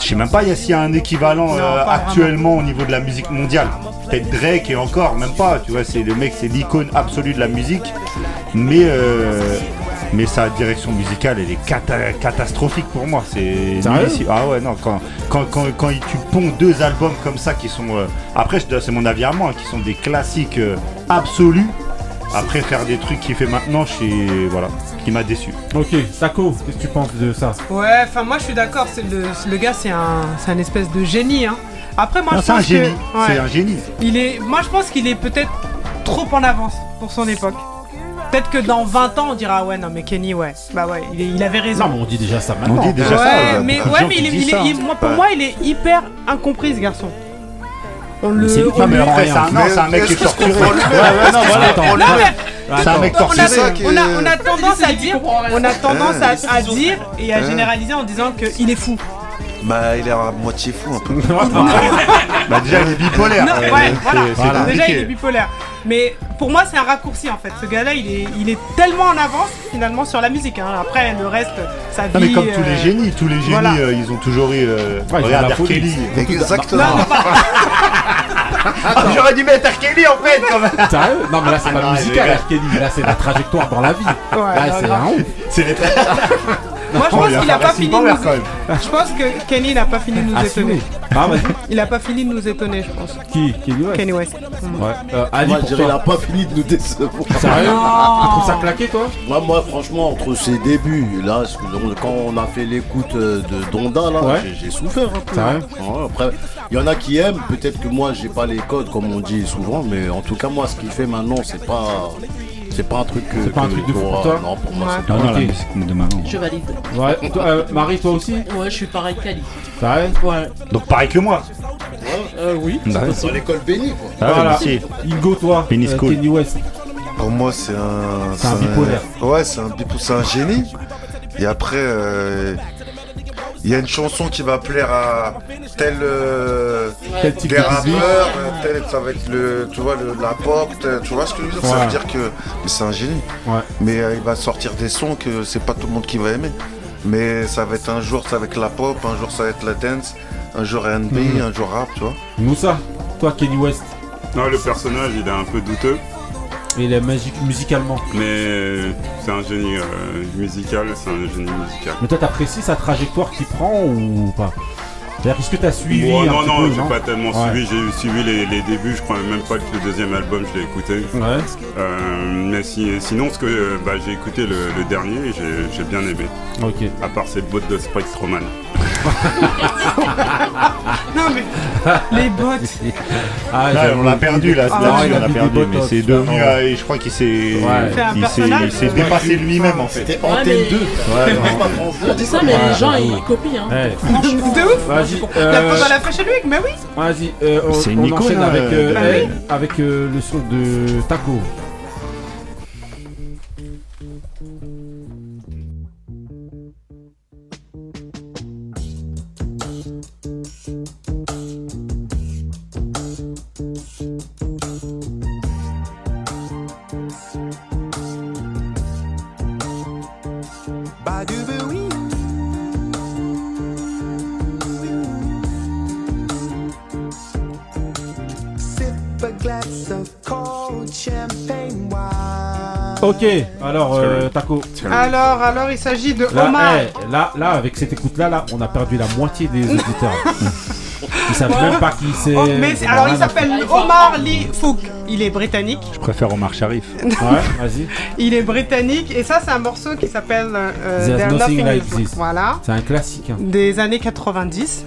[SPEAKER 6] je sais même pas il y a- s'il y a un équivalent
[SPEAKER 17] Non,
[SPEAKER 6] euh, actuellement au niveau de la musique mondiale. Peut-être Drake et encore même pas tu vois c'est le mec c'est l'icône absolue de la musique. Mais euh, mais sa direction musicale elle est cata- catastrophique pour moi. C'est ah ouais non quand quand, quand, quand il- tu ponds deux albums comme ça qui sont euh, après c'est mon avis à moi hein, qui sont des classiques euh, absolus après faire des trucs qu'il fait maintenant chez voilà qui m'a déçu
[SPEAKER 1] Ok, Taco, qu'est-ce que tu penses de ça?
[SPEAKER 17] Ouais, enfin moi je suis d'accord, c'est le, le gars c'est un, c'est un espèce de génie. Hein. Après moi
[SPEAKER 6] Non,
[SPEAKER 17] je
[SPEAKER 6] un
[SPEAKER 17] pense
[SPEAKER 6] génie,
[SPEAKER 17] que
[SPEAKER 6] c'est un génie.
[SPEAKER 17] Il est, moi je pense qu'il est peut-être trop en avance pour son époque. Peut-être que dans 20 ans on dira ouais non mais Kenny ouais bah ouais il, est- il avait raison.
[SPEAKER 1] Non, mais on dit déjà ça maintenant.
[SPEAKER 6] On dit déjà
[SPEAKER 17] ouais,
[SPEAKER 6] ça,
[SPEAKER 17] mais, ouais, mais il il est-
[SPEAKER 6] ça.
[SPEAKER 17] il- moi, pour
[SPEAKER 6] Ouais.
[SPEAKER 17] moi il est hyper incompris ce garçon. On le,
[SPEAKER 6] c'est
[SPEAKER 17] on
[SPEAKER 6] mais
[SPEAKER 17] le-
[SPEAKER 6] après, c'est un- non, c'est un mec qui est torturé. C'est un mec
[SPEAKER 17] on a,
[SPEAKER 6] torturé.
[SPEAKER 17] on, a, on a tendance à dire, on a tendance à, à dire et à généraliser en disant qu'il est fou.
[SPEAKER 5] Bah, il est à moitié fou un peu.
[SPEAKER 6] bah, déjà, il est bipolaire.
[SPEAKER 17] Non,
[SPEAKER 6] Euh, c'est-
[SPEAKER 17] voilà. Déjà, il est bipolaire. Mais pour moi, c'est un raccourci en fait. Ce gars-là, il est, il est tellement en avance finalement sur la musique. hein. Après, le reste, sa vie.
[SPEAKER 6] Non, mais comme tous
[SPEAKER 17] euh,
[SPEAKER 6] les génies, tous les génies,
[SPEAKER 17] voilà.
[SPEAKER 6] euh, ils ont toujours eu. Euh,
[SPEAKER 1] Ouais,
[SPEAKER 6] regarde. Kelly.
[SPEAKER 5] Exactement.
[SPEAKER 6] Ah, J'aurais dû mettre R. Kelly en fait quand même.
[SPEAKER 1] Sérieux Non, mais là, c'est
[SPEAKER 6] Ah
[SPEAKER 1] pas
[SPEAKER 6] non,
[SPEAKER 1] musical. R. Kelly. Là, c'est la trajectoire dans la vie.
[SPEAKER 17] Ouais,
[SPEAKER 1] là,
[SPEAKER 17] non,
[SPEAKER 1] c'est un ouf.
[SPEAKER 6] C'est les
[SPEAKER 17] Moi, je
[SPEAKER 6] Oh,
[SPEAKER 17] pense qu'il a
[SPEAKER 6] fait
[SPEAKER 17] pas fini de
[SPEAKER 6] Power,
[SPEAKER 17] nous.
[SPEAKER 6] quand même.
[SPEAKER 17] Je pense que Kenny n'a pas fini de nous étonner.
[SPEAKER 1] Ah.
[SPEAKER 17] Il a pas fini de nous étonner, je pense.
[SPEAKER 1] Qui? Kenny West
[SPEAKER 17] Kenny West.
[SPEAKER 1] Ouais. Euh, Ali,
[SPEAKER 18] Moi, je
[SPEAKER 1] pour
[SPEAKER 18] dirais, il a
[SPEAKER 1] toi.
[SPEAKER 18] pas fini de nous décevoir.
[SPEAKER 1] Sérieux? Tu trouves ça claqué, toi?
[SPEAKER 18] Moi, moi, franchement, entre ses débuts, là, ce que- quand on a fait l'écoute euh, de Donda, là,
[SPEAKER 1] Ouais.
[SPEAKER 18] j'ai- souffert un peu.
[SPEAKER 1] Sérieux
[SPEAKER 18] Ouais, après, il y en a qui aiment, peut-être que moi, j'ai pas les codes, comme on dit souvent, mais en tout cas, moi, ce qu'il fait maintenant, c'est pas. C'est pas un truc.
[SPEAKER 1] C'est pas un truc de fou pour toi
[SPEAKER 18] Non, pour moi, c'est
[SPEAKER 6] Non,
[SPEAKER 18] pas.
[SPEAKER 6] non, la
[SPEAKER 1] Ok.
[SPEAKER 6] musique de maintenant.
[SPEAKER 4] Je valide.
[SPEAKER 1] Ouais. Toi, euh, Marie, toi aussi
[SPEAKER 4] Ouais, je suis pareil qu'Ali.
[SPEAKER 1] Sérieux
[SPEAKER 4] Ouais.
[SPEAKER 6] Donc pareil que moi.
[SPEAKER 4] Euh, oui.
[SPEAKER 6] Bah.
[SPEAKER 18] Dans l'école bénie, quoi.
[SPEAKER 6] Ah
[SPEAKER 1] Voilà.
[SPEAKER 6] merci.
[SPEAKER 1] Ingo, toi
[SPEAKER 6] Penny
[SPEAKER 1] euh,
[SPEAKER 6] School.
[SPEAKER 1] Kenny West.
[SPEAKER 5] Pour moi, c'est un.
[SPEAKER 1] C'est un bipolaire.
[SPEAKER 5] Ouais, c'est un bipolaire. C'est un génie. Et après, euh, il y a une chanson qui va plaire à tel. euh, des
[SPEAKER 1] de
[SPEAKER 5] rappeurs, euh, tel, ça va être le, tu vois, le, la pop, tel- tu vois ce que je veux dire? Ça veut dire que mais c'est un génie.
[SPEAKER 1] Ouais.
[SPEAKER 5] Mais euh, il va sortir des sons que c'est pas tout le monde qui va aimer. Mais ça va être un jour ça va être la pop, un jour ça va être la dance, un jour R&B,
[SPEAKER 1] Mhm.
[SPEAKER 5] un jour rap, tu vois.
[SPEAKER 1] Moussa, toi, Kenny West.
[SPEAKER 3] Non, le personnage, il est un peu douteux,
[SPEAKER 1] Il est magique musicalement.
[SPEAKER 3] mais c'est un génie euh, musical, c'est un génie musical.
[SPEAKER 1] Mais toi, t'apprécies sa trajectoire qu'il prend ou pas? Est-ce que t'as suivi
[SPEAKER 3] Bon,
[SPEAKER 1] un
[SPEAKER 3] non,
[SPEAKER 1] petit
[SPEAKER 3] non, j'ai pas tellement
[SPEAKER 1] Ouais.
[SPEAKER 3] suivi. J'ai suivi les, les débuts. Je crois même pas que le deuxième album, je l'ai écouté.
[SPEAKER 1] Ouais.
[SPEAKER 3] Euh, mais si- sinon, ce que euh, bah, j'ai écouté le, le dernier, et j'ai bien aimé.
[SPEAKER 1] Ok.
[SPEAKER 3] À part cette botte de Sprite Roman.
[SPEAKER 17] Non mais les bottes.
[SPEAKER 1] Ah,
[SPEAKER 6] Là, on l'a perdu là,
[SPEAKER 17] Ah,
[SPEAKER 6] là-dessus,
[SPEAKER 17] ouais,
[SPEAKER 6] on l'a perdu, mais c'est
[SPEAKER 1] là.
[SPEAKER 6] devenu, euh, et je crois qu'il s'est,
[SPEAKER 1] Ouais.
[SPEAKER 17] Fait un
[SPEAKER 6] il s'est,
[SPEAKER 17] personnage.
[SPEAKER 6] il s'est dépassé lui-même en fait.
[SPEAKER 18] C'était
[SPEAKER 4] Ouais,
[SPEAKER 18] Antenne
[SPEAKER 4] mais-
[SPEAKER 18] 2.
[SPEAKER 6] Ouais,
[SPEAKER 18] C'était
[SPEAKER 6] non.
[SPEAKER 18] pas France 2.
[SPEAKER 4] On dit ça, mais les gens, ils copient. Hein.
[SPEAKER 1] Ouais.
[SPEAKER 17] De ouf.
[SPEAKER 1] Vas-y.
[SPEAKER 17] La
[SPEAKER 1] euh,
[SPEAKER 17] photo à la Fashion Week, mais oui.
[SPEAKER 1] Vas-y, euh, on,
[SPEAKER 6] C'est une
[SPEAKER 1] on
[SPEAKER 6] icône,
[SPEAKER 1] enchaîne
[SPEAKER 6] hein,
[SPEAKER 1] avec, euh,
[SPEAKER 6] bah
[SPEAKER 1] elle,
[SPEAKER 17] oui.
[SPEAKER 1] avec euh, le son de Taco. Ok, alors euh, Taco.
[SPEAKER 17] Alors, alors, il s'agit de
[SPEAKER 1] Là,
[SPEAKER 17] Omar.
[SPEAKER 1] eh, là, là, avec cette écoute-là, là, on a perdu la moitié des auditeurs. Ils savent même pas qui c'est.
[SPEAKER 17] Oh, mais c'est- alors, il s'appelle. Omar Lee Fouk. Il est britannique.
[SPEAKER 6] Je préfère Omar Sharif.
[SPEAKER 1] Ouais, vas-y.
[SPEAKER 17] Il est britannique et ça, c'est un morceau qui s'appelle euh,
[SPEAKER 1] There's
[SPEAKER 17] There's
[SPEAKER 1] Nothing Like
[SPEAKER 17] Is-
[SPEAKER 1] This.
[SPEAKER 17] Voilà.
[SPEAKER 1] C'est un classique. hein.
[SPEAKER 17] des années 90.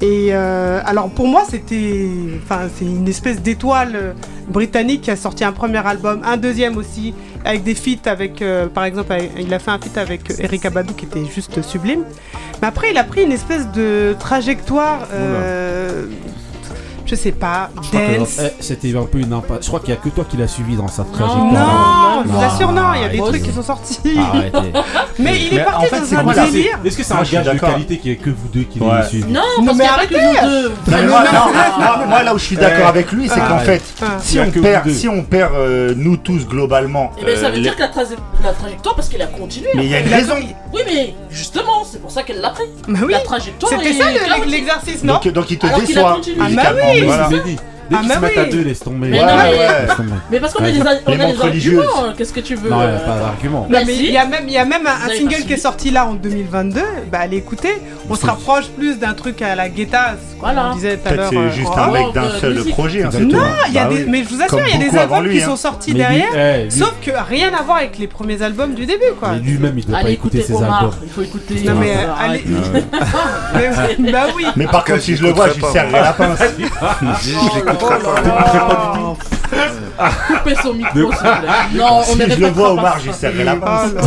[SPEAKER 17] Et euh, alors pour moi c'était, enfin c'est une espèce d'étoile euh, britannique qui a sorti un premier album, un deuxième aussi, avec des feats avec, euh, par exemple, il a fait un feat avec Eric Abadou qui était juste sublime. Mais après, il a pris une espèce de trajectoire, euh, je sais pas, dance.
[SPEAKER 1] eh, C'était un peu une impasse. Je crois qu'il y a que toi qui l'as suivi dans sa
[SPEAKER 17] Non,
[SPEAKER 1] trajectoire.
[SPEAKER 17] je vous assure, non, il y a des
[SPEAKER 1] arrêtez.
[SPEAKER 17] trucs qui sont sortis.
[SPEAKER 1] Arrêtez.
[SPEAKER 17] Mais il est parti
[SPEAKER 1] en fait,
[SPEAKER 17] dans
[SPEAKER 1] c'est
[SPEAKER 17] un délire.
[SPEAKER 1] Est-ce que c'est un gage de qualité qui est que vous deux qui
[SPEAKER 6] Ouais.
[SPEAKER 1] l'avez suivi
[SPEAKER 4] Non,
[SPEAKER 17] Non, mais arrêtez.
[SPEAKER 6] Non, moi, non, là où je suis d'accord avec lui, c'est
[SPEAKER 1] Ah,
[SPEAKER 6] qu'en fait,
[SPEAKER 17] Ah.
[SPEAKER 6] si on perd, si on perd nous tous globalement,
[SPEAKER 4] Eh ça
[SPEAKER 6] euh,
[SPEAKER 4] veut dire que la, tra- la trajectoire, parce qu'il a continué.
[SPEAKER 6] Mais il y a une
[SPEAKER 4] Il
[SPEAKER 6] raison.
[SPEAKER 4] Oui, mais justement, c'est pour ça qu'elle l'a pris.
[SPEAKER 17] Bah oui,
[SPEAKER 4] La trajectoire.
[SPEAKER 17] c'était ça l'exercice, non
[SPEAKER 6] donc, donc il te déçoit.
[SPEAKER 17] Ah, bah oui.
[SPEAKER 6] Voilà.
[SPEAKER 1] Dit. Dès
[SPEAKER 17] Ah,
[SPEAKER 1] qu'ils se mettent à
[SPEAKER 17] oui.
[SPEAKER 1] deux, laisse tomber.
[SPEAKER 4] Mais
[SPEAKER 6] Ouais,
[SPEAKER 4] non, mais-
[SPEAKER 6] ouais.
[SPEAKER 1] Laisse tomber.
[SPEAKER 4] Mais parce qu'on a des, on a des arguments, qu'est-ce que tu veux
[SPEAKER 1] Non, il n'y
[SPEAKER 4] euh,
[SPEAKER 1] a pas d'argument.
[SPEAKER 17] Il y a même, il y a même un, single qui est sorti là en 2022. Bah allez écouter, on se rapproche plus d'un truc à la Guetta, ce qu'on
[SPEAKER 4] Voilà.
[SPEAKER 17] disait tout à l'heure.
[SPEAKER 6] c'est
[SPEAKER 17] euh,
[SPEAKER 6] juste un mec d'un
[SPEAKER 4] euh,
[SPEAKER 6] seul projet. hein.
[SPEAKER 17] Non,
[SPEAKER 6] Bah
[SPEAKER 17] mais je vous assure, il y a des albums qui
[SPEAKER 6] hein.
[SPEAKER 17] sont sortis derrière,
[SPEAKER 1] eh,
[SPEAKER 17] sauf que rien à voir avec les premiers albums du début, quoi.
[SPEAKER 1] Mais lui-même, il doit pas écouter ses albums.
[SPEAKER 4] il faut écouter.
[SPEAKER 17] Non, mais,
[SPEAKER 4] euh,
[SPEAKER 17] euh, allez- Mais- bah oui.
[SPEAKER 6] Mais par contre, si je le vois, je lui serrerai la pince.
[SPEAKER 5] Je pas.
[SPEAKER 4] Coupez son micro, s'il vous plaît. Non, on
[SPEAKER 6] Si
[SPEAKER 4] ne
[SPEAKER 6] je le vois,
[SPEAKER 4] ça.
[SPEAKER 6] je lui serrerai la pince.
[SPEAKER 17] Oh.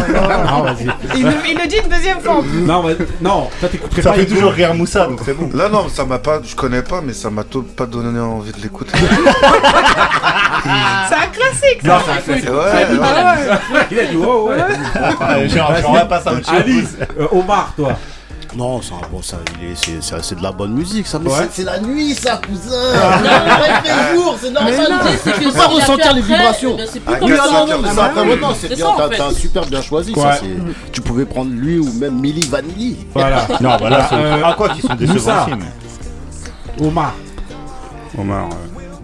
[SPEAKER 1] Non, vas-y.
[SPEAKER 17] Il, le, il le dit une deuxième fois en plus.
[SPEAKER 1] Non, mais- non, toi t'écouterais
[SPEAKER 6] Ça
[SPEAKER 1] pas
[SPEAKER 6] fait
[SPEAKER 1] Hugo.
[SPEAKER 6] toujours rire Moussa, donc c'est bon.
[SPEAKER 5] Là, non, ça m'a pas. Je connais pas, mais ça m'a tout- pas donné envie de l'écouter.
[SPEAKER 17] C'est un classique, ça.
[SPEAKER 1] Non, c'est un classique.
[SPEAKER 5] Ouais, ouais.
[SPEAKER 1] Il a dit, oh ouais.
[SPEAKER 6] Ouais, Genre, on va passer.
[SPEAKER 1] Alice, euh, Omar, toi.
[SPEAKER 18] Non, c'est un bon, ça, il est, c'est, c'est, c'est de la bonne musique, ça. Mais
[SPEAKER 1] Ouais.
[SPEAKER 18] c'est, c'est la nuit, ça, cousin. il fait jour, c'est normal. Tu peux pas ressentir les vibrations.
[SPEAKER 4] bien, c'est plus
[SPEAKER 5] Ah,
[SPEAKER 18] Oui,
[SPEAKER 5] Quatre,
[SPEAKER 18] non, c'est bien,
[SPEAKER 4] ça, en
[SPEAKER 18] t'as, super bien choisi. Ça, tu pouvais prendre lui ou même Milli Vanilli.
[SPEAKER 1] Voilà.
[SPEAKER 6] Non, voilà, c'est
[SPEAKER 1] Euh,
[SPEAKER 6] ah, quoi qu'ils sont décevants
[SPEAKER 1] Moussa.
[SPEAKER 6] aussi, mais-
[SPEAKER 1] Omar.
[SPEAKER 3] Omar.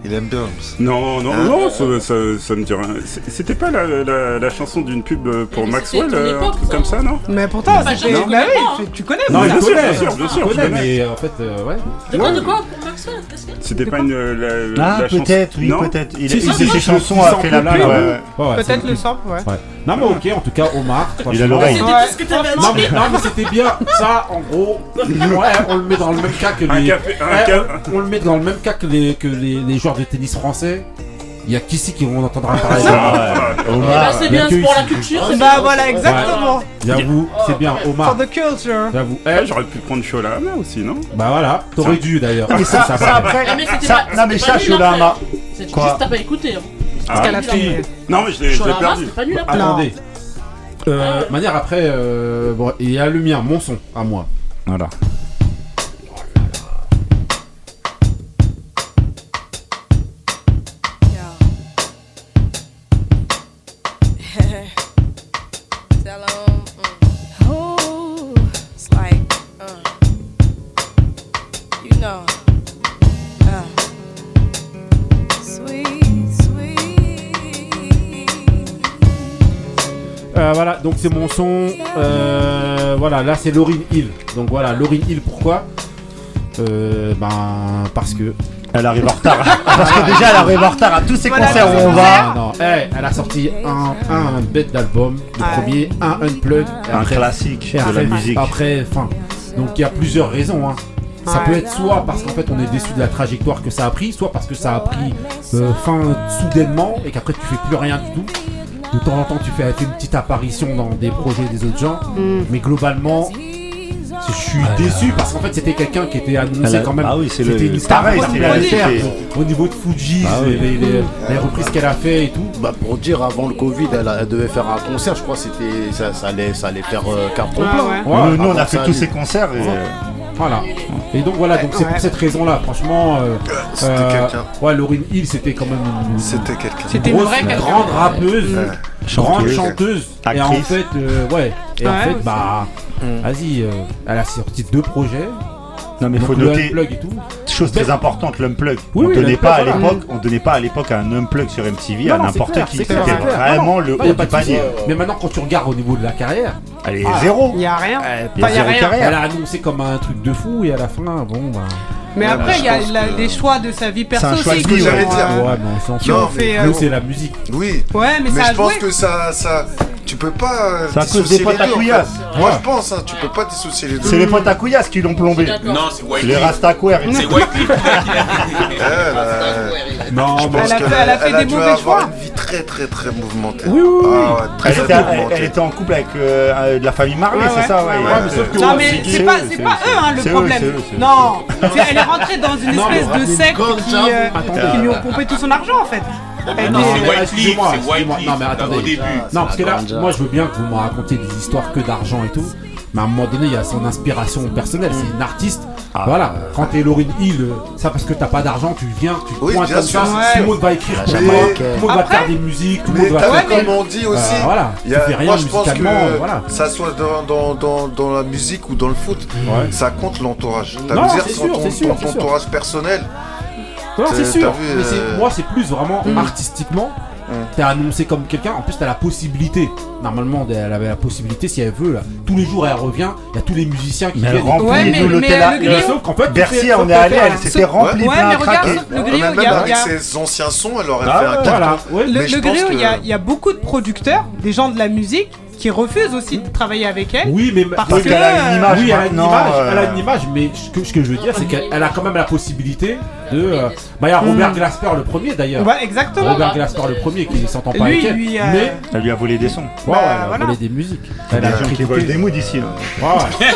[SPEAKER 5] Il aime bien.
[SPEAKER 3] Non, non,
[SPEAKER 5] Hein
[SPEAKER 3] non, ça, ça, ça me dit rien. C'était pas la, la, la chanson d'une pub pour Maxwell, euh, un truc comme ça, non?
[SPEAKER 17] Mais pourtant,
[SPEAKER 4] Bah,
[SPEAKER 17] c'était- bah oui, tu, connais.
[SPEAKER 1] Non,
[SPEAKER 3] bien
[SPEAKER 1] il
[SPEAKER 3] sûr,
[SPEAKER 1] connaît.
[SPEAKER 3] bien sûr, bien sûr, je connais.
[SPEAKER 1] mais en fait, euh, ouais.
[SPEAKER 4] De quoi, de quoi pour Maxwell? Qu'est-ce que
[SPEAKER 3] C'était pas une. euh, La,
[SPEAKER 6] Ah, peut-être, oui,
[SPEAKER 3] non
[SPEAKER 6] peut-être. Il a ses chansons
[SPEAKER 1] sample
[SPEAKER 6] fait la
[SPEAKER 17] Peut-être le sample, ouais.
[SPEAKER 1] Ouais. Non, mais ok, en tout cas, Omar.
[SPEAKER 6] Il a l'oreille.
[SPEAKER 4] C'était
[SPEAKER 17] Ouais.
[SPEAKER 4] tout ce que t'avais
[SPEAKER 1] Non mais, non mais c'était bien, ça en gros, ouais, on le met dans le même cas que
[SPEAKER 3] Un
[SPEAKER 1] les,
[SPEAKER 3] café-
[SPEAKER 1] Ouais, on, on le met dans le même cas que les, que les, les joueurs de tennis français. Il y a qu'ici qui vont entendre parler.
[SPEAKER 6] Ouais,
[SPEAKER 4] Eh ben,
[SPEAKER 6] Omar.
[SPEAKER 4] c'est
[SPEAKER 1] il y a
[SPEAKER 4] bien, c'est pour la culture. c'est
[SPEAKER 17] Bah
[SPEAKER 4] bien.
[SPEAKER 17] voilà, exactement.
[SPEAKER 1] J'avoue, c'est bien,
[SPEAKER 17] For
[SPEAKER 1] Omar.
[SPEAKER 17] the culture.
[SPEAKER 1] J'avoue.
[SPEAKER 3] Ah,
[SPEAKER 1] Eh,
[SPEAKER 3] J'aurais pu prendre Sholama aussi, non?
[SPEAKER 1] Bah voilà, t'aurais dû d'ailleurs.
[SPEAKER 6] Mais ça, ça,
[SPEAKER 1] va.
[SPEAKER 6] après,
[SPEAKER 4] Ah, mais
[SPEAKER 6] ça,
[SPEAKER 4] pas-
[SPEAKER 6] non mais ça, Sholama.
[SPEAKER 4] C'est juste t'as pas écouté. hein.
[SPEAKER 3] Ah,
[SPEAKER 17] qu'elle a
[SPEAKER 3] si.
[SPEAKER 17] fait.
[SPEAKER 3] Non, mais je l'ai je l'ai
[SPEAKER 4] Sholama,
[SPEAKER 3] perdu.
[SPEAKER 4] pas nul après.
[SPEAKER 1] Attendez. Euh, manière après, euh, bon, il y a le mien, mon son, à moi. Voilà. Donc c'est mon son. Euh, voilà, là c'est Lauryn Hill. Donc voilà, Lauryn Hill, pourquoi? Euh, Ben, parce que.
[SPEAKER 6] Elle arrive en retard. Parce que déjà, elle arrive en retard à tous ces
[SPEAKER 17] Voilà,
[SPEAKER 6] concerts où on
[SPEAKER 1] Ah,
[SPEAKER 6] va.
[SPEAKER 1] non, eh, elle a sorti un, un bête d'album, le
[SPEAKER 17] Ouais.
[SPEAKER 1] premier, un unplug, et
[SPEAKER 6] Un
[SPEAKER 1] après-
[SPEAKER 6] classique
[SPEAKER 1] et
[SPEAKER 6] de la
[SPEAKER 1] après-
[SPEAKER 6] musique.
[SPEAKER 1] Après, fin. Donc il y a plusieurs raisons. hein. Ça peut être soit parce qu'en fait on est déçu de la trajectoire que ça a pris, soit parce que ça a pris euh, fin soudainement et qu'après tu fais plus rien du tout. De temps en temps tu fais une petite apparition dans des projets des autres gens,
[SPEAKER 17] Mm.
[SPEAKER 1] mais globalement je suis déçu parce qu'en fait c'était quelqu'un qui était annoncé quand même.
[SPEAKER 6] Ah oui, c'est
[SPEAKER 1] C'était
[SPEAKER 6] le-
[SPEAKER 1] une star au niveau de Fuji,
[SPEAKER 18] Ah oui.
[SPEAKER 1] les, les- les reprises qu'elle a fait et tout.
[SPEAKER 18] Bah pour dire avant le Covid, elle, a- elle devait faire un concert, je crois que c'était ça, ça allait ça allait faire euh, carton
[SPEAKER 17] Ah
[SPEAKER 18] plein.
[SPEAKER 17] ouais.
[SPEAKER 1] Ouais,
[SPEAKER 6] Nous, nous, on a fait
[SPEAKER 18] ça,
[SPEAKER 6] tous ces concerts. et,
[SPEAKER 1] Voilà. Et donc voilà, donc c'est
[SPEAKER 17] Ouais.
[SPEAKER 1] pour cette raison-là, franchement. euh,
[SPEAKER 5] C'était
[SPEAKER 1] euh,
[SPEAKER 5] quelqu'un.
[SPEAKER 1] Ouais, Lauryn Hill, c'était quand même une,
[SPEAKER 5] C'était quelqu'un.
[SPEAKER 17] C'était une vraie
[SPEAKER 1] grande rappeuse, grande
[SPEAKER 6] Chanteuse.
[SPEAKER 1] chanteuse. Et en fait, euh, ouais. Et en fait, bah, vas-y, euh, elle a sorti deux projets.
[SPEAKER 6] Non, mais il
[SPEAKER 1] Donc
[SPEAKER 6] faut noter,
[SPEAKER 1] et tout.
[SPEAKER 6] chose très importante, l'unplug.
[SPEAKER 1] Oui,
[SPEAKER 6] on
[SPEAKER 1] oui,
[SPEAKER 6] donnait pas à
[SPEAKER 1] voilà.
[SPEAKER 6] l'époque, on donnait pas à l'époque un unplug sur MTV
[SPEAKER 1] Non,
[SPEAKER 6] à n'importe qui.
[SPEAKER 1] c'est
[SPEAKER 6] C'était vraiment
[SPEAKER 1] Non,
[SPEAKER 6] le haut
[SPEAKER 1] pas
[SPEAKER 6] du panier.
[SPEAKER 1] Mais maintenant, quand tu regardes au niveau de la carrière,
[SPEAKER 6] Elle est
[SPEAKER 1] Ah.
[SPEAKER 6] zéro.
[SPEAKER 17] Il y a rien.
[SPEAKER 6] Il y a
[SPEAKER 17] Enfin, y a
[SPEAKER 6] zéro
[SPEAKER 17] rien.
[SPEAKER 6] carrière.
[SPEAKER 1] elle a annoncé comme un truc de fou et à la fin, bon, bah.
[SPEAKER 17] Mais
[SPEAKER 5] ouais,
[SPEAKER 17] après, il y a la,
[SPEAKER 5] que...
[SPEAKER 17] les choix de sa vie perso.
[SPEAKER 6] C'est un choix de
[SPEAKER 5] j'allais dire. Hein.
[SPEAKER 17] Euh,
[SPEAKER 1] ouais, mais on s'en fout.
[SPEAKER 17] Nous, euh,
[SPEAKER 1] c'est la musique.
[SPEAKER 5] Oui.
[SPEAKER 17] Ouais, mais,
[SPEAKER 5] mais
[SPEAKER 17] ça
[SPEAKER 5] je pense que ça, ça, tu peux pas.
[SPEAKER 6] Euh, c'est à cause des potes à couillasse.
[SPEAKER 5] Moi, je pense, hein, tu peux pas dissocier les deux.
[SPEAKER 6] C'est les potes à couillasse qui l'ont plombé.
[SPEAKER 7] Non, c'est Wycliffe.
[SPEAKER 6] Les Rastaquaire.
[SPEAKER 7] C'est
[SPEAKER 5] Wycliffe.
[SPEAKER 1] Non,
[SPEAKER 17] elle a fait des mauvais choix
[SPEAKER 5] très très très mouvementée.
[SPEAKER 1] Oui,
[SPEAKER 5] ah, ah,
[SPEAKER 6] elle, était, en couple avec euh, de la famille Marley, c'est ça ouais,
[SPEAKER 17] Non, mais
[SPEAKER 1] c'est
[SPEAKER 17] pas, pas
[SPEAKER 6] eux
[SPEAKER 17] le problème. Non, elle est rentrée dans une espèce de secte euh, qui, lui ont pompé tout son argent en fait.
[SPEAKER 1] Non,
[SPEAKER 7] ah,
[SPEAKER 1] Non, mais attendez. Non, parce que là, moi je veux bien que vous me racontiez des histoires que d'argent et tout mais à un moment donné, il y a son inspiration personnelle. C'est une artiste.
[SPEAKER 6] Ah,
[SPEAKER 1] voilà, euh... quand t'es Lauryn Hill, ça parce que t'as pas d'argent, tu viens, tu
[SPEAKER 5] oui,
[SPEAKER 1] pointes comme ça,
[SPEAKER 17] ouais.
[SPEAKER 1] le va écrire
[SPEAKER 18] ah,
[SPEAKER 1] pour toi, tout le va faire des musiques, le va faire.
[SPEAKER 5] comme on dit euh, aussi,
[SPEAKER 1] euh, voilà,
[SPEAKER 5] y a,
[SPEAKER 1] tu fais rien
[SPEAKER 5] moi, je pense que
[SPEAKER 1] voilà.
[SPEAKER 5] ça soit dans, dans, dans, la musique ou dans le foot, ça compte l'entourage. T'as vu dire
[SPEAKER 1] sûr,
[SPEAKER 5] ton, ton entourage personnel.
[SPEAKER 1] Non, c'est sûr,
[SPEAKER 5] euh,
[SPEAKER 1] moi c'est plus vraiment
[SPEAKER 17] hmm.
[SPEAKER 1] artistiquement T'es annoncé comme quelqu'un. En plus, t'as la possibilité. Normalement, elle avait la possibilité si elle veut. Là. Tous les jours, elle revient. Il y a tous les musiciens qui
[SPEAKER 6] mais
[SPEAKER 1] viennent.
[SPEAKER 17] Rempli
[SPEAKER 6] tout l'hôtel.
[SPEAKER 1] Sauf qu'en fait,
[SPEAKER 6] Bercy, on est allé. Elle s'était remplie.
[SPEAKER 17] Ouais, mais regarde, le ah,
[SPEAKER 5] griot,
[SPEAKER 17] il y a.
[SPEAKER 5] Avec ses anciens sons, elle aurait
[SPEAKER 6] bah
[SPEAKER 5] fait un carton.
[SPEAKER 17] Le griot, il y a beaucoup de producteurs, des gens de la musique qui refuse aussi de travailler avec elle.
[SPEAKER 1] Oui, mais
[SPEAKER 17] parce
[SPEAKER 6] donc
[SPEAKER 17] que,
[SPEAKER 1] elle a une image. Mais ce que, ce que je veux dire, c'est qu'elle a quand même la possibilité de. Euh, bah, il y a Robert.
[SPEAKER 17] Hmm.
[SPEAKER 1] Glasper le premier d'ailleurs.
[SPEAKER 17] Exactement.
[SPEAKER 1] Robert Glasper le premier qui ne s'entend pas avec elle.
[SPEAKER 17] Euh,
[SPEAKER 1] mais
[SPEAKER 6] elle lui a volé des sons.
[SPEAKER 17] Bah,
[SPEAKER 1] ouais, elle a volé des musiques.
[SPEAKER 6] Il a des des moods ici. Hein.
[SPEAKER 1] Ouais.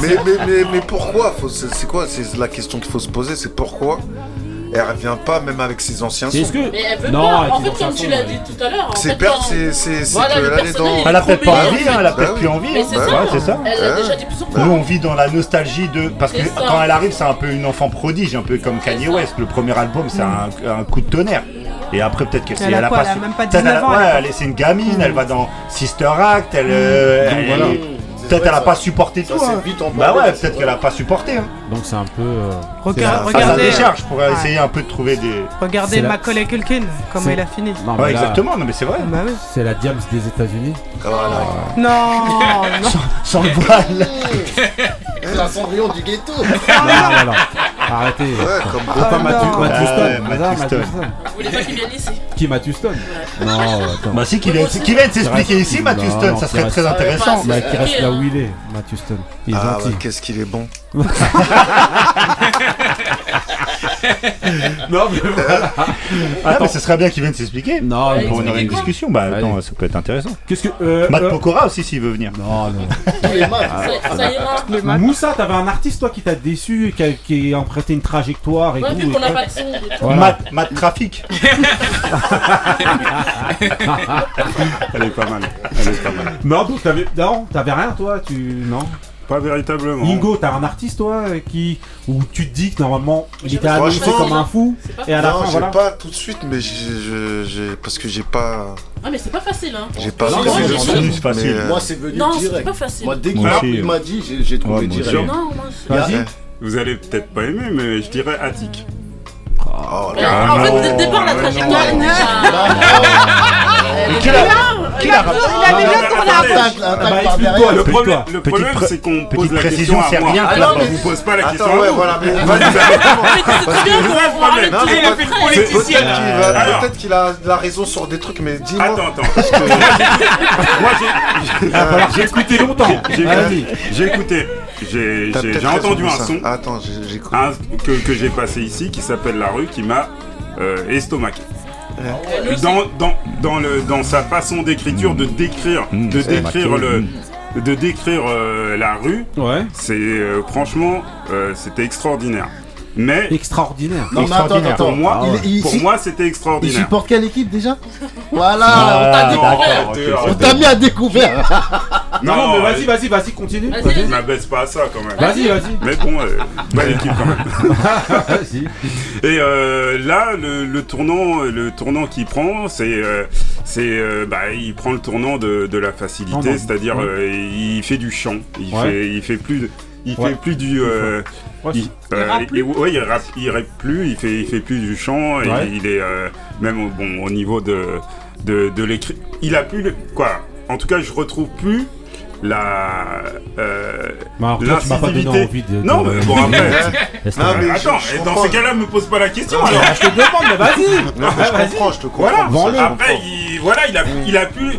[SPEAKER 5] mais, mais pourquoi? C'est quoi? C'est la question qu'il faut se poser c'est pourquoi elle revient pas même avec ses anciens sons.
[SPEAKER 1] Que...
[SPEAKER 4] Mais elle veut
[SPEAKER 1] non,
[SPEAKER 4] pas. En fait, comme tu l'as dit tout à l'heure.
[SPEAKER 5] C'est c'est que
[SPEAKER 4] là,
[SPEAKER 5] elle est dans.
[SPEAKER 6] Elle a peut-être pas envie, hein, elle a
[SPEAKER 4] bah
[SPEAKER 6] peut-être plus envie. Bah
[SPEAKER 4] c'est ça. Elle l'a déjà dit plusieurs fois.
[SPEAKER 6] Nous, on vit dans la nostalgie de. Parce que quand elle arrive, c'est un peu une enfant prodige, un peu comme Kanye West. Le premier album, c'est mm. un coup de tonnerre. Et après, peut-être qu'elle c'est.
[SPEAKER 17] Elle a pas. Elle a même pas 19 ans.
[SPEAKER 6] Ouais, elle est une gamine, elle va mm. dans Sister Act, elle. Euh, Peut-être qu'elle a pas supporté tout. Hein. Bah ouais, peut-être qu'elle a pas supporté. Hein.
[SPEAKER 1] Donc c'est un peu. euh,
[SPEAKER 6] ah, décharge, je
[SPEAKER 17] euh,
[SPEAKER 6] essayer un peu de trouver des.
[SPEAKER 17] regardez
[SPEAKER 1] ma la-
[SPEAKER 17] Macaulay Culkin, comment il a fini.
[SPEAKER 1] non,
[SPEAKER 6] exactement, non mais c'est vrai.
[SPEAKER 17] Bah
[SPEAKER 1] c'est la Diams des États-Unis.
[SPEAKER 5] Ah,
[SPEAKER 17] oh. Non.
[SPEAKER 6] Sans le voile.
[SPEAKER 18] C'est un du ghetto.
[SPEAKER 1] Arrêtez.
[SPEAKER 5] Ouais, comme
[SPEAKER 1] ah, pas Matthew
[SPEAKER 4] Vous voulez pas qu'il vienne ici
[SPEAKER 1] Qui Matthew Stone Non, attends.
[SPEAKER 6] Bah si, qu'il vienne s'expliquer ici, Matthew Stone, ça serait très intéressant.
[SPEAKER 1] Bah, qui reste là où il est, Matthew Stone. Il est
[SPEAKER 5] ah,
[SPEAKER 1] gentil.
[SPEAKER 5] Qu'est-ce qu'il est bon.
[SPEAKER 1] non, mais voilà. Attends.
[SPEAKER 6] ce serait bien qu'il vienne s'expliquer.
[SPEAKER 1] Non, mais
[SPEAKER 6] on aurait une discussion. Bah, attends, ça peut être intéressant.
[SPEAKER 1] Qu'est-ce que. Euh,
[SPEAKER 6] Matt.
[SPEAKER 1] Euh,
[SPEAKER 6] Pokora aussi, s'il veut venir.
[SPEAKER 1] Non, non. Moussa, t'avais un artiste, toi, qui t'a déçu, qui, qui est en une trajectoire et tout.
[SPEAKER 4] Pas de
[SPEAKER 6] Mat, mat trafic.
[SPEAKER 3] Elle est pas mal. Elle.
[SPEAKER 1] Non, t'avais, non, t'avais rien toi, tu non?
[SPEAKER 3] Pas véritablement.
[SPEAKER 1] Ingo, t'as un artiste toi qui où tu te dis que normalement il était annoncé comme un fou et à la fin voilà.
[SPEAKER 5] pas tout de suite mais j'ai, j'ai, parce que j'ai pas.
[SPEAKER 4] Ah mais c'est pas facile hein.
[SPEAKER 5] J'ai pas.
[SPEAKER 18] C'est
[SPEAKER 5] venu
[SPEAKER 18] facile. Moi c'est venu
[SPEAKER 4] direct. C'est pas facile.
[SPEAKER 18] Moi dès qu'il m'a dit, j'ai trouvé direct.
[SPEAKER 1] Vas-y.
[SPEAKER 3] Vous allez peut-être pas aimer, mais je dirais Attic.
[SPEAKER 5] Oh
[SPEAKER 4] là
[SPEAKER 5] là.
[SPEAKER 4] En fait, ah, dès le départ, la trajectoire est déjà.
[SPEAKER 6] Ah, quel Quel
[SPEAKER 17] Il avait bien tourné
[SPEAKER 18] après.
[SPEAKER 1] Ah, bah,
[SPEAKER 3] le problème, le problème c'est qu'on pose la question à moi. Alors on vous pose pas la question à vous.
[SPEAKER 5] Voilà, mais
[SPEAKER 4] c'est bien qu'on
[SPEAKER 7] Il a fait le politicien.
[SPEAKER 3] Euh,
[SPEAKER 5] peut-être qu'il a la raison sur des trucs, mais dis-moi.
[SPEAKER 3] Attends, attends. Moi, j'ai
[SPEAKER 1] écouté longtemps.
[SPEAKER 3] J'ai écouté. J'ai entendu un son.
[SPEAKER 5] Attends,
[SPEAKER 3] que, que j'ai passé ici qui s'appelle La rue qui m'a euh, estomaqué. Dans, dans, dans, le, dans sa façon d'écriture, de décrire, de décrire le, de décrire la rue,
[SPEAKER 1] ouais.
[SPEAKER 3] c'est euh, franchement, euh, c'était extraordinaire mais
[SPEAKER 1] extraordinaire.
[SPEAKER 18] Non, extraordinaire. Mais attends, attends.
[SPEAKER 3] Ah pour moi, pour moi, c'était extraordinaire.
[SPEAKER 18] Il supporte quelle équipe déjà? Voilà,
[SPEAKER 6] ah,
[SPEAKER 18] on t'a découvert. Mis à découvert.
[SPEAKER 1] non, non, mais
[SPEAKER 3] euh,
[SPEAKER 1] vas-y, vas-y,
[SPEAKER 4] vas-y, continue.
[SPEAKER 3] Vas m'abaisse pas à ça quand même.
[SPEAKER 1] Vas-y, vas-y.
[SPEAKER 3] Mais bon, euh, belle équipe quand même.
[SPEAKER 1] Vas-y.
[SPEAKER 3] Et euh, là, le, tournant, le tournant qu'il prend, c'est, euh, c'est, bah, il prend le tournant de, la facilité, c'est-à-dire, il fait du chant. Il fait, il fait plus. De, il
[SPEAKER 1] ouais.
[SPEAKER 3] fait plus du. Euh,
[SPEAKER 1] ouais.
[SPEAKER 3] il, euh,
[SPEAKER 1] il, rappe euh, plus.
[SPEAKER 3] Il, ouais, il, rappe, il plus, il fait, il fait plus du chant, et il est euh, même bon, au niveau de, de, de l'écrit. Il a plus. Le, quoi En tout cas, je retrouve plus la. Euh,
[SPEAKER 23] bah toi, tu m'as pas donné envie de.
[SPEAKER 3] Non, mais bon, après.
[SPEAKER 23] Hein.
[SPEAKER 3] non, mais attends,
[SPEAKER 5] je
[SPEAKER 3] dans ces cas-là, me pose pas la question.
[SPEAKER 5] Non,
[SPEAKER 3] alors.
[SPEAKER 5] je te demande, mais vas-y. Non, mais je comprends, je te comprends.
[SPEAKER 3] Voilà. Après, il, voilà, il a, il a pu.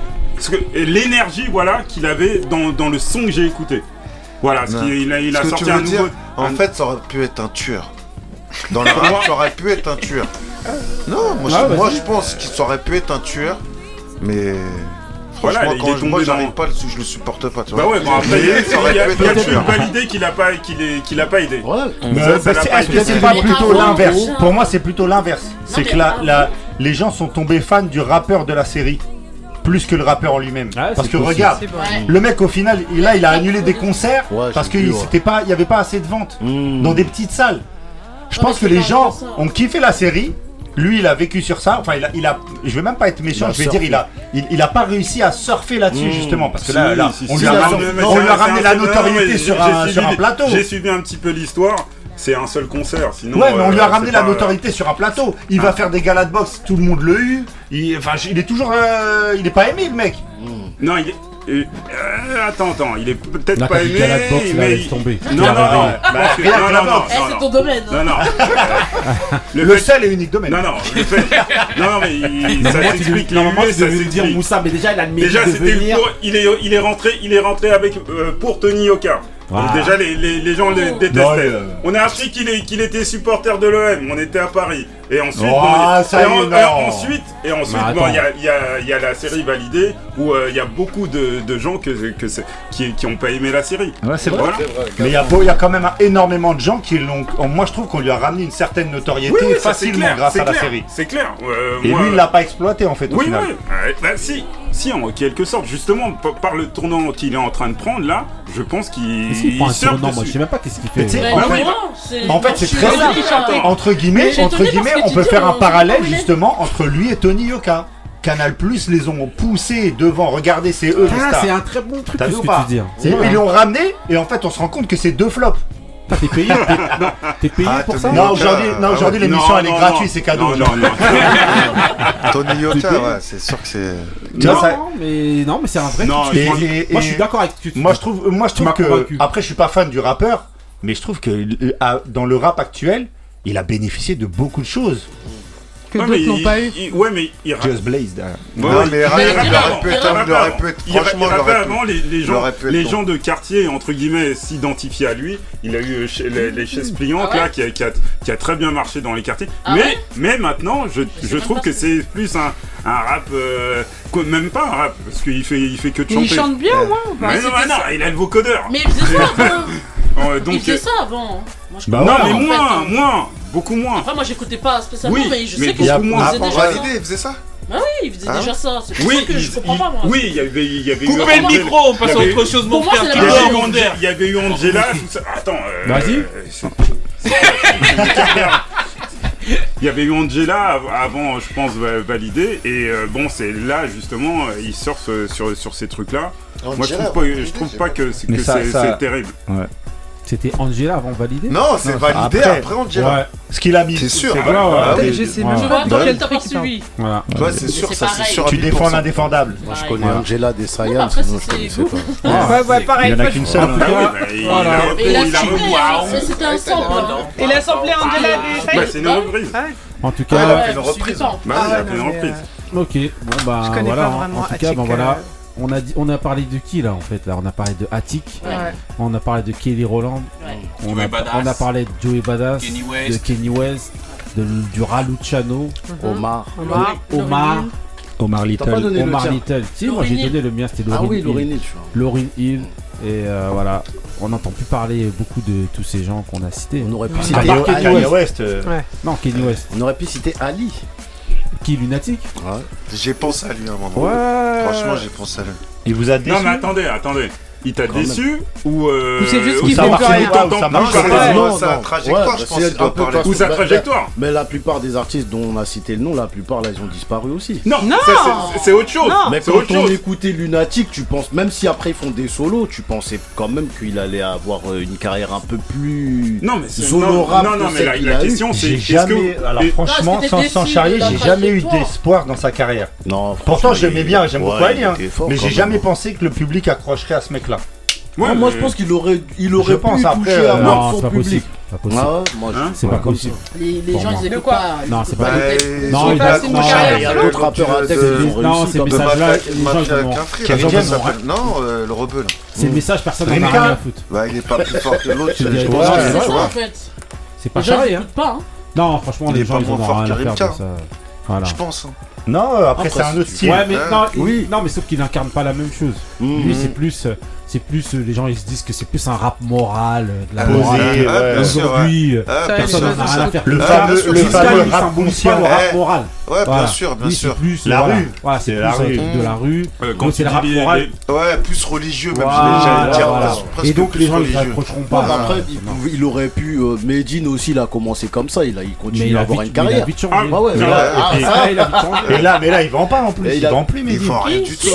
[SPEAKER 3] L'énergie voilà, qu'il avait dans, dans le son que j'ai écouté. Voilà, il a, sorti un nouveau.
[SPEAKER 5] en fait, ça aurait pu être un tueur. Dans le rap, ça aurait pu être un tueur. Non, moi, je, ah, pense qu'il aurait pu être un tueur, mais. Franchement, quand je, moi j'arrive pas, je le supporte pas. Tu
[SPEAKER 3] bah
[SPEAKER 5] vois.
[SPEAKER 3] Bah ouais, bon après, il y a, il y qu'il a pas, qu'il a pas aidé. Ouais.
[SPEAKER 6] Bah, c'est
[SPEAKER 3] pas
[SPEAKER 6] plutôt l'inverse. Pour moi, c'est plutôt l'inverse. C'est que la, les gens sont tombés fans du rappeur de la série plus que le rappeur en lui-même. Ah
[SPEAKER 23] parce
[SPEAKER 6] que regarde, le mec au final, il, là, il a annulé des concerts parce qu'il n'y pas, il avait pas assez de ventes
[SPEAKER 18] hmm.
[SPEAKER 6] dans des petites salles. Je pense que les gens ont kiffé la série. Lui, il a vécu sur ça. Enfin, il a, je vais même pas être méchant. Je vais dire, il a, il, a pas réussi à surfer là-dessus
[SPEAKER 3] hmm.
[SPEAKER 6] justement parce que là, on, lui a, ramené, la notoriété sur, un, sur un plateau.
[SPEAKER 3] J'ai suivi un petit peu l'histoire c'est un seul concert. Sinon,
[SPEAKER 6] ouais, mais on euh, lui a ramené la notoriété sur un plateau. Il va ah. faire des galas de boxe, tout le monde le eu. Il, enfin, il est toujours. Euh, il est pas aimé, le mec. Hmm.
[SPEAKER 3] Non, il est. Euh, attends, attends, il est peut-être pas aimé,
[SPEAKER 23] boxe,
[SPEAKER 3] mais
[SPEAKER 23] là,
[SPEAKER 3] il...
[SPEAKER 23] tomber.
[SPEAKER 3] Non, non, non,
[SPEAKER 6] bah,
[SPEAKER 3] non, non, non,
[SPEAKER 4] c'est ton domaine.
[SPEAKER 3] Non, non.
[SPEAKER 6] le, seul et unique domaine.
[SPEAKER 3] Non, non, le fait... non, mais il... ça s'explique.
[SPEAKER 23] Normalement, tu devais dire Moussa, mais déjà, il a le
[SPEAKER 3] Déjà, c'était
[SPEAKER 23] venir...
[SPEAKER 3] pour... il, est, il est rentré, il est rentré avec pour Tony
[SPEAKER 23] Oka.
[SPEAKER 3] Déjà, les, les, gens le détestaient. On a appris qu'il était supporter de l'OM, on était à Paris. Et ensuite,
[SPEAKER 6] il-
[SPEAKER 3] et,
[SPEAKER 6] y
[SPEAKER 3] ensuite, et bon, il y a, y a- la série validée où euh, il y a beaucoup de, de gens que, que qui n'ont pas aimé la série.
[SPEAKER 6] Ouais, c'est vrai. Mais il y, a y a quand même énormément de gens qui l'ont. Oh, moi, je trouve qu'on lui a ramené une certaine notoriété facilement grâce à la série.
[SPEAKER 3] C'est clair. Euh,
[SPEAKER 6] et lui, il l'a pas exploité en fait au
[SPEAKER 3] Oui, oui. Ouais, bah, si, si, en quelque sorte, justement, par le tournant qu'il est en train de prendre là, je pense qu'il.
[SPEAKER 23] Si, prend un tournant, moi je sais même pas qu'est-ce qu'il fait.
[SPEAKER 6] Mais
[SPEAKER 3] bah
[SPEAKER 6] en fait, c'est très simple. Entre guillemets, entre guillemets on peut faire un parallèle justement entre lui et Tony Yoka. Canal Plus les ont poussés devant. Regardez, c'est eux.
[SPEAKER 23] Ah, c'est un très bon truc. Ce que tu.
[SPEAKER 6] Ils l'ont ramené et en fait, on se rend compte que c'est deux flops.
[SPEAKER 23] T'es payé, t'es, payé
[SPEAKER 5] ah,
[SPEAKER 23] pour ça
[SPEAKER 6] Non, aujourd'hui,
[SPEAKER 5] ah,
[SPEAKER 6] l'émission elle est gratuite, c'est cadeau.
[SPEAKER 3] Non, non.
[SPEAKER 5] Tony Yoka, ouais, c'est sûr que c'est.
[SPEAKER 23] Non, mais non, mais c'est un vrai.
[SPEAKER 3] Non,
[SPEAKER 6] et,
[SPEAKER 23] moi je suis d'accord avec. Tu...
[SPEAKER 6] Moi je trouve, moi je trouve que après je suis pas fan du rappeur, mais je trouve que euh, dans le rap actuel, il a bénéficié de beaucoup de choses
[SPEAKER 17] que
[SPEAKER 3] ouais,
[SPEAKER 17] d'autres n'ont pas eu.
[SPEAKER 3] Il, ouais, mais il
[SPEAKER 6] Just Blaze.
[SPEAKER 3] Ouais,
[SPEAKER 5] non, mais, aurait pu être. Franchement,
[SPEAKER 3] il
[SPEAKER 5] aurait
[SPEAKER 3] avant, les, les gens, les gens de quartier, entre guillemets, s'identifiaient à lui. Il a eu euh, les, chaises
[SPEAKER 4] ah pliantes,
[SPEAKER 3] là, qui a, très bien marché dans les quartiers.
[SPEAKER 4] Ah
[SPEAKER 3] mais, maintenant, je, trouve que c'est plus un, rap. Euh, même pas un rap, parce qu'il fait, fait que de
[SPEAKER 17] chanter. Il chante bien, au moins.
[SPEAKER 3] Mais non, non, il a le vocodeur.
[SPEAKER 4] Mais il faisait ça avant. Il faisait
[SPEAKER 3] euh,
[SPEAKER 4] ça avant.
[SPEAKER 6] Bah
[SPEAKER 3] non, mais moins, moins. Beaucoup moins.
[SPEAKER 4] Enfin, moi, j'écoutais pas spécialement,
[SPEAKER 3] oui,
[SPEAKER 4] mais je sais que
[SPEAKER 3] beaucoup moins.
[SPEAKER 4] Avant
[SPEAKER 3] ah,
[SPEAKER 5] Validé,
[SPEAKER 4] ah,
[SPEAKER 5] il faisait ça
[SPEAKER 4] bah oui, il faisait
[SPEAKER 5] hein
[SPEAKER 4] déjà ça. C'est
[SPEAKER 3] oui,
[SPEAKER 4] que
[SPEAKER 3] il, je
[SPEAKER 4] comprends
[SPEAKER 3] il,
[SPEAKER 4] pas moi.
[SPEAKER 3] Oui, il y avait, il y avait Coupez eu.
[SPEAKER 7] Coupez le micro, on passe à autre chose, mon frère.
[SPEAKER 3] Il y avait eu Angela. Attends. Euh,
[SPEAKER 23] vas-y.
[SPEAKER 3] Euh, il y avait eu Angela avant, je pense, validé. Et euh, bon, c'est là, justement, euh, il sort sur, sur, ces trucs-là. Moi, je trouve pas, je trouve pas que, c'est terrible. Ouais.
[SPEAKER 23] C'était Angela avant validé
[SPEAKER 5] Non, c'est validé
[SPEAKER 6] après,
[SPEAKER 5] Angela.
[SPEAKER 6] Ce qu'il a mis.
[SPEAKER 5] C'est sûr.
[SPEAKER 4] Tu
[SPEAKER 6] défends l'indéfendable.
[SPEAKER 18] Moi je connais Angela des je
[SPEAKER 6] Il n'y en a qu'une seule. Hein.
[SPEAKER 3] Bah,
[SPEAKER 4] c'était un sample.
[SPEAKER 17] Il a samplé Angela. Ah.
[SPEAKER 3] Bah, c'est une reprise.
[SPEAKER 23] En tout cas,
[SPEAKER 3] elle a fait une
[SPEAKER 23] Ok, bon bah hein. bon voilà on a, on a parlé de qui là en fait là? On a parlé de Attic, on a parlé de Kelly Roland, on, a, parlé de Joey Badass, de Kenny West, de, du Raluciano.
[SPEAKER 18] Omar,
[SPEAKER 17] Omar,
[SPEAKER 23] Omar,
[SPEAKER 6] Little.
[SPEAKER 23] Omar Little. Si, moi j'ai donné le mien, c'était Lauryn ah
[SPEAKER 18] oui,
[SPEAKER 23] Hill.
[SPEAKER 18] Lauryn Hill.
[SPEAKER 23] Et euh, voilà, on n'entend plus parler beaucoup de tous ces gens qu'on a cités.
[SPEAKER 18] On aurait pu
[SPEAKER 23] ah,
[SPEAKER 18] citer
[SPEAKER 6] Kenny
[SPEAKER 23] West. Non, Kenny West.
[SPEAKER 18] On aurait pu citer Ali.
[SPEAKER 23] Qui, Lunatique Ouais.
[SPEAKER 5] J'ai pensé à lui à un moment.
[SPEAKER 23] Ouais.
[SPEAKER 5] Franchement, j'ai pensé à lui.
[SPEAKER 6] Il vous a déçu.
[SPEAKER 3] Non, mais attendez, attendez. Il t'a déçu ou, euh,
[SPEAKER 17] ou c'est juste qu'il fait rien
[SPEAKER 6] ou
[SPEAKER 5] sa trajectoire, je pense.
[SPEAKER 3] Ou sa trajectoire.
[SPEAKER 18] Mais la plupart des artistes dont on a cité le nom, la plupart là, ils ont disparu aussi.
[SPEAKER 3] Non,
[SPEAKER 17] non
[SPEAKER 3] c'est autre chose.
[SPEAKER 18] Mais quand on écoutait Lunatic, tu penses, même si après ils font des solos, tu pensais quand même qu'il allait avoir euh, une carrière un peu plus
[SPEAKER 3] non, mais
[SPEAKER 18] honorable.
[SPEAKER 3] Non, mais la, question c'est
[SPEAKER 6] jamais. Alors franchement, sans, charrier, j'ai jamais eu d'espoir dans sa carrière.
[SPEAKER 18] Non.
[SPEAKER 6] Pourtant,
[SPEAKER 18] j'aimais
[SPEAKER 6] bien, j'aime beaucoup Ali, mais j'ai jamais pensé que le public accrocherait à ce mec-là.
[SPEAKER 3] Ouais,
[SPEAKER 18] non,
[SPEAKER 3] mais...
[SPEAKER 18] Moi, je pense qu'il aurait, il aurait
[SPEAKER 6] je
[SPEAKER 18] pu
[SPEAKER 6] pense
[SPEAKER 18] toucher après, à
[SPEAKER 6] euh,
[SPEAKER 23] non,
[SPEAKER 18] son public. Ah,
[SPEAKER 1] c'est pas possible.
[SPEAKER 4] Les, les gens, ils écoutent pas.
[SPEAKER 1] Non, c'est pas.
[SPEAKER 5] Bah,
[SPEAKER 1] non, il
[SPEAKER 18] y a d'autres rappeurs à texte.
[SPEAKER 1] Non, ces messages-là, les
[SPEAKER 5] non, le euh, rebeu.
[SPEAKER 1] C'est le message, personne n'en a rien à foutre.
[SPEAKER 5] Bah, il est pas plus fort que l'autre.
[SPEAKER 1] C'est
[SPEAKER 5] pas
[SPEAKER 4] ça, en fait.
[SPEAKER 1] C'est pas pareil. Hein.
[SPEAKER 4] hein.
[SPEAKER 1] Non, franchement, les gens, ils en ont rien à faire. Voilà.
[SPEAKER 5] Je pense. Hein.
[SPEAKER 6] Non, euh, après, c'est un autre style.
[SPEAKER 1] Ouais, mais non, mais sauf qu'il n'incarne pas la même chose. Lui, c'est plus c'est plus euh, les gens ils se disent que c'est plus un rap moral, euh, de la morale. Aujourd'hui, euh,
[SPEAKER 5] ah,
[SPEAKER 1] personne
[SPEAKER 5] n'a
[SPEAKER 1] rien à faire.
[SPEAKER 6] Le fameux, le fameux rap conscient,
[SPEAKER 1] le rap
[SPEAKER 5] eh.
[SPEAKER 1] moral.
[SPEAKER 5] Ouais, bien sûr, bien sûr.
[SPEAKER 1] Plus,
[SPEAKER 6] la rue,
[SPEAKER 1] c'est
[SPEAKER 6] la
[SPEAKER 1] de la rue. donc c'est le rap moral.
[SPEAKER 5] Ouais, plus religieux.
[SPEAKER 1] Et donc les gens ils s'accrocheront pas.
[SPEAKER 18] Après, il aurait pu Medine aussi, il a commencé comme ça, il a il continue à avoir une carrière.
[SPEAKER 6] Et là, mais là, il vend pas en plus. Il vend plus, mais
[SPEAKER 5] il vend rien du tout.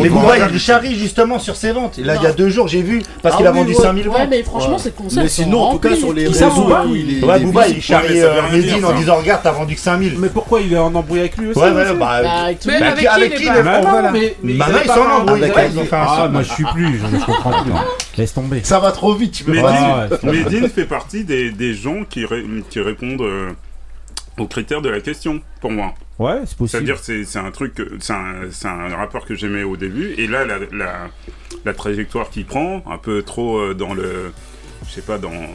[SPEAKER 6] Mais
[SPEAKER 5] pourquoi
[SPEAKER 6] il charrie justement sur là, il y a deux jours, j'ai vu, parce
[SPEAKER 18] ah
[SPEAKER 6] qu'il a vendu 5000 ventes.
[SPEAKER 4] Ouais, mais franchement, c'est concept.
[SPEAKER 18] Mais sinon, en tout cas, sur les réseaux,
[SPEAKER 1] euh,
[SPEAKER 18] il est.
[SPEAKER 6] Ouais,
[SPEAKER 18] il
[SPEAKER 6] charrie euh, Medine en disant Regarde, t'as vendu que 5000.
[SPEAKER 1] Mais pourquoi il est en embrouille avec lui aussi
[SPEAKER 6] Ouais, ouais, bah,
[SPEAKER 4] bah. Avec
[SPEAKER 17] qui
[SPEAKER 6] Maintenant, ils sont en embrouille.
[SPEAKER 1] Ah, moi, je suis plus, je comprends plus. Hein. Laisse tomber.
[SPEAKER 18] Ça va trop vite, tu peux pas.
[SPEAKER 3] Medine fait partie des gens qui répondent euh, aux critères de la question, pour moi.
[SPEAKER 1] Ouais, c'est possible.
[SPEAKER 3] C'est-à-dire, c'est un truc, c'est un, un, rappeur que j'aimais au début, et là, la, la, trajectoire qu'il prend, un peu trop euh, dans le. Je sais pas, dans.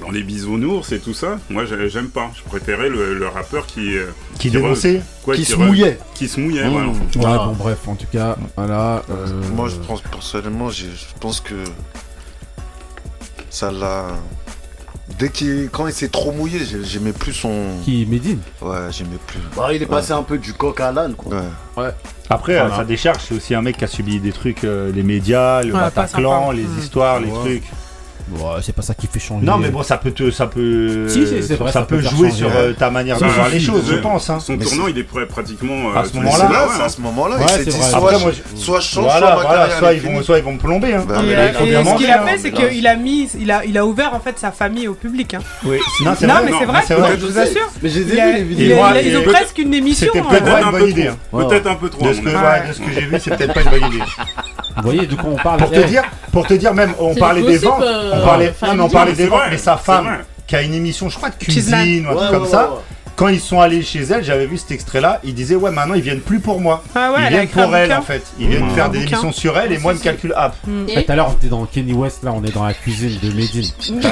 [SPEAKER 3] Dans les bisounours et tout ça, moi j'aime pas. Je préférais le, le rappeur qui. Euh,
[SPEAKER 6] qui,
[SPEAKER 3] qui
[SPEAKER 6] dénonçait
[SPEAKER 18] qui, se mouillait.
[SPEAKER 3] Qui se mouillait,
[SPEAKER 18] mmh.
[SPEAKER 1] Ouais, bon, bref, en tout cas, voilà. Euh,
[SPEAKER 5] moi, je pense, personnellement, je pense que. Ça l'a Dès qu'il, quand il s'est trop mouillé, j'aimais plus son.
[SPEAKER 1] Qui Médine
[SPEAKER 5] Ouais, j'aimais plus.
[SPEAKER 18] Bah, il est passé un peu du coq à l'âne, quoi.
[SPEAKER 5] Ouais. ouais.
[SPEAKER 6] Après,
[SPEAKER 1] voilà.
[SPEAKER 6] ça décharge, c'est aussi un mec qui a subi des trucs, euh, les médias, le Bataclan, les
[SPEAKER 17] mmh.
[SPEAKER 6] histoires, les trucs.
[SPEAKER 1] C'est pas ça qui fait changer.
[SPEAKER 6] Non, mais bon, ça peut te, ça peut, ça,
[SPEAKER 1] peut,
[SPEAKER 6] jouer sur euh, ta manière de voir les choses, je pense. Hein.
[SPEAKER 3] Son
[SPEAKER 5] mais
[SPEAKER 3] tournant, il est prêt pratiquement euh, à ce
[SPEAKER 6] moment-là.
[SPEAKER 3] Ouais,
[SPEAKER 5] à ce moment-là, soit, je... change, soit,
[SPEAKER 6] ils vont, soit ils vont me plomber. Hein.
[SPEAKER 5] Bah
[SPEAKER 17] ce qu'il a fait, c'est qu'il a mis, il a, ouvert en fait sa famille au public. Hein.
[SPEAKER 6] Oui. Non,
[SPEAKER 17] mais c'est vrai. Je vous assure.
[SPEAKER 18] Mais j'ai vu.
[SPEAKER 17] Ils ont presque une émission.
[SPEAKER 6] C'était
[SPEAKER 17] hein.
[SPEAKER 6] peut-être une bonne idée.
[SPEAKER 3] Peut-être un peu trop.
[SPEAKER 6] De ce que j'ai vu, c'est peut-être pas une bonne idée.
[SPEAKER 1] Vous voyez, du coup, on parle.
[SPEAKER 6] Pour te dire même, on parlait des ventes on parlait, on parlait des ventes, mais sa femme, qui a une émission, je crois, de cuisine ou un truc comme ça quand ils sont allés chez elle, j'avais vu cet extrait-là, ils disaient ouais maintenant ils viennent plus pour moi.
[SPEAKER 17] Ah ouais,
[SPEAKER 6] ils viennent pour elle en fait. Ils viennent faire des émissions sur elle et moi me calcul app.
[SPEAKER 1] Ah. Mmh. Bah, en fait, alors on était dans Kenny West, là on est dans la cuisine de Medine. Bah,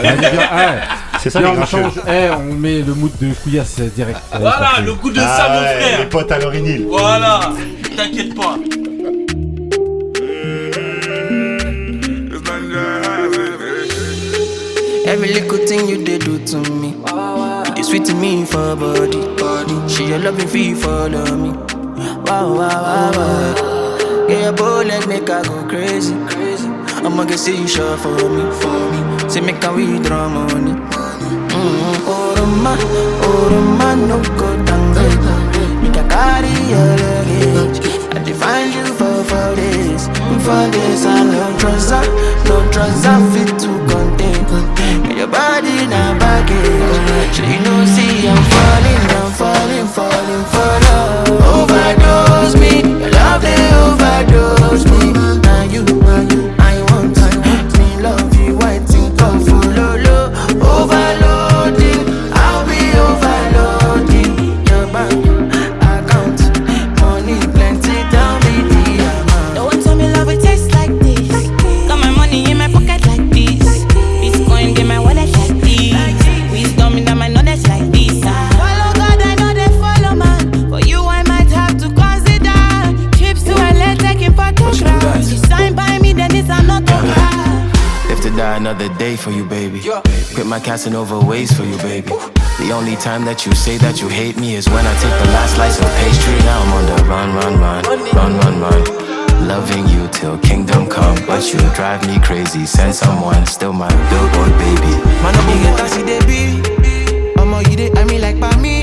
[SPEAKER 1] ah
[SPEAKER 6] c'est ça
[SPEAKER 1] on change, eh, on met le mood de couillasse direct.
[SPEAKER 7] Voilà, le goût de
[SPEAKER 6] ah,
[SPEAKER 7] ça mon frère.
[SPEAKER 6] Les potes à l'orinil.
[SPEAKER 7] Voilà, t'inquiète pas.
[SPEAKER 13] Every little thing you did do to me, it is sweet to me for body. She a loving fee follow me. Wow, wow, wow, wow. Get your bullet, make I go crazy. I'ma get see you sure for me, for me. Say make I withdraw money. Mm-hmm. Oh, Oroma, oh, no go down. Make I carry your luggage. I define you for four days. For days, I don't no trouser, no her. fit to control. And your body in a baggage So you know see I'm falling, I'm falling, falling for love. Overdose me, your love they overdose me. another day for you, baby. Quit my Casanova ways for you, baby. The only time that you say that you hate me is when I take the last slice of pastry. Now I'm on the run, run, run, run, run, run. Loving you till kingdom come, but you drive me crazy. Send someone, still my billboard baby. Man, I'm taxi, baby. I'm all you did, I mean like by me.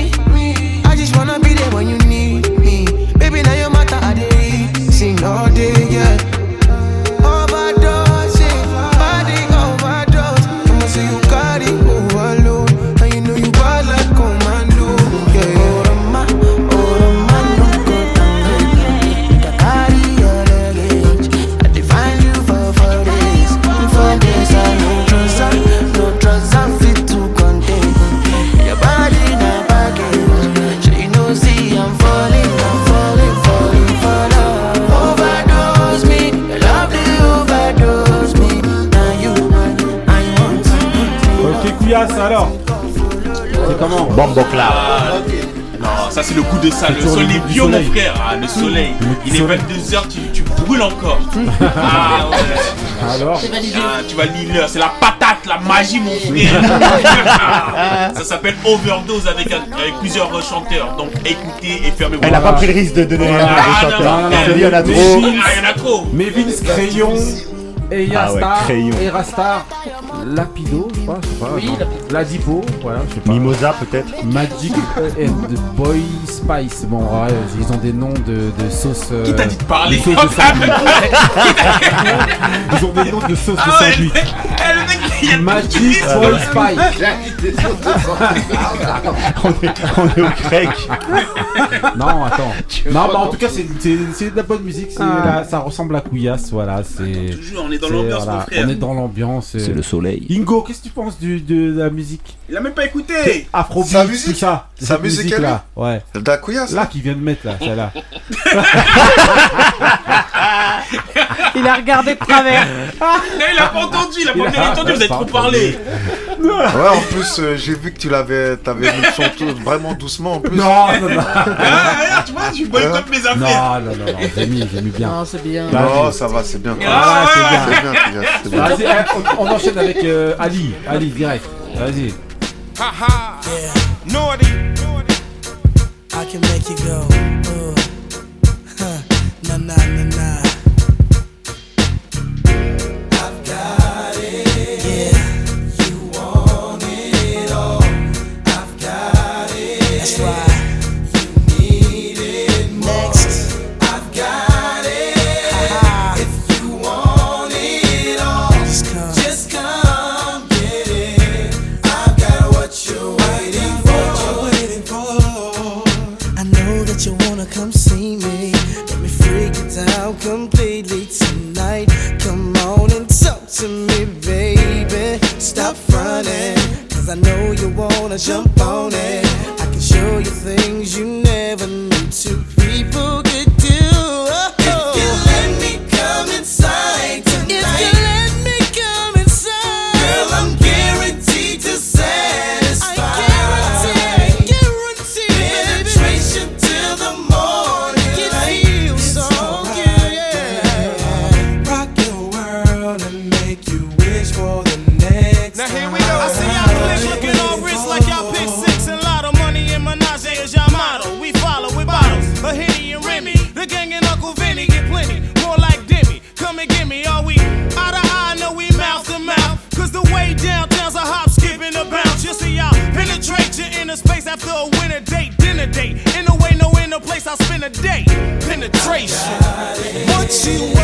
[SPEAKER 6] Bombo Clap.
[SPEAKER 7] Non, ça c'est le coup de ça. Le
[SPEAKER 1] le
[SPEAKER 7] soleil bio, mon frère. Ah, le soleil.
[SPEAKER 1] Le
[SPEAKER 7] Il est
[SPEAKER 1] soleil.
[SPEAKER 7] 22h, tu, tu brûles encore. ah ouais.
[SPEAKER 1] Alors.
[SPEAKER 7] Ah, tu vas lire l'heure. C'est la patate, la magie, mon frère. ça s'appelle Overdose avec, avec plusieurs chanteurs. Donc écoutez et fermez vos
[SPEAKER 6] Elle n'a pas pris le risque de donner des
[SPEAKER 7] Ah, non,
[SPEAKER 6] chanteurs.
[SPEAKER 7] non, non,
[SPEAKER 6] Elle dit, il y en a
[SPEAKER 1] mais-
[SPEAKER 6] trop.
[SPEAKER 1] mais-
[SPEAKER 7] Ah, il y en a trop.
[SPEAKER 1] Mais Vince Crayon et
[SPEAKER 6] Ah ouais,
[SPEAKER 1] Yastar
[SPEAKER 6] Crayon.
[SPEAKER 1] et Rastar Lapido, je crois, je sais pas.
[SPEAKER 4] Oui. Lapido.
[SPEAKER 1] Ladipo, voilà, je sais pas.
[SPEAKER 6] Mimosa peut-être.
[SPEAKER 1] Magic and Boy Spice. Bon, ouais, ils ont des noms de, de sauce. euh,
[SPEAKER 7] Qui t'a dit de parler
[SPEAKER 1] de sauce de sandwich. Ils ont des noms de sauce de
[SPEAKER 7] Ah ouais,
[SPEAKER 1] sandwich.
[SPEAKER 7] Eh, le mec,
[SPEAKER 1] Boy
[SPEAKER 7] ouais.
[SPEAKER 1] Spice.
[SPEAKER 6] on, est, on est au grec.
[SPEAKER 1] Non, attends. Non, bah en tout cas, c'est- de la bonne musique. c'est
[SPEAKER 17] Ah.
[SPEAKER 1] la- ça ressemble à Couillasse, voilà. c'est
[SPEAKER 7] Toujours, on est dans
[SPEAKER 1] c'est-
[SPEAKER 7] l'ambiance, mon frère.
[SPEAKER 1] On est dans l'ambiance. euh.
[SPEAKER 6] C'est le soleil.
[SPEAKER 1] Ingo, qu'est-ce que tu penses du- de la musique?
[SPEAKER 7] Il a même pas écouté.
[SPEAKER 1] Afrobeat,
[SPEAKER 5] Sa musique
[SPEAKER 1] tout ça.
[SPEAKER 5] Sa
[SPEAKER 1] Cette
[SPEAKER 5] musique,
[SPEAKER 1] musique là, ouais.
[SPEAKER 5] Dakuya, ça
[SPEAKER 1] Là, qui vient de mettre là, celle-là.
[SPEAKER 17] Il a regardé de travers.
[SPEAKER 7] Non, il a pas entendu, il a pas bien entendu, vous avez trop parlé.
[SPEAKER 5] Ouais, en plus, euh, j'ai vu que tu l'avais, t'avais mis son vraiment doucement en plus.
[SPEAKER 1] Non, non, non.
[SPEAKER 7] Ah, regarde, tu vois, tu boycottes mes affaires.
[SPEAKER 1] Non, non, non, non, j'ai mis, j'ai mis bien.
[SPEAKER 4] Non, c'est bien.
[SPEAKER 5] Non, ça va, c'est bien.
[SPEAKER 7] Ah,
[SPEAKER 5] c'est
[SPEAKER 7] ouais.
[SPEAKER 5] bien, c'est bien, c'est bien, c'est bien.
[SPEAKER 1] Vas-y, eh, on, on enchaîne avec euh, Ali. Ali, direct. Vas-y.
[SPEAKER 13] Naughty. I can make you go. Uh. Huh. Nah, nah, nah, nah. Jump on it. Day. Penetration. What you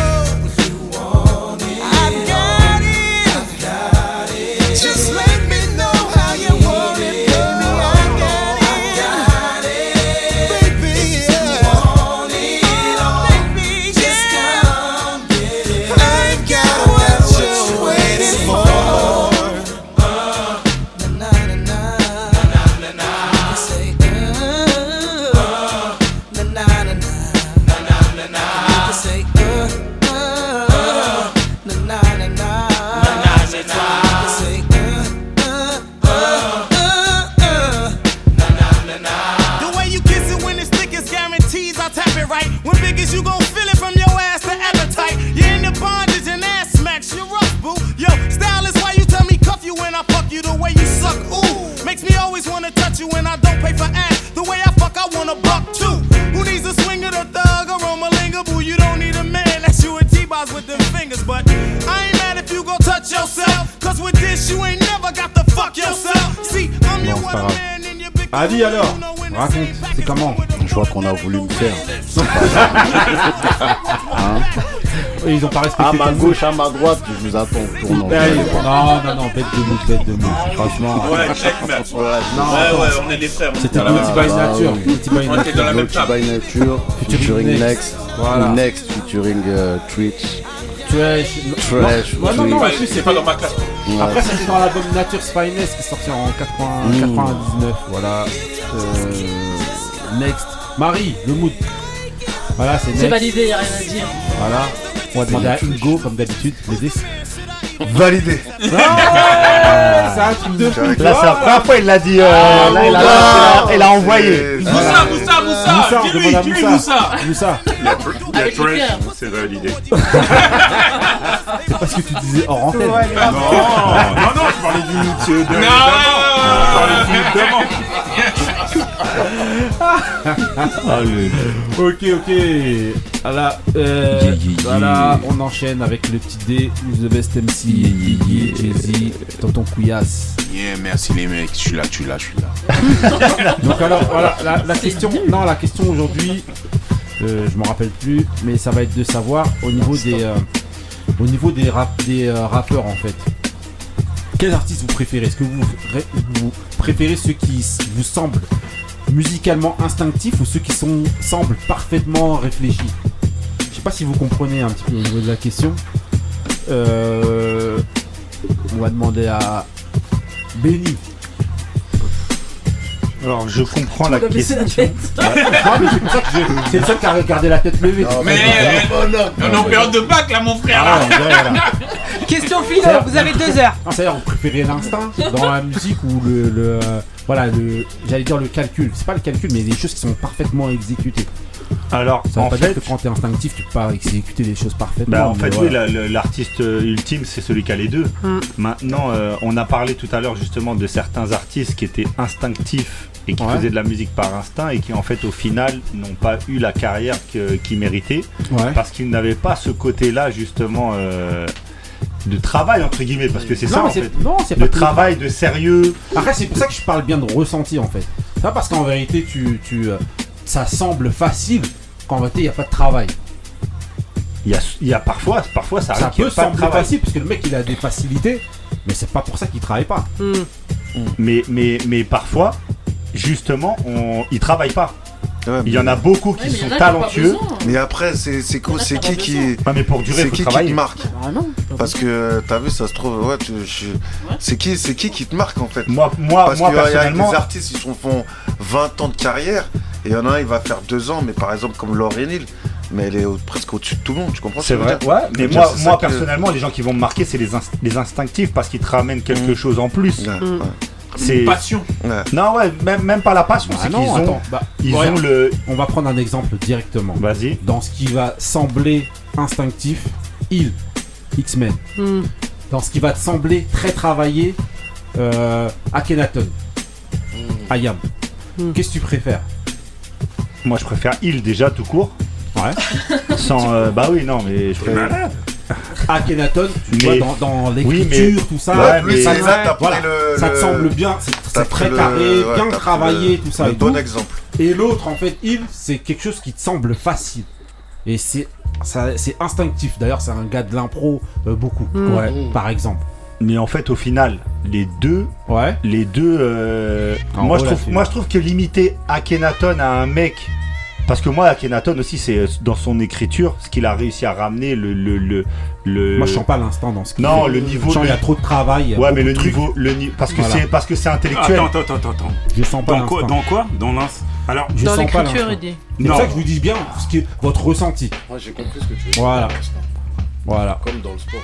[SPEAKER 1] alors, raconte, c'est comment
[SPEAKER 18] Je vois qu'on a voulu me faire. Hein
[SPEAKER 1] Ils ont pas respecté
[SPEAKER 18] à ma gauche, à ma droite, je vous attends
[SPEAKER 1] Non, non, non, bête de mood, bête de. Franchement.
[SPEAKER 7] Ouais, check, mec.
[SPEAKER 1] Non,
[SPEAKER 7] Ouais, on est des frères.
[SPEAKER 1] C'était Naughty by. Nature.
[SPEAKER 18] Ah.
[SPEAKER 1] Naughty by
[SPEAKER 7] On était
[SPEAKER 1] Nature.
[SPEAKER 7] dans la même
[SPEAKER 18] Naughty
[SPEAKER 7] table.
[SPEAKER 18] by Nature,
[SPEAKER 1] Featuring Next.
[SPEAKER 18] Next,
[SPEAKER 1] Voilà.
[SPEAKER 18] Next featuring euh, Twitch.
[SPEAKER 1] Trash.
[SPEAKER 18] Trash.
[SPEAKER 1] Ouais, non, non, en plus,
[SPEAKER 7] C'est pas dans ma classe.
[SPEAKER 18] Ouais.
[SPEAKER 1] Après, c'était dans l'album Nature's Finest qui est sorti en 80
[SPEAKER 18] Mm.
[SPEAKER 1] 99. Voilà. Euh, next. Marie, le mood. Voilà, c'est
[SPEAKER 4] C'est validé, y a rien à dire.
[SPEAKER 1] Voilà. On va demander à Hugo, comme d'habitude, les 10.
[SPEAKER 5] Validé.
[SPEAKER 1] c'est un truc de fou.
[SPEAKER 6] Là, c'est la première fois, il l'a dit. euh,
[SPEAKER 1] Ah,
[SPEAKER 6] là, il a,
[SPEAKER 1] gars.
[SPEAKER 6] il a envoyé.
[SPEAKER 7] Moussa, Moussa, Moussa,
[SPEAKER 1] Moussa, on
[SPEAKER 7] dis-lui,
[SPEAKER 1] demande à
[SPEAKER 7] dis-lui,
[SPEAKER 1] Moussa.
[SPEAKER 7] Moussa.
[SPEAKER 1] Moussa,
[SPEAKER 3] Il y a, tr- il y a
[SPEAKER 4] Avec les
[SPEAKER 3] trash, c'est validé.
[SPEAKER 1] c'est parce que tu disais hors antenne.
[SPEAKER 17] Ouais.
[SPEAKER 3] Non, non, non, je parlais du de
[SPEAKER 7] Non.
[SPEAKER 6] le-
[SPEAKER 1] Ok, ok. Voilà, euh,
[SPEAKER 6] Yeah, yeah, yeah.
[SPEAKER 1] voilà, on enchaîne avec le petit D, Who's the best MC, Jay-Z, Tonton Couillasse.
[SPEAKER 7] Yeah, merci les mecs, je suis là, je suis là, je suis là.
[SPEAKER 1] Donc alors, voilà, la, la question, non, la question aujourd'hui, euh, je m'en rappelle plus, mais ça va être de savoir au niveau des, euh, au niveau des, rap, des euh, rappeurs en fait. Quels artistes vous préférez? Est-ce que vous, ré- vous préférez ceux qui vous semblent musicalement instinctifs ou ceux qui sont, semblent parfaitement réfléchis? Je sais pas si vous comprenez un petit peu au niveau de la question. Euh, on va demander à Benny.
[SPEAKER 6] Alors, je comprends la question.
[SPEAKER 1] c'est le seul qui a gardé la tête levée.
[SPEAKER 7] Mais euh, on est en période de bac là, mon frère.
[SPEAKER 1] Ah,
[SPEAKER 7] là.
[SPEAKER 17] Question philo,
[SPEAKER 1] C'est-à-dire-
[SPEAKER 17] vous avez deux heures.
[SPEAKER 1] C'est-à-dire, vous préférez l'instinct dans la musique ou le. le, euh, voilà, le. J'allais dire le calcul. C'est pas le calcul, mais des choses qui sont parfaitement exécutées.
[SPEAKER 6] Alors,
[SPEAKER 1] Ça veut
[SPEAKER 6] en
[SPEAKER 1] pas
[SPEAKER 6] fait,
[SPEAKER 1] dire que quand t'es instinctif, tu peux pas exécuter les choses parfaitement.
[SPEAKER 6] Bah, en fait,
[SPEAKER 1] voilà.
[SPEAKER 6] oui, la- l'artiste euh, ultime, c'est celui qui a les deux.
[SPEAKER 17] Mm.
[SPEAKER 6] Maintenant, euh, on a parlé tout à l'heure justement de certains artistes qui étaient instinctifs et qui
[SPEAKER 1] Ouais.
[SPEAKER 6] faisaient de la musique par instinct et qui, en fait, au final, n'ont pas eu la carrière qu'ils méritaient
[SPEAKER 1] Ouais.
[SPEAKER 6] parce qu'ils n'avaient pas ce côté-là, justement, euh, de travail, entre guillemets, parce que c'est
[SPEAKER 1] Non,
[SPEAKER 6] ça, en
[SPEAKER 1] c'est-
[SPEAKER 6] fait.
[SPEAKER 1] non, c'est
[SPEAKER 6] Le
[SPEAKER 1] pas-
[SPEAKER 6] travail de sérieux.
[SPEAKER 1] Après, c'est pour ça que je parle bien de ressenti en fait. C'est pas parce qu'en vérité, tu, tu, euh, ça semble facile qu'en vérité, il n'y a pas de travail.
[SPEAKER 6] Il y a, il y a parfois, parfois, ça,
[SPEAKER 1] Ça peut
[SPEAKER 6] ait pas de
[SPEAKER 1] sembler
[SPEAKER 6] travail.
[SPEAKER 1] facile parce que le mec il a des facilités, mais c'est pas pour ça qu'il travaille pas.
[SPEAKER 6] Mais, mais, mais parfois, justement, on, ils travaillent pas.
[SPEAKER 5] Ouais,
[SPEAKER 6] Il y en a beaucoup qui
[SPEAKER 4] Ouais,
[SPEAKER 6] sont
[SPEAKER 4] qui
[SPEAKER 6] talentueux.
[SPEAKER 4] besoin.
[SPEAKER 5] Mais après, c'est c'est
[SPEAKER 4] qui
[SPEAKER 5] qui
[SPEAKER 4] pas
[SPEAKER 5] qui.
[SPEAKER 6] Ouais, mais pour durer,
[SPEAKER 5] C'est qui qui te marque
[SPEAKER 4] Ah non.
[SPEAKER 5] Parce que t'as vu, ça se trouve, ouais, tu- je- c'est qui, c'est qui qui te marque en fait
[SPEAKER 6] Moi, moi,
[SPEAKER 5] Parce
[SPEAKER 6] moi
[SPEAKER 5] qu'il y a
[SPEAKER 6] personnellement,
[SPEAKER 5] des artistes, ils sont, font 20 ans de carrière, et il y en a un, il va faire 2 ans, mais par exemple comme Lauryn Hill, mais elle est au- presque au-dessus de tout le monde, tu comprends ce
[SPEAKER 6] c'est
[SPEAKER 5] que
[SPEAKER 6] vrai.
[SPEAKER 5] dire
[SPEAKER 6] Ouais, mais moi, moi
[SPEAKER 5] que-
[SPEAKER 6] personnellement, les gens qui vont me marquer, c'est les, inst- les instinctifs parce qu'ils te ramènent quelque
[SPEAKER 5] Mm.
[SPEAKER 6] chose en plus.
[SPEAKER 5] Ouais,
[SPEAKER 17] Mm.
[SPEAKER 5] ouais.
[SPEAKER 6] C'est
[SPEAKER 7] Passion.
[SPEAKER 5] Ouais.
[SPEAKER 6] non, ouais, même, même pas la passion, c'est
[SPEAKER 1] non,
[SPEAKER 6] qu'ils ont,
[SPEAKER 1] attends, bah,
[SPEAKER 6] ils
[SPEAKER 1] regarde,
[SPEAKER 6] ont le.
[SPEAKER 1] On va prendre un exemple directement.
[SPEAKER 6] Vas-y.
[SPEAKER 1] Dans ce qui va sembler instinctif, il, X-Men.
[SPEAKER 17] Hmm.
[SPEAKER 1] Dans ce qui va te sembler très travaillé, euh, Akhenaton. Ayam.
[SPEAKER 17] Hmm.
[SPEAKER 1] Qu'est-ce que tu préfères?
[SPEAKER 6] Moi, je préfère il déjà tout court.
[SPEAKER 1] Ouais.
[SPEAKER 6] Sans, euh, bah oui, non, mais je préfère.
[SPEAKER 1] Akhenaton, tu
[SPEAKER 6] Mais-
[SPEAKER 1] vois, dans, l'écriture, tout ça,
[SPEAKER 6] Ouais, mais-
[SPEAKER 1] ça, voilà,
[SPEAKER 5] le.
[SPEAKER 1] ça te
[SPEAKER 5] le-
[SPEAKER 1] semble bien, c'est très
[SPEAKER 5] le-
[SPEAKER 1] carré,
[SPEAKER 5] ouais,
[SPEAKER 1] bien travaillé,
[SPEAKER 5] le-
[SPEAKER 1] tout ça.
[SPEAKER 5] Le
[SPEAKER 1] et
[SPEAKER 5] bon
[SPEAKER 1] tout.
[SPEAKER 5] exemple.
[SPEAKER 1] Et l'autre, en fait, il, c'est quelque chose qui te semble facile. Et c'est ça- c'est instinctif. D'ailleurs, c'est un gars de l'impro euh, beaucoup,
[SPEAKER 17] Mm.
[SPEAKER 1] ouais, par exemple.
[SPEAKER 6] Mais en fait, au final, les deux,
[SPEAKER 1] Ouais.
[SPEAKER 6] les deux. euh, moi, je trouve, moi, je trouve que limiter Akhenaton à un mec. Parce que moi, Akhenaton aussi, c'est euh, dans son écriture, ce qu'il a réussi à ramener, le. le, le, le-
[SPEAKER 1] Moi, je sens pas l'instant dans ce qu'il
[SPEAKER 6] Non,
[SPEAKER 1] fait.
[SPEAKER 6] le niveau-
[SPEAKER 1] Je sens qu'il y a
[SPEAKER 6] le-
[SPEAKER 1] trop de travail. il y a
[SPEAKER 6] Ouais, mais le niveau. Le ni- parce que
[SPEAKER 1] Voilà.
[SPEAKER 6] c'est parce que c'est intellectuel.
[SPEAKER 3] Attends, attends, attends, attends.
[SPEAKER 1] Je sens pas
[SPEAKER 3] Dans quoi
[SPEAKER 1] l'instant.
[SPEAKER 3] Dans quoi? Dans l'ins. Alors,
[SPEAKER 1] Je
[SPEAKER 4] Dans
[SPEAKER 1] sens pas l'instant.
[SPEAKER 4] il dit.
[SPEAKER 1] C'est pour ça que je vous dis bien ce qui est votre ressenti.
[SPEAKER 18] Moi j'ai compris ce que tu veux dire.
[SPEAKER 1] Voilà.
[SPEAKER 18] l'instant.
[SPEAKER 1] Voilà.
[SPEAKER 18] Comme dans le sport.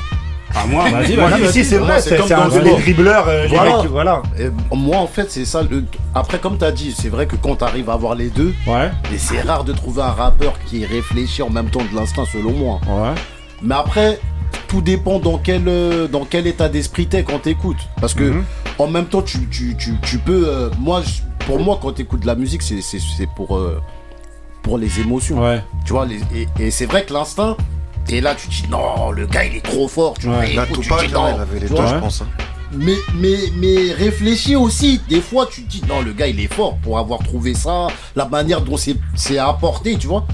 [SPEAKER 3] À moi,
[SPEAKER 1] Vas-y,
[SPEAKER 6] Moi,
[SPEAKER 1] vas-y,
[SPEAKER 6] mais si,
[SPEAKER 1] vas-y.
[SPEAKER 6] c'est vrai,
[SPEAKER 18] c'est comme
[SPEAKER 6] les dribbleurs, euh, les
[SPEAKER 18] Voilà.
[SPEAKER 6] mecs, voilà.
[SPEAKER 18] Et moi en fait c'est ça. Le... Après comme tu as dit, c'est vrai que quand tu arrives à avoir les deux,
[SPEAKER 1] Ouais.
[SPEAKER 18] et c'est rare de trouver un rappeur qui réfléchit en même temps de l'instinct selon moi.
[SPEAKER 1] Ouais.
[SPEAKER 18] Mais après, tout dépend dans quel, euh, dans quel état d'esprit t'es quand t'écoutes. Parce que
[SPEAKER 1] Mhm.
[SPEAKER 18] en même temps, tu, tu, tu, tu peux. euh, moi, pour moi, quand t'écoutes de la musique, c'est c'est- c'est pour, euh, pour les émotions.
[SPEAKER 1] Ouais.
[SPEAKER 18] Tu vois, les, et, et c'est vrai que l'instinct, t'es là, tu te dis non, le gars il est trop fort. Tu
[SPEAKER 1] Ouais.
[SPEAKER 18] vois,
[SPEAKER 5] Là,
[SPEAKER 18] écoute, tu
[SPEAKER 5] Tupac,
[SPEAKER 18] te dis, non.
[SPEAKER 5] il avait les
[SPEAKER 18] Tu
[SPEAKER 5] deux,
[SPEAKER 18] vois,
[SPEAKER 5] je pense. hein.
[SPEAKER 18] mais, mais, mais réfléchis aussi. Des fois, tu te dis, non, le gars, il est fort pour avoir trouvé ça, la manière dont c'est c'est apporté, tu vois.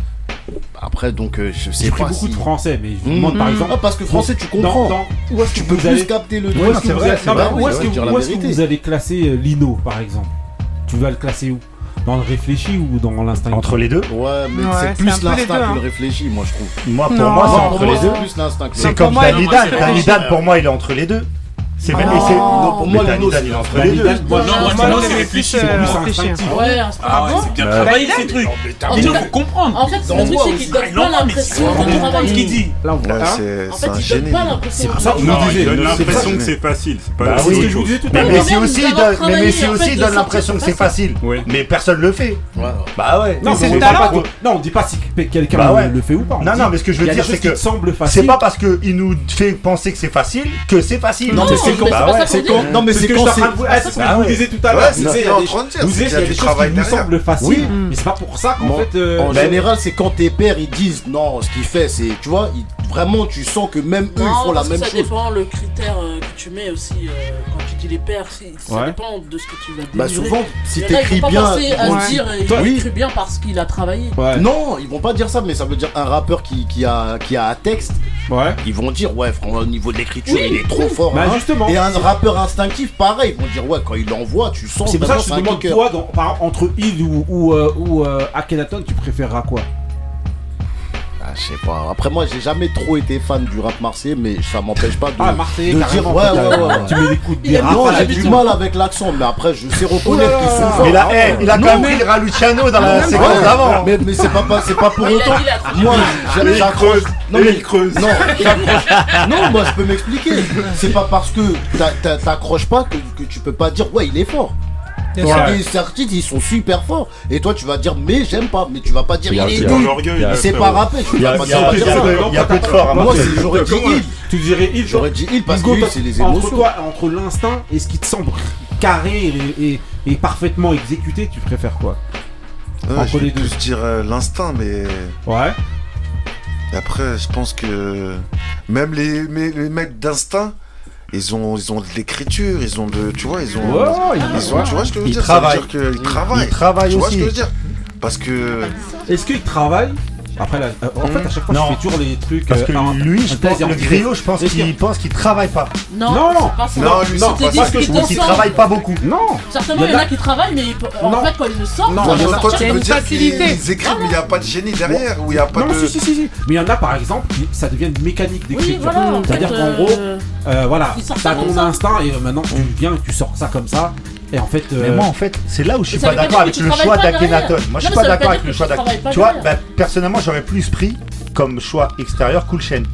[SPEAKER 18] Après, donc, euh, je sais
[SPEAKER 1] J'ai pris
[SPEAKER 18] pas
[SPEAKER 1] beaucoup
[SPEAKER 18] si...
[SPEAKER 1] de français, mais je vous demande par exemple.
[SPEAKER 18] Ah, parce que français, tu comprends.
[SPEAKER 1] Dans, dans- où est-ce que
[SPEAKER 18] Tu peux plus
[SPEAKER 1] allez
[SPEAKER 18] capter le
[SPEAKER 1] Où est-ce que vous
[SPEAKER 18] ouais,
[SPEAKER 1] que où
[SPEAKER 18] la
[SPEAKER 1] est-ce que
[SPEAKER 18] vérité.
[SPEAKER 1] vous allez classer euh, Lino, par exemple? Tu vas le classer où? Dans le réfléchi ou dans l'instinct
[SPEAKER 6] Entre les deux.
[SPEAKER 18] Ouais, mais
[SPEAKER 17] Ouais,
[SPEAKER 18] c'est
[SPEAKER 17] c'est
[SPEAKER 18] plus
[SPEAKER 17] les
[SPEAKER 18] l'instinct
[SPEAKER 17] deux,
[SPEAKER 18] que
[SPEAKER 17] hein.
[SPEAKER 18] le réfléchi, moi, je trouve.
[SPEAKER 6] Moi, pour
[SPEAKER 17] Non.
[SPEAKER 6] moi, c'est
[SPEAKER 18] Moi,
[SPEAKER 6] entre
[SPEAKER 18] pour moi,
[SPEAKER 6] les deux.
[SPEAKER 18] C'est
[SPEAKER 6] pas laissé.
[SPEAKER 17] Ah. Non,
[SPEAKER 18] pour moi,
[SPEAKER 6] l'anneau,
[SPEAKER 18] c'est
[SPEAKER 6] entre les deux.
[SPEAKER 1] Moi,
[SPEAKER 7] non, c'est réfléchi.
[SPEAKER 4] Ouais,
[SPEAKER 7] Ah ouais, c'est bien travaillé ces trucs.
[SPEAKER 4] Les
[SPEAKER 7] gens, faut comprendre.
[SPEAKER 4] En fait, le truc, c'est qu'il donne pas l'impression qu'on
[SPEAKER 7] travaille. ce qu'il dit.
[SPEAKER 1] Hein
[SPEAKER 4] en fait, il donne pas l'impression.
[SPEAKER 3] Il donne l'impression
[SPEAKER 1] que
[SPEAKER 3] c'est facile. C'est pas
[SPEAKER 6] Mais Messi aussi, mais Messi aussi donne l'impression que c'est facile. Mais personne le fait. Bah ouais.
[SPEAKER 1] Non,
[SPEAKER 17] c'est talent.
[SPEAKER 1] Non, on dit pas si quelqu'un
[SPEAKER 6] bah
[SPEAKER 1] le fait ou pas.
[SPEAKER 6] Non, non, mais ce que je veux dire, c'est que c'est pas parce qu'il nous fait penser que c'est facile que c'est facile
[SPEAKER 4] c'est quand C'est
[SPEAKER 18] quand Non, mais
[SPEAKER 1] c'est
[SPEAKER 18] quand
[SPEAKER 1] ah, c'est. ce que
[SPEAKER 6] ah
[SPEAKER 1] vous disais tout à l'heure.
[SPEAKER 5] C'est en
[SPEAKER 1] il y a des choses qui nous semblent faciles, mais c'est pas pour ça qu'en fait. Euh,
[SPEAKER 18] en général, c'est quand tes pères ils disent non, ce qu'il fait, c'est. Tu vois, vraiment, tu sens que même eux ils font la même chose.
[SPEAKER 4] Ça dépend le critère euh, que tu mets aussi euh, quand tu dis les pères. Ça dépend de ce que tu vas
[SPEAKER 18] dire.
[SPEAKER 4] Bah,
[SPEAKER 18] souvent, si t'écris bien. Ils vont
[SPEAKER 4] dire, il écrit bien parce qu'il a travaillé.
[SPEAKER 18] Non, ils vont pas dire ça, mais ça veut dire un rappeur qui a un texte
[SPEAKER 1] ouais.
[SPEAKER 18] ils vont dire ouais au niveau de l'écriture il est trop fort.
[SPEAKER 1] Bah,
[SPEAKER 18] hein.
[SPEAKER 1] justement.
[SPEAKER 18] Et un rappeur instinctif pareil, ils vont dire ouais quand il envoie tu sens.
[SPEAKER 1] C'est pour ça que je demande toi entre il ou, ou, euh, euh, Akhenaton tu préféreras quoi?
[SPEAKER 18] Ah, je sais pas. Après, moi, j'ai jamais trop été fan du rap marseillais, mais ça m'empêche pas de, dire. Ouais, ouais, ouais.
[SPEAKER 1] Tu mets des coups de
[SPEAKER 18] Non, j'ai du mal avec l'accent, mais après, je sais reconnaître qu'ils sont forts.
[SPEAKER 6] Il a, il a quand même pris Raluciano dans la séquence d'avant.
[SPEAKER 18] Mais, c'est pas, c'est pas pour autant. Moi, j'accroche. Non, mais
[SPEAKER 3] il creuse.
[SPEAKER 18] Non, moi, je peux m'expliquer. C'est pas parce que t'accroches pas que tu peux pas dire, ouais, il est fort. Artistes, ils sont super forts. Et toi, tu vas dire, mais j'aime pas. Mais tu vas pas dire,
[SPEAKER 6] il
[SPEAKER 18] est nul. Il
[SPEAKER 3] s'est
[SPEAKER 18] pas
[SPEAKER 6] rappé.
[SPEAKER 18] Moi, j'aurais dit il.
[SPEAKER 1] Tu dirais il.
[SPEAKER 18] J'aurais dit il parce que c'est les émotions.
[SPEAKER 1] Entre l'instinct et ce qui te semble carré et parfaitement exécuté, tu préfères quoi?
[SPEAKER 5] Je vais dire euh, l'instinct, mais.
[SPEAKER 1] Ouais.
[SPEAKER 5] Après, je pense que même les, les mecs d'instinct, ils ont ils ont de l'écriture, ils ont de tu vois, ils ont
[SPEAKER 1] ils,
[SPEAKER 5] ils ont, tu vois ce que je veux
[SPEAKER 6] ils
[SPEAKER 5] dire,
[SPEAKER 6] travaillent.
[SPEAKER 5] Ça veut dire travaillent.
[SPEAKER 6] Ils travaillent
[SPEAKER 5] tu aussi. vois ce que je veux dire? Parce que
[SPEAKER 1] Est-ce qu'ils travaillent? Après, là, euh, en fait, à chaque fois,
[SPEAKER 6] Non.
[SPEAKER 1] je fais toujours les trucs.
[SPEAKER 6] Parce
[SPEAKER 1] euh,
[SPEAKER 6] que lui, je pense, le je pense qu'il pense qu'il travaille pas.
[SPEAKER 4] Non,
[SPEAKER 1] Non, non.
[SPEAKER 5] Non,
[SPEAKER 1] non,
[SPEAKER 4] parce
[SPEAKER 6] que je
[SPEAKER 4] pense
[SPEAKER 6] qu'il travaille pas beaucoup.
[SPEAKER 1] Non
[SPEAKER 4] Certainement, il y en a qui travaillent, mais en fait, quand ils le sortent,
[SPEAKER 1] Non,
[SPEAKER 4] ils
[SPEAKER 1] il
[SPEAKER 5] dire ils écrivent, mais il n'y a pas de génie derrière, ou il a pas
[SPEAKER 1] Non,
[SPEAKER 5] de.
[SPEAKER 1] si, si, si. Mais il y en a, par exemple, qui, ça devient une mécanique d'écriture.
[SPEAKER 4] Oui, voilà. en
[SPEAKER 1] C'est-à-dire qu'en gros, euh, voilà, t'as ton instinct et maintenant tu viens, tu sors ça comme ça. Et en fait.
[SPEAKER 6] Mais moi, euh, en fait, c'est là où je suis pas d'accord avec le choix d'Akenaton. Moi, je suis pas d'accord avec le choix
[SPEAKER 4] d'Akenaton.
[SPEAKER 6] Tu vois, bah, personnellement, j'aurais plus pris comme choix extérieur Coolchen.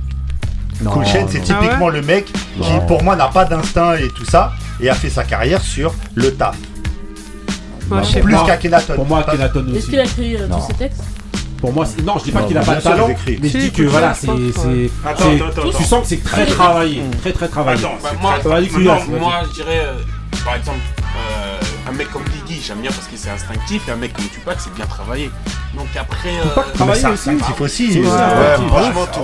[SPEAKER 6] Coolchen, c'est typiquement le mec qui, pour moi, n'a pas d'instinct et tout ça, et a fait sa carrière sur le taf. Plus qu'Akenaton.
[SPEAKER 1] Pour moi,
[SPEAKER 4] Akenaton
[SPEAKER 1] aussi.
[SPEAKER 4] Est-ce qu'il a écrit tous ses textes
[SPEAKER 1] pour moi, non, je dis pas qu'il a pas de talent, mais je dis que voilà, c'est. Tu sens que c'est très travaillé. Très, très travaillé.
[SPEAKER 7] Moi, je dirais, par exemple, euh, un mec comme Guigui, j'aime bien parce qu'il c'est instinctif, et un mec comme Tupac, c'est bien travaillé. Donc après. Euh...
[SPEAKER 6] c'est instinctif aussi.
[SPEAKER 5] Franchement,
[SPEAKER 7] tu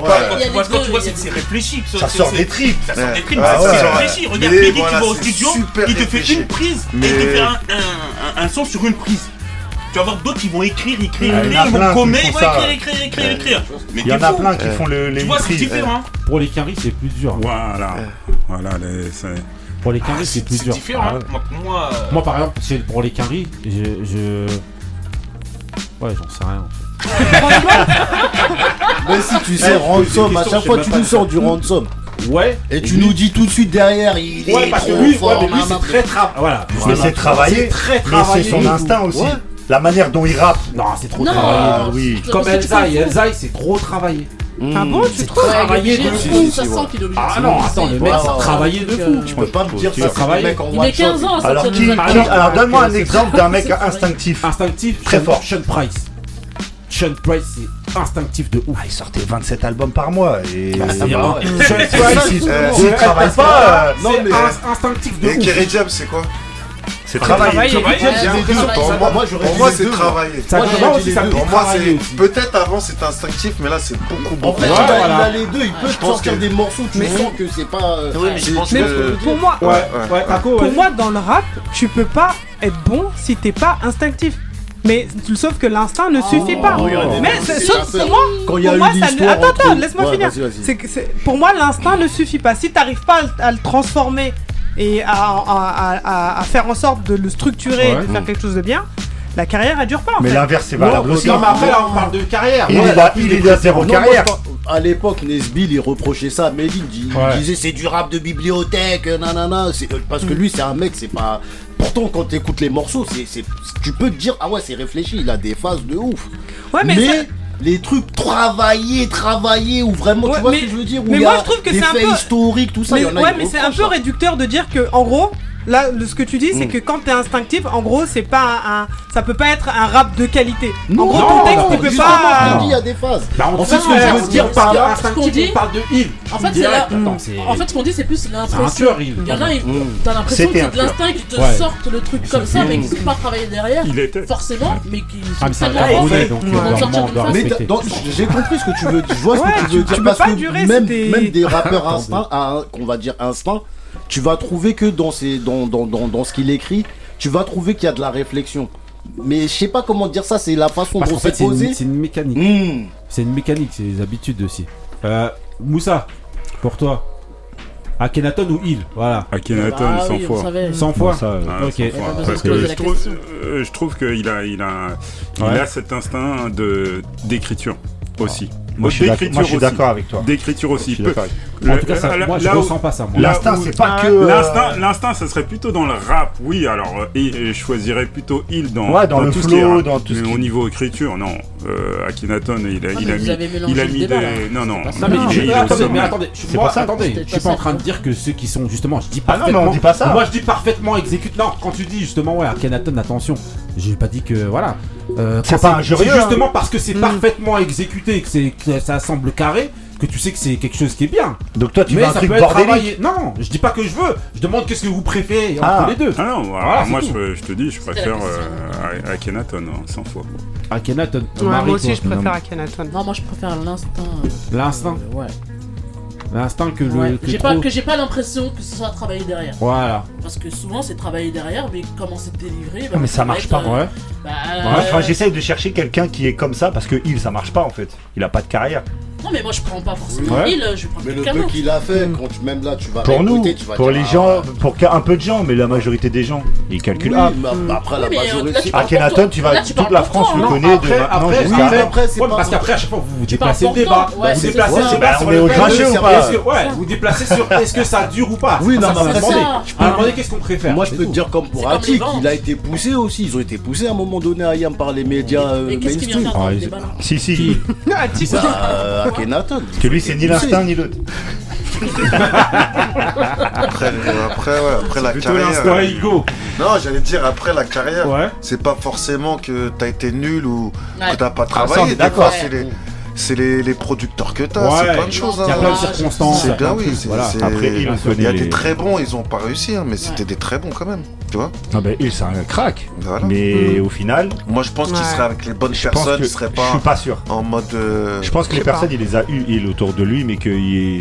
[SPEAKER 7] vois, c'est
[SPEAKER 4] que
[SPEAKER 7] c'est réfléchi.
[SPEAKER 6] Ça sort des tripes.
[SPEAKER 7] Ça sort des tripes, c'est ah réfléchi. Regarde,
[SPEAKER 5] Guigui,
[SPEAKER 7] tu vas au studio, il te fait une prise, et il te fait un son sur une prise tu vas voir d'autres qui vont écrire, écrire, écrire, ils vont ils vont écrire, écrire, ah, écrire, écrire. Mais
[SPEAKER 6] il y en a plein qui font les
[SPEAKER 7] Tu vois, c'est différent.
[SPEAKER 1] Pour les caries, c'est plus dur.
[SPEAKER 3] Voilà. Voilà, les,
[SPEAKER 1] pour les quinries, ah, c'est plus dur. Ah
[SPEAKER 7] moi, euh,
[SPEAKER 1] moi, par exemple, c'est pour les quinries, je, je... Ouais, j'en sais rien en fait.
[SPEAKER 18] Mais si tu
[SPEAKER 1] eh,
[SPEAKER 18] sais, ransom, à chaque fois tu nous sors du ransom.
[SPEAKER 1] Ouais.
[SPEAKER 18] Et tu nous dis tout de suite derrière, il
[SPEAKER 1] ouais,
[SPEAKER 18] est
[SPEAKER 1] parce
[SPEAKER 18] trop
[SPEAKER 1] que lui,
[SPEAKER 18] fort, ouais,
[SPEAKER 1] mais lui, c'est très tra... voilà.
[SPEAKER 6] Mais c'est travaillé,
[SPEAKER 1] très travaillé.
[SPEAKER 6] c'est son instinct aussi. La manière dont il rappe.
[SPEAKER 1] Non, c'est trop travaillé.
[SPEAKER 6] Oui.
[SPEAKER 1] Comme
[SPEAKER 4] Elzaï,
[SPEAKER 1] Elzaï,
[SPEAKER 4] c'est
[SPEAKER 1] trop travaillé. Mmh.
[SPEAKER 17] Ah bon, tu trouves
[SPEAKER 4] Travailler
[SPEAKER 1] de fou
[SPEAKER 4] Ça sent qu'il est obligé.
[SPEAKER 1] Ah non, attends, le mec, c'est travailler de fou.
[SPEAKER 18] Je peux pas me dire ça, c'est mec en
[SPEAKER 4] Il est 15 ans, ça
[SPEAKER 6] Alors donne-moi un exemple d'un mec
[SPEAKER 1] instinctif.
[SPEAKER 6] Instinctif Très fort.
[SPEAKER 1] Sean Price. Sean Price, c'est instinctif de ouf.
[SPEAKER 6] Ah, il sortait 27 albums par mois. Et.
[SPEAKER 1] Sean Price, il
[SPEAKER 6] travaille pas.
[SPEAKER 1] Non, mais instinctif de ouf.
[SPEAKER 5] Et Kerry James, c'est quoi?
[SPEAKER 6] C'est travailler.
[SPEAKER 18] Pour moi,
[SPEAKER 5] Pour moi, c'est travailler. Pour moi,
[SPEAKER 18] travailler
[SPEAKER 5] c'est peut-être avant c'était instinctif, mais là c'est beaucoup
[SPEAKER 18] En
[SPEAKER 5] beaucoup.
[SPEAKER 18] fait,
[SPEAKER 5] moins.
[SPEAKER 18] il, a, les deux, il peut
[SPEAKER 5] Je
[SPEAKER 18] te
[SPEAKER 5] pense
[SPEAKER 18] sortir des morceaux, tu
[SPEAKER 17] Mais-
[SPEAKER 18] sens que c'est pas. euh,
[SPEAKER 5] Oui, mais je pense
[SPEAKER 17] Mais
[SPEAKER 5] que-
[SPEAKER 17] pour moi, pour moi, dans le rap, tu peux pas être bon si t'es pas instinctif. Mais sauf que l'instinct ne suffit pas.
[SPEAKER 18] regardez,
[SPEAKER 17] Mais
[SPEAKER 18] Oh, c'est
[SPEAKER 17] c'est- sauf pour
[SPEAKER 18] c'est-
[SPEAKER 17] moi,
[SPEAKER 18] quand il y a
[SPEAKER 17] pour moi, ça attends, attends, laisse-moi
[SPEAKER 18] Ouais,
[SPEAKER 17] finir. C'est c'est- pour moi, l'instinct ne suffit pas. Si t'arrives pas à le transformer et à, à, à, faire en sorte de le structurer
[SPEAKER 6] et
[SPEAKER 17] de faire quelque chose de bien, la carrière elle dure pas.
[SPEAKER 6] Mais l'inverse c'est valable aussi.
[SPEAKER 1] Non, mais après là, on parle de carrière.
[SPEAKER 6] Il, est, il, zéro carrière.
[SPEAKER 1] Non,
[SPEAKER 18] à l'époque, Nesbill il reprochait ça à Medine. Il, disait c'est du rap de bibliothèque, nanana. Euh, parce que lui, c'est un mec, c'est pas. Pourtant, quand t'écoutes les morceaux, c'est, tu peux te dire ah ouais, c'est réfléchi, il a des phases de ouf.
[SPEAKER 17] Ouais, mais, mais ça,
[SPEAKER 18] les trucs travaillés, travaillés, ou vraiment, tu vois ce que je veux dire où
[SPEAKER 17] Mais moi, je trouve que c'est un peu
[SPEAKER 18] tout ça.
[SPEAKER 17] Mais, ouais, mais c'est un peu réducteur de dire que, en gros, Là, ce que tu dis, c'est que quand t'es instinctif, en gros, c'est pas un, ça peut pas être un rap de qualité.
[SPEAKER 18] Non,
[SPEAKER 17] en gros, ton texte,
[SPEAKER 18] non,
[SPEAKER 17] tu peux pas.
[SPEAKER 18] Il y a des phases.
[SPEAKER 1] Bah, en fait, ce que je veux dire par instinctif, on parle de heal.
[SPEAKER 4] En fait, ce qu'on dit, c'est plus l'impression.
[SPEAKER 1] Il
[SPEAKER 4] y en a,
[SPEAKER 1] mm.
[SPEAKER 4] t'as l'impression que de l'instinct qui te sortent le truc comme ça, mais qui sont pas travailler derrière. Forcément, mais qui
[SPEAKER 1] ah,
[SPEAKER 4] sont
[SPEAKER 1] donc euh,
[SPEAKER 18] j'ai compris ce que tu veux. Je vois ce que tu veux dire parce que même des rappeurs instincts, qu'on va dire instincts tu vas trouver que dans, ses, dans, dans, ce qu'il écrit, tu vas trouver qu'il y a de la réflexion. Mais je sais pas comment dire ça, c'est la façon
[SPEAKER 1] Parce
[SPEAKER 18] dont c'est posé.
[SPEAKER 1] C'est une, mécanique.
[SPEAKER 18] Hmm.
[SPEAKER 1] C'est une mécanique, c'est les habitudes aussi. Euh, Moussa, pour toi, Akhenaton ou il Voilà.
[SPEAKER 3] Akhenaton,
[SPEAKER 4] ah,
[SPEAKER 3] 100 fois.
[SPEAKER 1] 100 fois
[SPEAKER 3] ah, Parce que euh, je trouve, qu'il a, a cet instinct d'écriture aussi.
[SPEAKER 6] Moi, je suis d'accord avec toi.
[SPEAKER 3] D'écriture aussi. Le...
[SPEAKER 1] En tout cas, je
[SPEAKER 3] où...
[SPEAKER 1] ressens pas ça.
[SPEAKER 6] L'instinct, c'est pas euh,
[SPEAKER 3] ça serait plutôt dans le rap, oui. Alors, euh, et, je choisirais plutôt il dans,
[SPEAKER 6] dans, le
[SPEAKER 3] tout
[SPEAKER 6] flow,
[SPEAKER 3] ce
[SPEAKER 6] dans tout
[SPEAKER 3] Mais au niveau écriture, non. Euh, Akhenaton, il a, il a mis. Il a mis des. Non, non.
[SPEAKER 1] Mais attendez, attendez. Je suis
[SPEAKER 4] pas
[SPEAKER 1] en train de dire que ceux qui sont justement. Je dis
[SPEAKER 6] ah
[SPEAKER 1] parfaitement.
[SPEAKER 6] on dit pas ça.
[SPEAKER 1] Moi, je dis parfaitement exécute. Non, quand tu dis justement, ouais, Akhenaton, attention. J'ai pas dit que. Voilà. Euh,
[SPEAKER 6] c'est pas. Hein.
[SPEAKER 1] Justement parce que c'est parfaitement exécuté, que c'est ça semble carré, que tu sais que c'est quelque chose qui est bien.
[SPEAKER 6] Donc toi, tu veux un truc bordélique
[SPEAKER 1] Non, je dis pas que je veux. Je demande qu'est-ce que vous préférez entre
[SPEAKER 6] ah.
[SPEAKER 1] les deux.
[SPEAKER 3] Ah non, moi je, te dis, je préfère euh, Akhenaton, hein, 100 fois.
[SPEAKER 1] Akhenaton.
[SPEAKER 17] Ouais,
[SPEAKER 1] Marie,
[SPEAKER 17] moi aussi, je préfère Akhenaton.
[SPEAKER 4] Non, moi je préfère l'instinct. Euh,
[SPEAKER 1] l'instinct.
[SPEAKER 4] Euh, ouais
[SPEAKER 1] que
[SPEAKER 4] j'ai pas, l'impression que ce soit travaillé derrière.
[SPEAKER 1] Voilà.
[SPEAKER 4] Parce que souvent c'est travaillé derrière, mais comment c'est délivré bah,
[SPEAKER 6] ah, Mais ça marche pas,
[SPEAKER 4] euh,
[SPEAKER 1] ouais.
[SPEAKER 4] Bah,
[SPEAKER 6] euh, j'essaye de chercher quelqu'un qui est comme ça parce que il, ça marche pas en fait. Il a pas de carrière.
[SPEAKER 4] Non, mais moi je prends pas forcément
[SPEAKER 1] ouais.
[SPEAKER 4] mille, je prends
[SPEAKER 18] Mais le
[SPEAKER 4] truc
[SPEAKER 18] qu'il a fait, mm. quand, même là tu vas
[SPEAKER 6] Pour nous,
[SPEAKER 18] tu vas
[SPEAKER 6] pour les
[SPEAKER 18] ah,
[SPEAKER 6] gens, pour un peu de gens, mais la majorité des gens, ils calculent. Ah,
[SPEAKER 18] mais après la majorité.
[SPEAKER 6] Akhenaton, tu vas. Toute la France le connaît de maintenant jusqu'à.
[SPEAKER 1] Parce qu'après, à chaque fois, vous vous déplacez le débat. Vous déplacez le ben,
[SPEAKER 6] débat
[SPEAKER 1] sur le Ouais, vous déplacez sur est-ce que ça dure ou pas?
[SPEAKER 18] Oui, non, mais
[SPEAKER 1] Je peux demander qu'est-ce qu'on préfère.
[SPEAKER 18] Moi je peux te dire comme pour Attic, il a été poussé aussi. Ils ont été poussés à un moment donné à Yam par les médias euh, mainstream.
[SPEAKER 6] Si, si.
[SPEAKER 18] Attic, ok,
[SPEAKER 6] Nathan. Que lui, c'est ni l'instinct ni l'autre.
[SPEAKER 5] après, euh, après, ouais, après la carrière. Euh, non, j'allais dire après la carrière. C'est pas forcément que t'as été nul ou que t'as pas
[SPEAKER 6] ah,
[SPEAKER 5] travaillé.
[SPEAKER 6] D'accord.
[SPEAKER 5] C'est c'est les, les, producteurs que t'as,
[SPEAKER 1] ouais,
[SPEAKER 5] c'est plein de choses.
[SPEAKER 1] Il y a
[SPEAKER 5] hein.
[SPEAKER 1] plein de circonstances.
[SPEAKER 5] C'est bien, oui.
[SPEAKER 6] Après, il
[SPEAKER 5] y a des très bons, ils ont pas réussi, hein, mais c'était des très bons quand même. Tu vois
[SPEAKER 6] Ah ben, il, c'est un crack. Mais mm. au final.
[SPEAKER 5] Moi, je pense qu'il serait avec les bonnes personnes, il serait pas.
[SPEAKER 6] Je suis pas sûr.
[SPEAKER 5] En mode. Euh,
[SPEAKER 6] je pense que les personnes, il les a eues, il autour de lui, mais que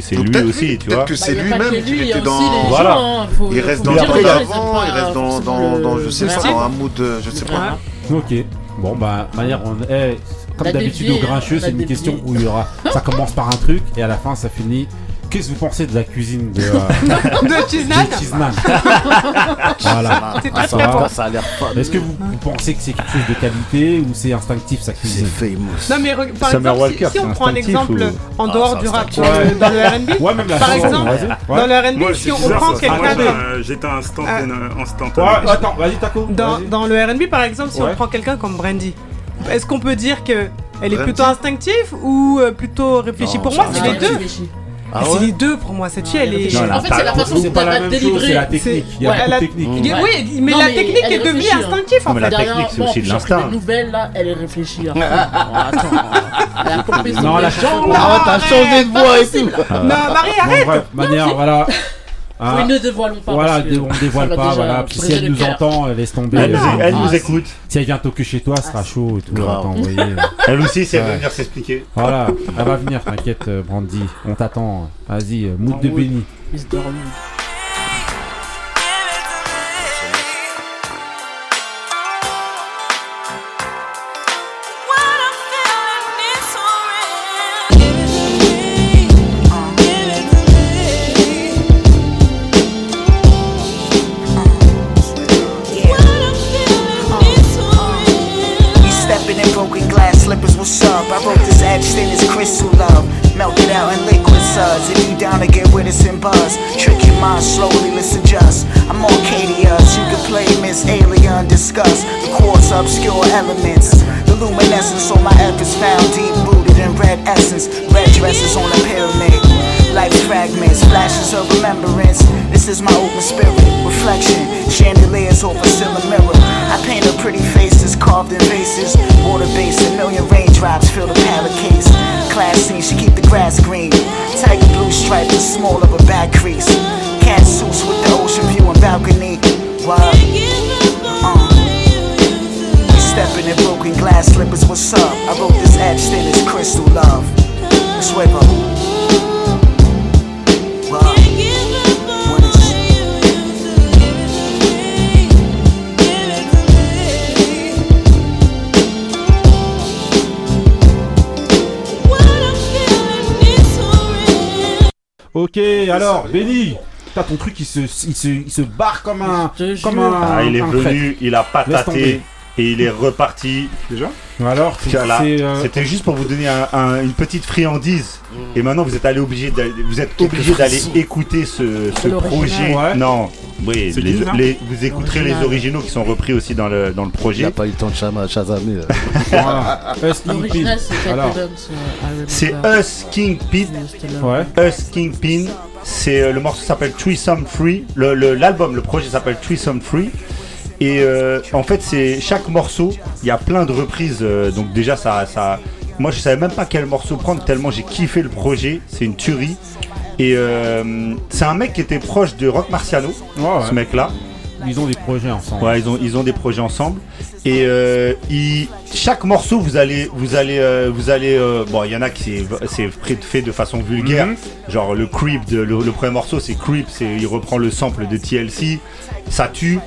[SPEAKER 6] c'est lui aussi, tu vois.
[SPEAKER 5] Que c'est lui-même qui était dans.
[SPEAKER 6] Voilà.
[SPEAKER 5] Il reste dans
[SPEAKER 4] l'avant,
[SPEAKER 5] il reste dans, je sais pas, dans un mood, je sais pas.
[SPEAKER 1] Ok. Bon, bah, manière, on est comme d'habitude au
[SPEAKER 4] gracieux,
[SPEAKER 1] c'est une question où il y aura. Ça commence par un truc et à la fin ça finit. Qu'est-ce que vous pensez de la cuisine de, euh...
[SPEAKER 17] de Chiznan,
[SPEAKER 1] de Chiznan. Voilà.
[SPEAKER 17] C'est ah,
[SPEAKER 1] ça,
[SPEAKER 17] bon.
[SPEAKER 18] ça, a l'air pas.
[SPEAKER 1] Est-ce que vous, vous, pensez que c'est quelque chose de qualité ou c'est instinctif sa cuisine C'est
[SPEAKER 18] famous.
[SPEAKER 17] Non mais par
[SPEAKER 6] Summer
[SPEAKER 17] exemple,
[SPEAKER 6] Walker,
[SPEAKER 17] si, si on prend un exemple
[SPEAKER 6] ou...
[SPEAKER 17] en
[SPEAKER 18] ah,
[SPEAKER 17] dehors
[SPEAKER 18] ah,
[SPEAKER 17] du rap, dans le R&B,
[SPEAKER 1] ouais, même la
[SPEAKER 17] par
[SPEAKER 1] chanson,
[SPEAKER 17] exemple,
[SPEAKER 1] ouais.
[SPEAKER 17] dans le R&B, si on prend quelqu'un de,
[SPEAKER 3] euh, j'étais euh, instantané.
[SPEAKER 1] Attends, vas-y Taco.
[SPEAKER 17] Dans le R&B, par exemple, si on prend quelqu'un comme Brandy est-ce qu'on peut dire que elle est plutôt instinctive ou euh, plutôt réfléchie Pour moi, c'est les deux. C'est les deux pour moi, cette fille elle est.
[SPEAKER 6] Non,
[SPEAKER 4] en fait, c'est la façon dont elle va délivrer.
[SPEAKER 1] C'est la technique.
[SPEAKER 17] Oui, hein.
[SPEAKER 4] mais
[SPEAKER 17] la technique est devenue instinctive en fait.
[SPEAKER 6] La technique, c'est aussi de l'instinct.
[SPEAKER 4] nouvelle là, elle est réfléchie. Hein. Attends, a
[SPEAKER 1] Non, la chanson.
[SPEAKER 18] Non, t'as changé de voix et tout.
[SPEAKER 17] Non, Marie, arrête.
[SPEAKER 1] manière, voilà. Ah,
[SPEAKER 4] Oui, ne dévoilons pas.
[SPEAKER 1] Voilà,
[SPEAKER 4] parce que
[SPEAKER 1] on dévoile pas, voilà. Puis si elle
[SPEAKER 4] le
[SPEAKER 1] nous
[SPEAKER 4] cœur.
[SPEAKER 1] entend, elle laisse tomber.
[SPEAKER 6] Elle nous- elle nous écoute.
[SPEAKER 1] Si elle vient toquer chez toi, elle sera chaud et tout. Elle t'envoyer.
[SPEAKER 6] Elle aussi, c'est
[SPEAKER 1] Ouais.
[SPEAKER 6] venir s'expliquer.
[SPEAKER 1] Voilà, elle va venir, t'inquiète, euh, Brandy. On t'attend. Vas-y, euh, mood de béni.
[SPEAKER 24] Let's. I'm Arcadius, you can play Miss Alien, discuss the chords, obscure elements. The luminescence on my efforts found deep rooted in red essence. Red dresses on a pyramid. Life fragments, flashes of remembrance. This is my open spirit, reflection. Chandeliers over silver mirror. I paint a pretty faces carved in vases. Water based, a million raindrops fill the pallet case. Classy, she keep the grass green. Tiger blue stripe, the small of a back crease. Cat suits with the ocean view and balcony. What? Uh. Stepping in broken glass slippers, what's up? I wrote this etched in as crystal love. Let's up. What? What is
[SPEAKER 1] Ok, alors, Benny, t'as ton truc, il se, il se, il se barre comme un. Comme un
[SPEAKER 6] Ah, il est
[SPEAKER 1] un
[SPEAKER 6] venu,
[SPEAKER 1] prêtre.
[SPEAKER 6] il a pataté et il est reparti.
[SPEAKER 3] Déjà
[SPEAKER 1] Alors, euh,
[SPEAKER 6] C'était juste pour vous donner un- un- une petite friandise. Et maintenant, vous êtes allé obligé d'aller, vous êtes obligé d'aller écouter ce, projet.
[SPEAKER 1] Ouais.
[SPEAKER 6] Non, oui,
[SPEAKER 5] C'est
[SPEAKER 6] les-
[SPEAKER 5] qui, ça
[SPEAKER 6] les- vous écouterez les originaux qui sont repris aussi dans le, dans le projet.
[SPEAKER 5] Il n'a pas eu le temps de chama- chasamer. euh.
[SPEAKER 1] Voilà. Us Kingpin.
[SPEAKER 4] L'original, c'est euh.
[SPEAKER 6] C'est Us Kingpin.
[SPEAKER 1] Ouais.
[SPEAKER 6] Us Kingpin. C'est euh, le morceau s'appelle Threesome Free. Le- le- L'album, le, projet s'appelle Threesome Free. Et euh, en fait, c'est chaque morceau. Il y a plein de reprises. euh, donc déjà, ça, ça. Moi, je savais même pas quel morceau prendre tellement j'ai kiffé le projet. C'est une tuerie. Et euh, c'est un mec qui était proche de Rock Marciano.
[SPEAKER 1] Ouais.
[SPEAKER 6] Ce mec-là.
[SPEAKER 1] Ils ont des projets ensemble.
[SPEAKER 6] Ouais, ils ont, ils ont des projets ensemble. Et euh, ils- chaque morceau, vous allez, vous allez, euh, vous allez. euh, bon, il y en a qui c'est- c'est fait- de façon vulgaire.
[SPEAKER 3] Mhm.
[SPEAKER 6] Genre le Creep, de- le, le premier morceau, c'est Creep, c'est il reprend le sample de TLC, ça tue.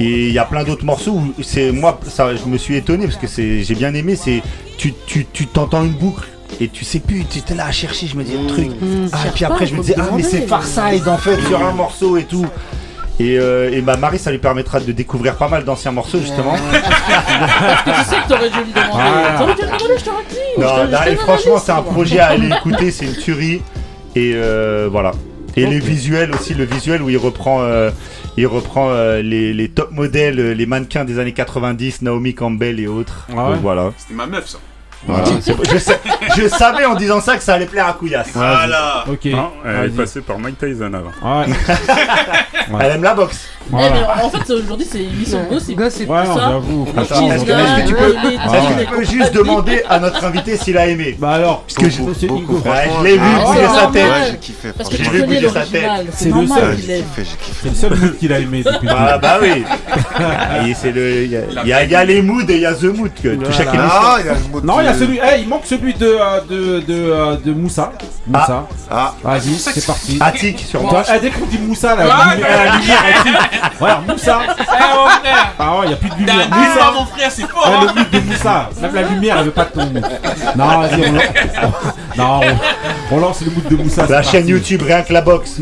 [SPEAKER 6] Et il y a plein d'autres morceaux où c'est moi, ça, je me suis étonné parce que c'est, j'ai bien aimé. C'est tu, tu, tu t'entends une boucle. Et tu sais plus, tu étais là à chercher, je me dis le truc.
[SPEAKER 4] Mmh,
[SPEAKER 6] Ah, et puis après,
[SPEAKER 4] pas,
[SPEAKER 6] je me disais, ah, mais c'est. Farside en fait sur un morceau et tout. Et, euh, et bah Marie, ça lui permettra de découvrir pas mal d'anciens morceaux justement.
[SPEAKER 4] Parce que tu sais que t'aurais dû me demander.
[SPEAKER 6] Voilà.
[SPEAKER 4] T'aurais dû me demander, je t'aurais dit.
[SPEAKER 6] Non, non, et franchement, c'est un projet à aller écouter, c'est une tuerie. Et euh, voilà. Et les visuels aussi, le visuel où il reprend, euh, il reprend euh, les, les top modèles, euh, les mannequins des années 90, Naomi Campbell et autres.
[SPEAKER 1] Ah ouais
[SPEAKER 6] Donc voilà.
[SPEAKER 7] C'était ma meuf, ça.
[SPEAKER 6] Voilà. Je, sais- je savais en disant ça que ça allait plaire à Couillasse.
[SPEAKER 7] Voilà.
[SPEAKER 1] Ok.
[SPEAKER 3] Non, elle est passée par Mike Tyson avant.
[SPEAKER 1] Ouais.
[SPEAKER 6] Elle aime la boxe.
[SPEAKER 4] Eh, mais en fait, aujourd'hui, c'est émission gossip.
[SPEAKER 17] Gossip.
[SPEAKER 1] Ouais, non,
[SPEAKER 4] ça.
[SPEAKER 1] j'avoue.
[SPEAKER 6] Attends, est-ce que,
[SPEAKER 4] cheese
[SPEAKER 6] est-ce que tu peux, est-ce que tu peux juste demander à notre invité s'il a aimé
[SPEAKER 1] Bah alors,
[SPEAKER 6] Parce que je, je l'ai vu bouger sa tête.
[SPEAKER 5] Ouais, j'ai kiffé,
[SPEAKER 4] Parce que
[SPEAKER 6] J'ai
[SPEAKER 4] tu
[SPEAKER 6] vu sa
[SPEAKER 4] l'original.
[SPEAKER 1] C'est le seul.
[SPEAKER 4] qu'il
[SPEAKER 5] J'ai
[SPEAKER 4] aime.
[SPEAKER 5] kiffé, j'ai kiffé.
[SPEAKER 1] C'est le seul mood qu'il a aimé depuis le
[SPEAKER 6] Ah
[SPEAKER 1] début.
[SPEAKER 6] bah oui. Le, il y, a- les moods et il y a the mood
[SPEAKER 1] Voilà.
[SPEAKER 5] Ah,
[SPEAKER 1] Non, il y a celui. Eh, il manque celui de euh, de de, euh, de Moussa. Moussa.
[SPEAKER 5] Ah,
[SPEAKER 1] Vas-y, c'est parti.
[SPEAKER 6] Attic sur moi.
[SPEAKER 1] eh, dès qu'on dit Moussa, la lumière, la lumière, Regarde, Moussa.
[SPEAKER 7] Eh, mon frère.
[SPEAKER 1] Ah ouais, y a plus de lumière. Moussa.
[SPEAKER 7] mon frère, c'est fort.
[SPEAKER 1] Ouais,
[SPEAKER 7] hein.
[SPEAKER 1] le mythe de Moussa. Même la lumière, elle veut pas de ton. Non, vas-y, on, on- non, on, on lance le mood de Moussa.
[SPEAKER 6] La chaîne
[SPEAKER 1] parti.
[SPEAKER 6] YouTube rien que la boxe.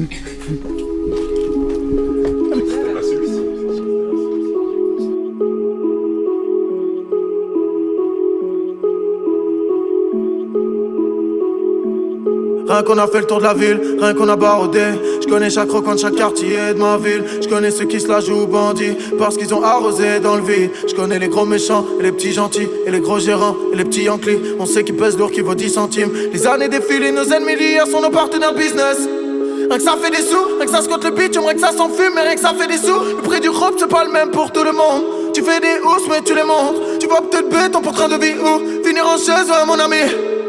[SPEAKER 13] Rien qu'on a fait le tour de la ville, rien qu'on a barodé. Je connais chaque recoin de chaque quartier de ma ville. Je connais ceux qui se la jouent bandits parce qu'ils ont arrosé dans le vide. Je connais les gros méchants et les petits gentils et les gros gérants et les petits Yankees. On sait qu'ils pèsent lourd, qui vaut 10 centimes. Les années défilent et nos ennemis d'hier sont nos partenaires business. Rien que ça fait des sous, rien que ça scotte le beat, rien que ça s'enfume, mais rien que ça fait des sous. Le prix du robe, c'est pas le même pour tout le monde. Tu fais des housses, mais tu les montres. Tu vas peut-être bête en train de vie ou finir en chaise, ouais, mon ami.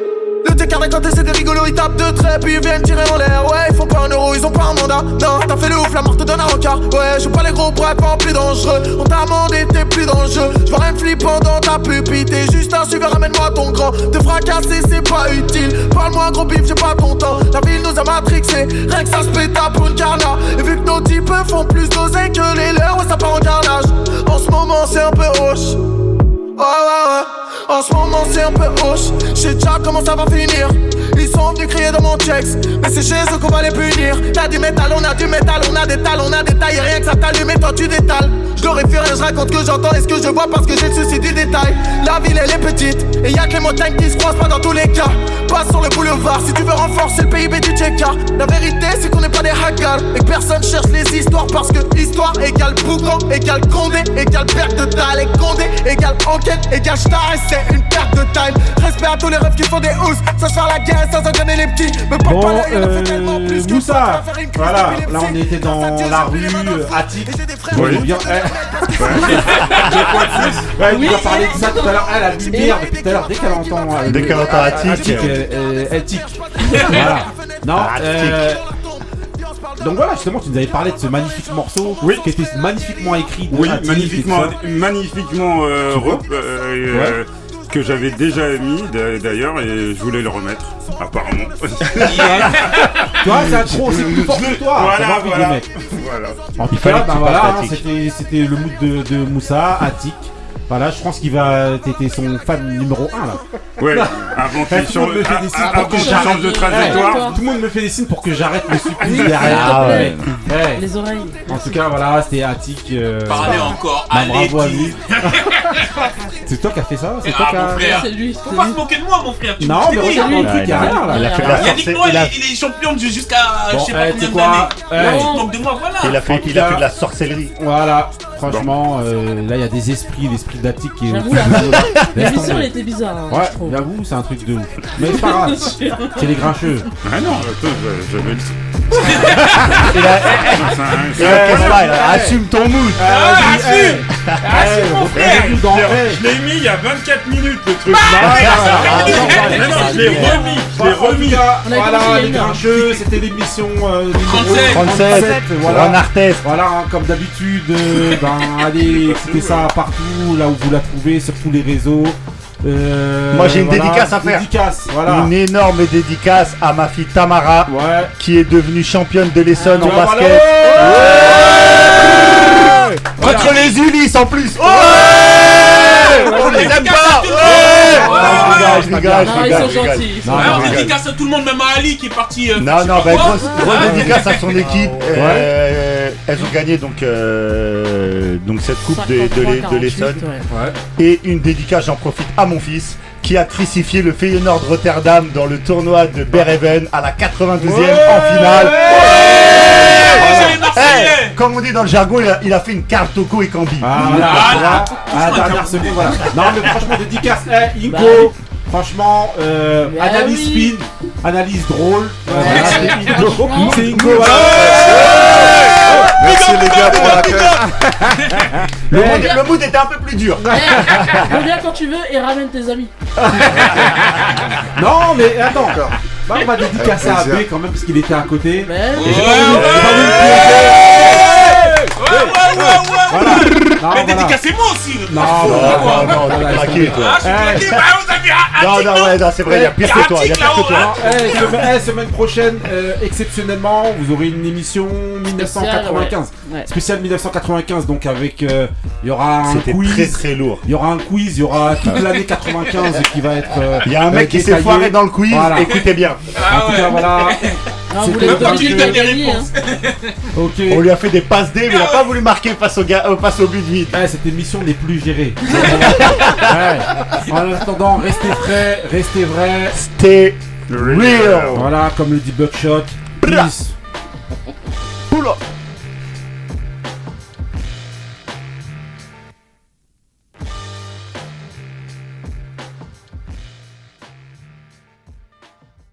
[SPEAKER 13] Le décart quand c'est des rigolos, ils tapent deux traits puis ils viennent tirer en l'air. Ouais, ils font pas un euro, ils ont pas un mandat. Non, t'as fait le ouf, la mort te donne un rencard. Ouais, joue pas les gros bref, pas plus dangereux. On t'a demandé, t'es plus dans le jeu. Rien de flippant dans ta pupille. T'es juste un suiveur, ramène-moi ton grand. Te fracasser, c'est pas utile. Parle-moi, gros bif, j'ai pas ton temps. La ville nous a matrixé, rien que ça se pète à pour une carna. Et vu que nos types font plus d'oseille que les leurs, ouais, ça part en carnage. En ce moment, c'est un peu hoche. Ouais, ouais. En ce moment, c'est un peu hoche. Je sais déjà comment ça va finir. Ils sont venus crier dans mon checks. Mais c'est chez eux qu'on va les punir. T'as du métal, on a du métal, on a des tales, on a des tailles. Rien que ça t'allume et toi tu détales. Je rien, je raconte que j'entends et ce que je vois parce que j'ai le souci du détail. La ville, elle est petite. Et y'a que les montagnes qui se croisent pas dans tous les cas. Passe sur le boulevard si tu veux renforcer le PIB du Tchèque. La vérité, c'est qu'on n'est pas des hackers. Et que personne cherche les histoires parce que histoire égale boucan, égale condé, égale perte de taille. Et condé égale enquête, égale star. Et c'est une perte de time. Respect à tous les rêves qui font des housses. Ça se faire la guerre sans entraîner les petits. Me porte
[SPEAKER 1] Bon,
[SPEAKER 13] pas l'œil, on a fait tellement
[SPEAKER 1] euh,
[SPEAKER 13] plus que
[SPEAKER 1] Moussa,
[SPEAKER 13] ça. Faire une crise
[SPEAKER 1] voilà, là on était dans la rue euh, attique.
[SPEAKER 3] Oui.
[SPEAKER 1] bien. Ouais,
[SPEAKER 4] Oui.
[SPEAKER 1] on va parler de ça tout à l'heure. Elle a lumière depuis tout à l'heure. Dès qu'elle entend. euh,
[SPEAKER 6] Dès
[SPEAKER 1] le-
[SPEAKER 6] qu'elle entend Attic,
[SPEAKER 1] Elle tique. Voilà. Non,
[SPEAKER 6] Attic.
[SPEAKER 1] euh, donc voilà, justement, tu nous avais parlé de ce magnifique morceau qui était magnifiquement écrit.
[SPEAKER 3] Oui,
[SPEAKER 1] Attic
[SPEAKER 3] magnifiquement, magnifiquement euh, euh, euh, que j'avais déjà mis d'a- d'ailleurs et je voulais le remettre apparemment.
[SPEAKER 1] Tu vois, c'est un trop, c'est plus fort que toi.
[SPEAKER 3] Voilà, voilà.
[SPEAKER 1] le mettre.
[SPEAKER 3] Voilà.
[SPEAKER 1] En tout
[SPEAKER 6] Il fallait
[SPEAKER 1] cas, ben voilà, c'était le mood de, de Moussa, Attic. Voilà, je pense qu'il va. T'étais son fan numéro 1 là.
[SPEAKER 3] Ouais, avant qu'il
[SPEAKER 1] Tout le monde me
[SPEAKER 3] change-
[SPEAKER 1] fait des signes
[SPEAKER 3] avant
[SPEAKER 1] pour que
[SPEAKER 3] qu'il
[SPEAKER 1] j'arrête.
[SPEAKER 3] change de trajectoire.
[SPEAKER 1] Ouais, Tout le monde me fait des signes pour que j'arrête le supplice
[SPEAKER 4] Oui,
[SPEAKER 1] derrière.
[SPEAKER 6] Ah ouais.
[SPEAKER 1] Ouais.
[SPEAKER 4] Les oreilles.
[SPEAKER 1] En tout cas, voilà, c'était Attic. euh,
[SPEAKER 7] Parlez
[SPEAKER 1] bah,
[SPEAKER 7] encore,
[SPEAKER 1] bah,
[SPEAKER 7] allez,
[SPEAKER 1] bravo à lui. C'est toi qui as fait ça C'est toi
[SPEAKER 7] Ah
[SPEAKER 1] qui
[SPEAKER 7] mon
[SPEAKER 1] as.
[SPEAKER 7] frère
[SPEAKER 4] C'est lui.
[SPEAKER 7] Faut pas se moquer de moi mon frère tu
[SPEAKER 1] Non, mais regarde le truc, il y a rien là.
[SPEAKER 6] Il a fait de la
[SPEAKER 7] Yannick. Noah
[SPEAKER 6] Il
[SPEAKER 7] est champion de- jusqu'à je sais
[SPEAKER 1] eh,
[SPEAKER 7] pas
[SPEAKER 1] tu
[SPEAKER 7] combien d'années
[SPEAKER 1] Eh.
[SPEAKER 7] De moi voilà
[SPEAKER 6] Il a fait,
[SPEAKER 1] En
[SPEAKER 6] il a fait de la sorcellerie.
[SPEAKER 1] Voilà, franchement, euh, là il y a des esprits, l'esprit d'Attic qui est.
[SPEAKER 4] J'avoue, L'émission elle était bizarre. hein,
[SPEAKER 1] Ouais, j'avoue, c'est un truc de ouf. Mais c'est pas grave, c'est les grincheux.
[SPEAKER 3] Ah non, je- le.
[SPEAKER 6] Il a,
[SPEAKER 3] C'est
[SPEAKER 6] il a a- assume ton mood.
[SPEAKER 7] Ah assume
[SPEAKER 1] Eh,
[SPEAKER 7] Assume mon frère
[SPEAKER 1] dans-
[SPEAKER 3] Je l'ai mis il y a 24 minutes le truc.
[SPEAKER 1] non, non, non,
[SPEAKER 3] je l'ai remis, je l'ai
[SPEAKER 1] En
[SPEAKER 3] remis.
[SPEAKER 4] On a
[SPEAKER 1] voilà, les
[SPEAKER 4] il y a une
[SPEAKER 1] grincheux, c'était l'émission euh, numéro
[SPEAKER 7] 37,
[SPEAKER 6] 37,
[SPEAKER 1] voilà.
[SPEAKER 6] Ron Artest.
[SPEAKER 1] Voilà, hein, comme d'habitude, euh, ben, allez écouter ça partout, là où vous la trouvez, sur tous les réseaux. Euh,
[SPEAKER 6] Moi, j'ai une
[SPEAKER 1] voilà,
[SPEAKER 6] dédicace à faire.
[SPEAKER 1] Dédicace, voilà.
[SPEAKER 6] Une énorme dédicace à ma fille Tamara,
[SPEAKER 1] Ouais.
[SPEAKER 6] qui est devenue championne de l'Essonne
[SPEAKER 1] Tu
[SPEAKER 6] en basket.
[SPEAKER 1] voilà.
[SPEAKER 6] Contre les Ulysses en plus. On les aime pas. Je rigole, je rigole,
[SPEAKER 4] ils sont gentils.
[SPEAKER 7] On dédicace à tout le monde même à Ali qui est parti euh,
[SPEAKER 6] Non, non, bah, grosse, dédicace à son équipe. Euh, elles ont gagné donc, euh, donc cette coupe de, de,
[SPEAKER 4] 53,
[SPEAKER 6] l'E- de
[SPEAKER 4] 48,
[SPEAKER 6] l'Essonne. Et une dédicace, j'en profite, à mon fils qui a crucifié le Feyenoord Rotterdam dans le tournoi de Bereven à la 92e en finale.
[SPEAKER 7] Marseillais
[SPEAKER 6] comme on dit dans le jargon, il a, il a fait une carte Toco et Cambi.
[SPEAKER 1] Ah, voilà,
[SPEAKER 7] Voilà.
[SPEAKER 1] la dernière seconde, voilà. Non, mais franchement, dédicace. Eh, Inco,
[SPEAKER 4] Bah
[SPEAKER 1] franchement, euh,
[SPEAKER 4] Bah
[SPEAKER 1] analyse
[SPEAKER 4] oui.
[SPEAKER 1] fine, analyse drôle. C'est voilà.
[SPEAKER 5] Merci les gars pour l'accueil.
[SPEAKER 6] Le,
[SPEAKER 1] Eh,
[SPEAKER 6] mood, le mood était un peu plus dur.
[SPEAKER 4] Eh, Reviens quand tu veux et ramène tes amis.
[SPEAKER 1] Non, mais attends. Bah, on va dédicacer à. B quand même, parce qu'il était à côté.
[SPEAKER 4] Mais
[SPEAKER 1] Et
[SPEAKER 7] Mais
[SPEAKER 1] voilà.
[SPEAKER 7] dédicacez-moi aussi
[SPEAKER 1] Non, non,
[SPEAKER 6] non, non, toi.
[SPEAKER 7] Ah, je suis claqué, bah vous avez un
[SPEAKER 6] Non, non, ouais, non, c'est vrai, il y a pire que toi. Il y a pire que toi.
[SPEAKER 1] Non, eh, semaine, eh, semaine prochaine, euh, exceptionnellement, vous aurez une émission 1995.
[SPEAKER 4] Ouais.
[SPEAKER 1] Spécial 1995, donc avec. euh, Il y aura un quiz.
[SPEAKER 6] très très lourd.
[SPEAKER 1] Il y aura un quiz, il y aura toute l'année 95 qui va être. euh,
[SPEAKER 6] Il y a un
[SPEAKER 1] euh,
[SPEAKER 6] mec qui s'est foiré dans le quiz,
[SPEAKER 1] Voilà.
[SPEAKER 6] écoutez bien.
[SPEAKER 7] Ah
[SPEAKER 1] En tout
[SPEAKER 7] ouais.
[SPEAKER 1] cas, voilà.
[SPEAKER 4] Non, vous pas hein.
[SPEAKER 1] Ok.
[SPEAKER 6] On lui a fait des passes D, mais il a pas voulu marquer face au, euh, face au but vide.
[SPEAKER 1] Ouais, cette émission n'est plus gérée. ouais. En attendant, restez frais, restez vrais.
[SPEAKER 6] Stay real.
[SPEAKER 1] Voilà, comme le dit Buckshot. Peace.
[SPEAKER 6] Pull up.